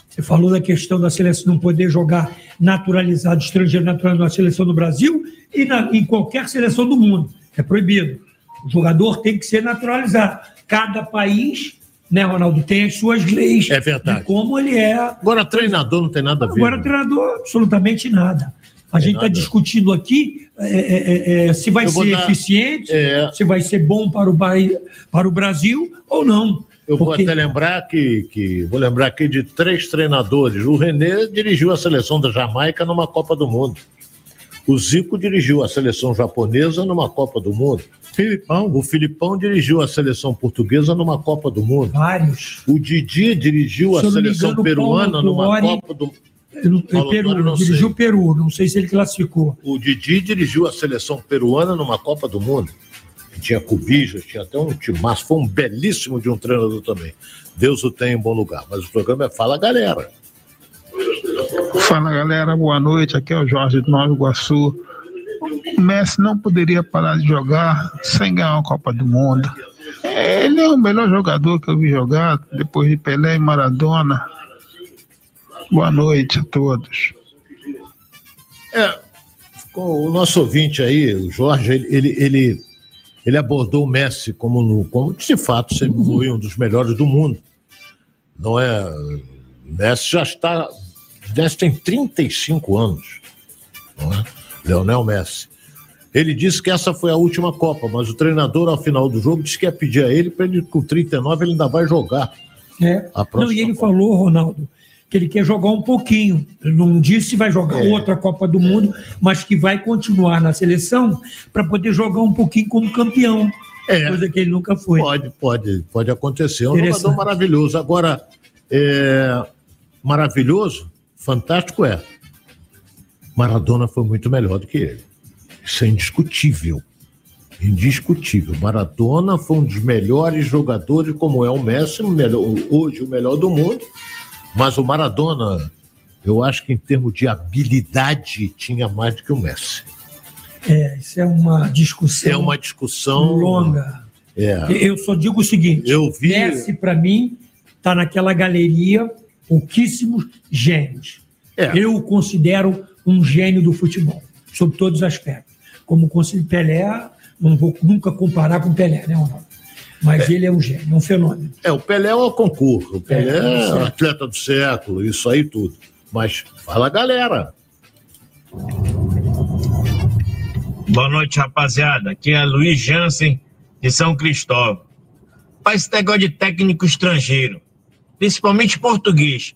Você falou da questão da seleção não poder jogar naturalizado, estrangeiro naturalizado na seleção do Brasil e na- em qualquer seleção do mundo. É proibido. O jogador tem que ser naturalizado. Cada país, né, Ronaldo, tem as suas leis. É verdade. De como ele é. Agora, treinador não tem nada a ver. Agora, né? treinador, absolutamente nada. A gente está discutindo aqui é, é, é, se vai ser dar- eficiente, É. se vai ser bom para o, para o Brasil ou não. Eu vou Porque- até lembrar que, que vou lembrar aqui de três treinadores. O René dirigiu a seleção da Jamaica numa Copa do Mundo. O Zico dirigiu a seleção japonesa numa Copa do Mundo. Filipão. O Filipão dirigiu a seleção portuguesa numa Copa do Mundo. Vários. O Didi dirigiu a Se me seleção engano, peruana numa Tuori- Copa do não- Paulo Peru, não dirigiu o Peru, não sei se ele classificou. O Didi dirigiu a seleção peruana numa Copa do Mundo. Tinha Cubijas, tinha até um timaço. Foi um belíssimo de um treinador também. Deus o tenha em bom lugar. Mas o programa é Fala Galera. Fala galera, boa noite. Aqui é o Jorge de Nova Iguaçu. O Messi não poderia parar de jogar sem ganhar uma Copa do Mundo. Ele é o melhor jogador que eu vi jogar depois de Pelé e Maradona. Boa noite a todos. É, o nosso ouvinte aí, o Jorge, ele, ele, ele, ele abordou o Messi como, no, como de fato sempre foi um dos melhores do mundo. Não é? Messi já está. Messi tem 35 anos. Não é? Leonel Messi. Ele disse que essa foi a última Copa, mas o treinador, ao final do jogo, disse que ia pedir a ele para ele, com 39, ele ainda vai jogar. É. Não, e ele falou, Ronaldo, que ele quer jogar um pouquinho. Ele não disse se vai jogar É. outra Copa do Mundo, mas que vai continuar na seleção para poder jogar um pouquinho como campeão. É. Coisa que ele nunca foi. Pode, pode, pode acontecer. É um jogador maravilhoso. Agora, é, maravilhoso, fantástico é. Maradona foi muito melhor do que ele. Isso é indiscutível. Indiscutível. Maradona foi um dos melhores jogadores, como é o Messi, melhor- hoje o melhor do mundo. Mas o Maradona eu acho que em termos de habilidade tinha mais do que o Messi. É, isso é uma discussão. É uma discussão longa. É. Eu só digo o seguinte: eu vi... Messi, para mim, está naquela galeria pouquíssimos gênios. É. Eu o considero um gênio do futebol, sob todos os aspectos. Como considero Pelé, não vou nunca comparar com Pelé, né, Ronaldo? Mas ele é um gênio, um fenômeno. É, o Pelé é o concurso. O Pelé É, é, certo. atleta do século, isso aí tudo. Mas fala, galera. Boa noite, rapaziada. Aqui é Luiz Jansen, de São Cristóvão. Faz esse negócio de técnico estrangeiro, principalmente português.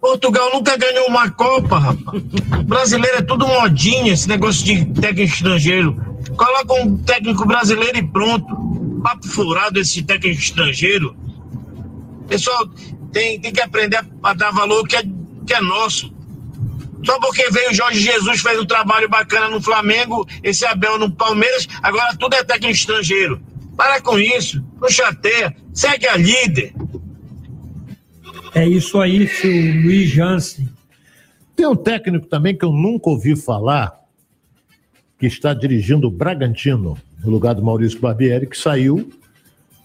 Portugal nunca ganhou uma Copa, rapaz. Brasileiro é tudo modinha, esse negócio de técnico estrangeiro. Coloca um técnico brasileiro e pronto. Papo furado esse técnico estrangeiro. Pessoal, tem, tem que aprender a, a dar valor que é, que é nosso. Só porque veio o Jorge Jesus, fez um trabalho bacana no Flamengo, esse Abel no Palmeiras, agora tudo é técnico estrangeiro. Para com isso, não chateia, segue a líder. É isso aí, seu Luiz Jansen. Tem um técnico também que eu nunca ouvi falar, que está dirigindo o Bragantino, no lugar do Maurício Barbieri, que saiu,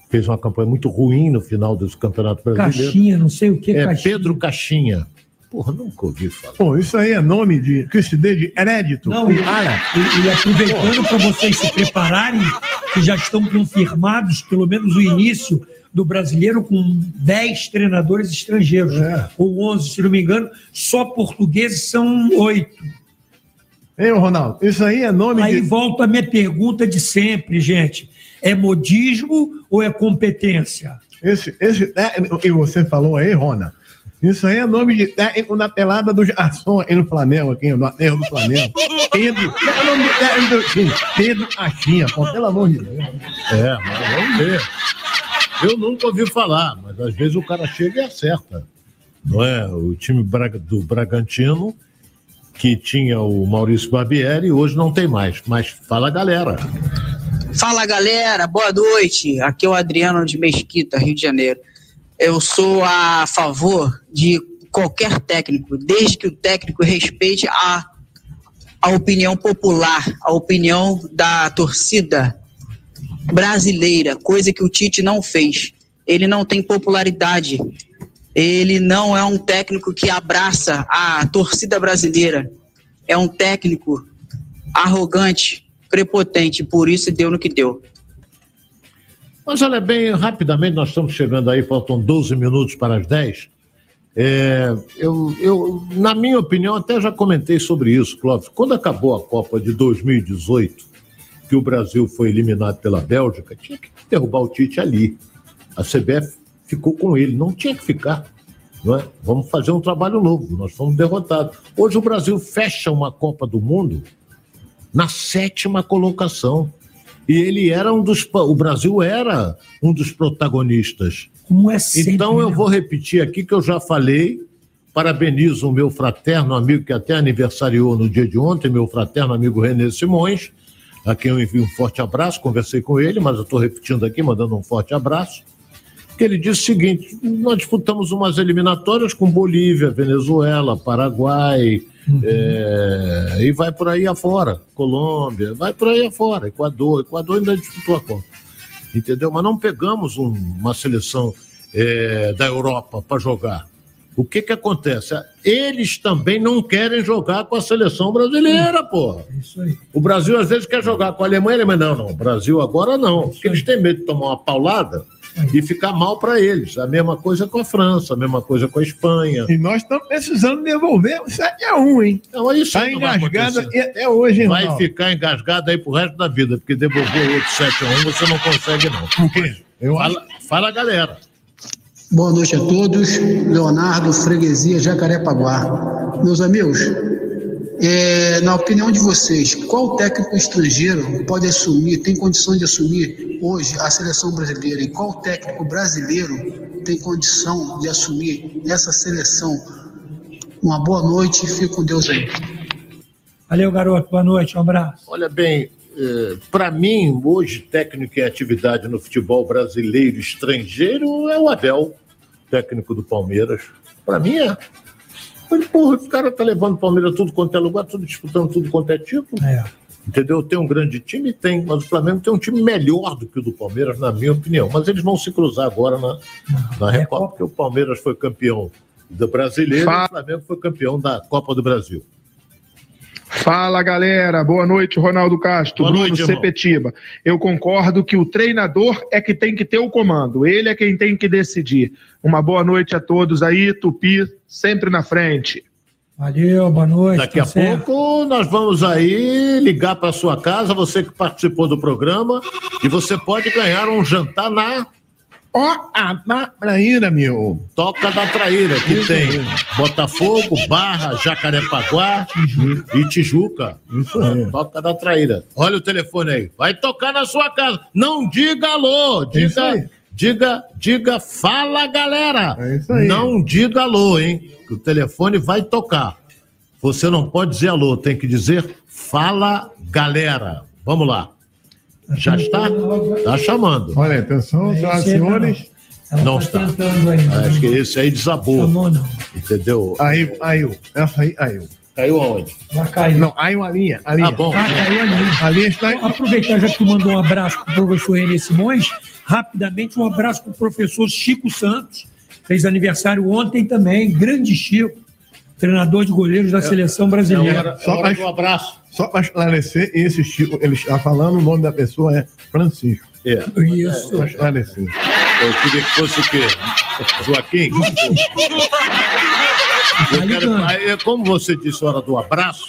fez uma campanha muito ruim no final do Campeonato Brasileiro. Caixinha, não sei o que, É Caixinha. Pedro Caixinha. Porra, nunca ouvi falar. Pô, isso aí é nome de. Que se dê de herédito. Não, e, e, e aproveitando para vocês se prepararem, que já estão confirmados, pelo menos o início do brasileiro, com 10 treinadores estrangeiros, ou 11, se não me engano, só portugueses são oito. Hein, Ronaldo? Isso aí é nome Aí de. volta a minha pergunta de sempre, gente. É modismo ou é competência? Esse, esse técnico que você falou aí, Rona, isso aí é nome de técnico na pelada do Jarson aí no Flamengo, aqui no aterro do Flamengo. Pedro, é o nome do técnico do. Pedro Caixinha, pô, pelo amor de Deus. É, mas vamos ver. Eu nunca ouvi falar, mas às vezes o cara chega e acerta. Não é? O time do Bragantino, que tinha o Maurício Barbieri, hoje não tem mais. Mas fala, galera. Fala galera, boa noite. Aqui é o Adriano de Mesquita, Rio de Janeiro. Eu sou a favor de qualquer técnico, desde que o técnico respeite a, a opinião popular, a opinião da torcida brasileira, coisa que o Tite não fez. Ele não tem popularidade. Ele não é um técnico que abraça a torcida brasileira. É um técnico arrogante, prepotente, por isso deu no que deu. Mas olha bem, rapidamente, nós estamos chegando aí, faltam 12 minutos para as 10. É, eu, eu, na minha opinião, até já comentei sobre isso, Clóvis. Quando acabou a Copa de 2018, que o Brasil foi eliminado pela Bélgica, tinha que derrubar o Tite ali. A CBF ficou com ele, não tinha que ficar. Não é? Vamos fazer um trabalho novo, nós fomos derrotados. Hoje o Brasil fecha uma Copa do Mundo na sétima colocação. E ele era um dos. O Brasil era um dos protagonistas. Como é sempre, Então eu né? vou repetir aqui que eu já falei. Parabenizo o meu fraterno amigo que até aniversariou no dia de ontem, meu fraterno amigo Renê Simões, a quem eu envio um forte abraço. Conversei com ele, mas eu estou repetindo aqui, mandando um forte abraço. Que ele disse o seguinte: nós disputamos umas eliminatórias com Bolívia, Venezuela, Paraguai, é, e vai por aí afora, Colômbia, vai por aí afora, Equador, Equador ainda disputou a Copa, entendeu? Mas não pegamos um- uma seleção é, da Europa para jogar. O que que acontece? Eles também não querem jogar com a seleção brasileira, porra. O Brasil às vezes quer jogar com a Alemanha, a Alemanha não, não. O Brasil agora não. Porque eles têm medo de tomar uma paulada e ficar mal para eles. A mesma coisa com a França, a mesma coisa com a Espanha. E nós estamos precisando devolver o 7x1, hein? Não, é isso Tá aí não vai engasgada acontecer. e até hoje, hein, Vai Ronaldo? ficar engasgado aí pro resto da vida, porque devolver outro 7 a 1 você não consegue, não. Fala, fala, galera. Boa noite a todos. Leonardo, Freguesia, Jacarepaguá. Meus amigos, é, na opinião de vocês, qual técnico estrangeiro pode assumir, tem condição de assumir hoje a seleção brasileira? E qual técnico brasileiro tem condição de assumir essa seleção? Uma boa noite e fique com Deus aí. Valeu, garoto. Boa noite. Um abraço. Olha bem, para mim, hoje, técnico em atividade no futebol brasileiro estrangeiro é o Abel, técnico do Palmeiras. Para mim é. Falei, porra, os caras tá levando o Palmeiras tudo quanto é lugar, tudo disputando tudo quanto é título. Entendeu? Tem um grande time, tem, mas o Flamengo tem um time melhor do que o do Palmeiras, na minha opinião. Mas eles vão se cruzar agora na, na Recopa, porque o Palmeiras foi campeão do brasileiro e o Flamengo foi campeão da Copa do Brasil. Fala galera, boa noite, Ronaldo Castro, Boa Bruno noite, irmão. Sepetiba. Eu concordo que o treinador é que tem que ter o comando, ele é quem tem que decidir. Uma boa noite a todos aí, Tupi, sempre na frente. Valeu, boa noite. Daqui a tá certo. pouco nós vamos aí ligar para sua casa, você que participou do programa, e você pode ganhar um jantar na Ó, a traíra, meu. Toca da Traíra, que tem Botafogo, Barra, Jacarepaguá e Tijuca. Isso aí. Toca da Traíra. Olha o telefone aí. Vai tocar na sua casa. Não diga alô, É isso diga, diga, diga, fala galera. É isso aí. Não diga alô, hein? Que o telefone vai tocar. Você não pode dizer alô, tem que dizer fala galera. Vamos lá. Já está? Está chamando. Olha, atenção, senhoras e senhores. Não está. Acho que esse aí desabou. Entendeu? Aí, aí, essa aí, aí. Caiu aonde? Já caiu. Não, aí uma linha. A linha. Ah, bom. Ah, caiu ali. A linha está. Aproveitar, já que tu mandou um abraço para o professor Enê Simões, rapidamente um abraço para o professor Chico Santos, fez aniversário ontem também, grande Chico, treinador de goleiros da seleção brasileira. Só pra, um abraço. Só para esclarecer, esse Chico, ele está falando, o nome da pessoa é Francisco. É. Isso. Para esclarecer. Eu queria que fosse o quê? Joaquim? Eu quero, aí, como você disse, hora do abraço,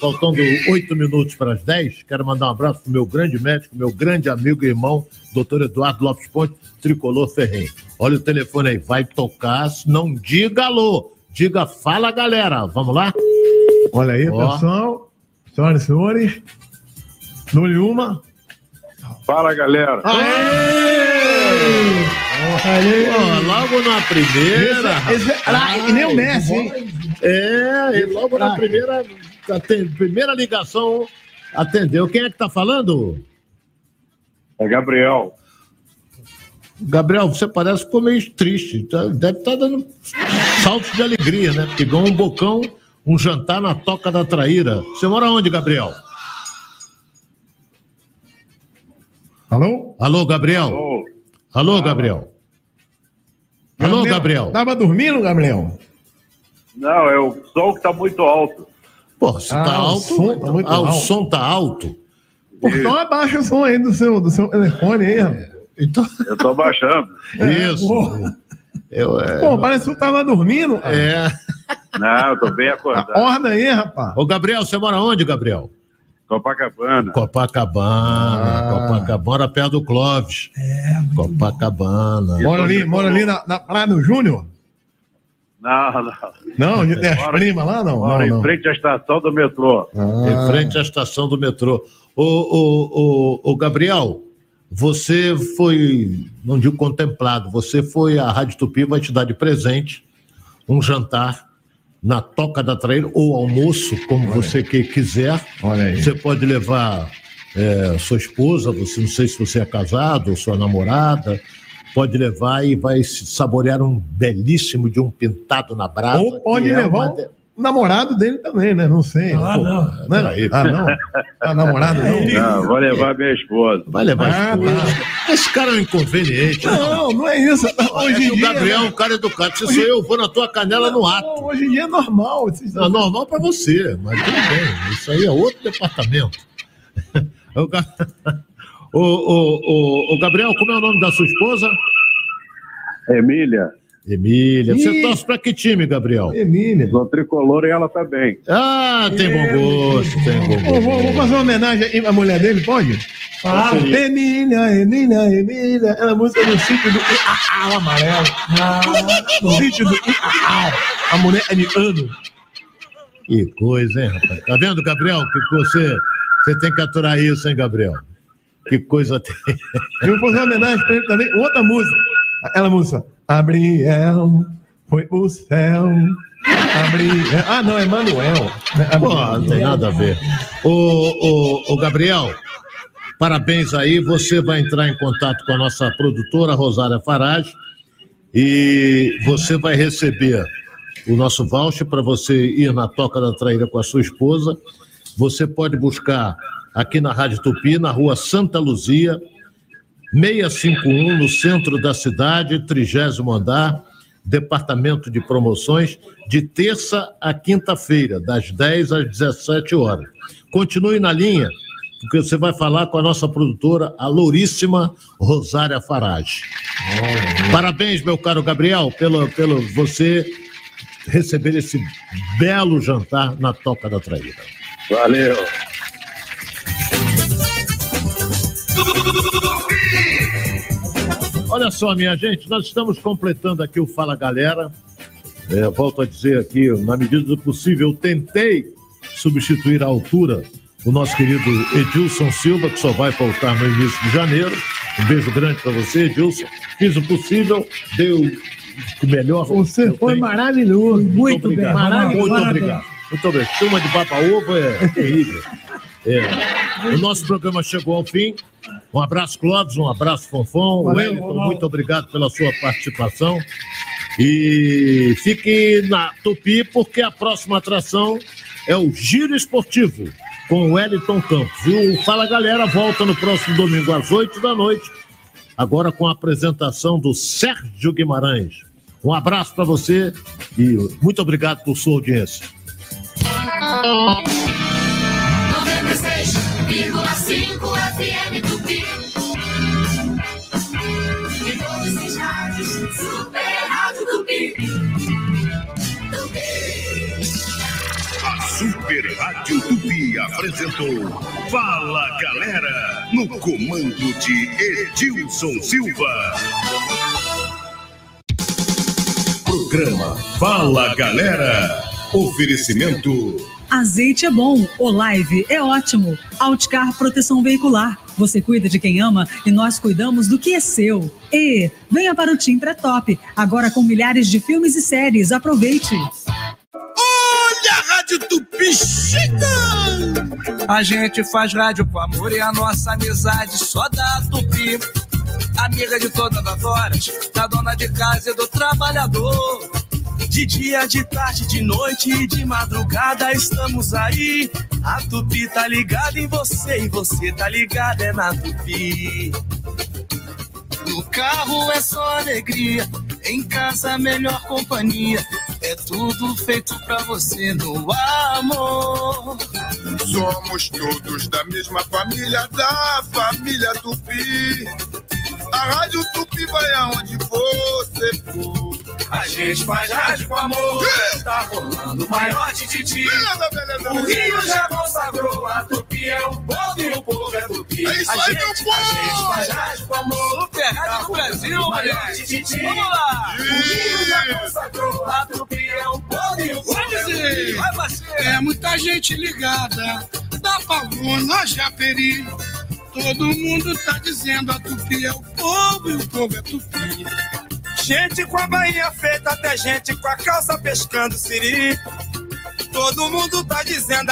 faltando oito minutos para as dez, quero mandar um abraço para o meu grande médico, meu grande amigo e irmão, doutor Eduardo Lopes Ponte, tricolor Ferrenho. Olha o telefone aí, vai tocar, não diga alô, diga fala galera. Vamos lá? Olha aí, Ó. pessoal. Senhoras e senhores. Dou-lhe uma. Fala, galera. Pô, logo na primeira. Esse- esse- ah, e nem o Messi, hein? É, e logo na primeira, aten- primeira ligação atendeu. Quem é que tá falando? É Gabriel. Gabriel, você parece que ficou meio triste. tá? Deve estar dando saltos de alegria, né? Porque ganhou um bocão, um jantar na Toca da Traíra. Você mora onde, Gabriel? Alô? Alô, Gabriel? Alô, Gabriel? Alô, Gabriel? Tava dormindo, Gabriel? Não, é o som que tá muito alto. Pô, se tá Ah, o alto. som tá muito ah, o alto. som tá alto. Pô, Então abaixa o som aí do seu, do seu telefone aí, rapaz. Então... Eu tô baixando. Isso. Eu, é... Pô, parece que tu tava dormindo. cara. É. Não, eu tô bem acordado. Acorda aí, rapaz. Ô, Gabriel, você mora onde, Gabriel? Copacabana. Copacabana. Copacabana, perto do Clóvis. É, Copacabana. Mora ali, mora ali na, na Praia do Júnior? Não, não. Não, tem as primas lá, não. moro não, em não. frente à estação do metrô. Em frente à estação do metrô. Ô, ô, ô, ô, Gabriel, você foi, não digo contemplado, você foi, a Rádio Tupi vai te dar de presente um jantar na Toca da Traíra, ou almoço, como você que quiser. Olha. Você pode levar é, sua esposa, você não sei se você é casado ou sua namorada, pode levar e vai saborear um belíssimo de um pintado na brasa. Ou pode é levar de- namorado dele também, né? Não sei. Ah, Pô, não. né? Peraí. Ah, não. A namorada não. Não, vou levar minha esposa. Vai levar Ah, a esposa. Esse cara é um inconveniente. Não, não é isso. Hoje em o dia. Gabriel é né? um cara educado. Se Hoje- sou eu, eu vou na tua canela no ato. Não, Hoje em dia é normal. Esses- É normal pra você, mas tudo bem. Isso aí é outro departamento. O, Ga- o, o, o, o Gabriel, como é o nome da sua esposa? Emília. Emília. Você torce pra que time, Gabriel? Emília. Sou tricolor e ela tá bem. Ah, tem bom gosto, tem bom Pô, vou, vou gosto. fazer uma homenagem aí à mulher dele, pode? Ah? Emília, Emília, Emília. Ela é música do sítio do Iau amarelo. Do sítio do Iau. A mulher é de ano. Que coisa, hein, rapaz? Tá vendo, Gabriel? Que você, você tem que aturar isso, hein, Gabriel? Que coisa tem. Eu vou fazer uma homenagem pra ele também. Outra música. Aquela música. Abriel foi pro céu. Abriel. Ah, não, é Manuel. Pô, não tem nada a ver. Ô, ô, ô, Gabriel, parabéns aí. Você vai entrar em contato com a nossa produtora, Rosária Farage, e você vai receber o nosso voucher para você ir na Toca da Traíra com a sua esposa. Você pode buscar aqui na Rádio Tupi, na rua Santa Luzia, 651, no centro da cidade, trigésimo andar, departamento de promoções, de terça a quinta-feira, das 10 às 17 horas. Continue na linha, porque você vai falar com a nossa produtora, a louríssima Rosária Farage. Parabéns, meu caro Gabriel, pelo, pelo você receber esse belo jantar na Toca da Traíra. Valeu. Olha só, minha gente, nós estamos completando aqui o Fala Galera. É, volto a dizer aqui, na medida do possível, eu tentei substituir a altura o nosso querido Edilson Silva, que só vai voltar no início de janeiro. Um beijo grande para você, Edilson. Fiz o possível, deu o melhor. Você foi maravilhoso. Muito obrigado. obrigado. Maravilhoso. Muito obrigado. Muito obrigado. Turma de baba-ovo é terrível. É. O nosso programa chegou ao fim. Um abraço, Clóvis, um abraço, Fonfon. Valeu, Wellington, Ronaldo. muito obrigado pela sua participação. E fique na Tupi, porque a próxima atração é o Giro Esportivo, com o Wellington Campos. E o Fala Galera volta no próximo domingo às 8 da noite, agora com a apresentação do Sérgio Guimarães. Um abraço para você e muito obrigado por sua audiência. 96,5 FM apresentou Fala Galera, no comando de Edilson Silva. Programa Fala Galera. Oferecimento Azeite é bom, Olive é ótimo. Outcar Proteção Veicular. Você cuida de quem ama e nós cuidamos do que é seu. E venha para o Tim Pré-Top, agora com milhares de filmes e séries. Aproveite. Olha a Rádio Tupi chegando! A gente faz rádio com amor e a nossa amizade só dá tupi. Amiga de todas as horas, da dona de casa e do trabalhador. De dia, de tarde, de noite e de madrugada estamos aí. A Tupi tá ligada em você e você tá ligada é na Tupi. No carro é só alegria, em casa melhor companhia. É tudo feito pra você no amor. Somos todos da mesma família, da família Tupi. A Rádio Tupi vai aonde você for. A gente faz rádio com amor. Tá rolando o maior tititi. O Rio já consagrou. A Tupi é o povo e o povo é Tupi. É isso a aí, gente, meu povo! A gente faz rádio com amor. Super Rádio do Brasil, o maior tititi. Vamos lá. O Rio já consagrou. A Tupi é o povo e o povo é Tupi. Vai, parceiro. É muita gente ligada, da Pavuna, Japeri. Todo mundo tá dizendo a Tupi é o povo e o povo é Tupi. Gente com a bainha feita, até gente com a calça pescando siri. Todo mundo tá dizendo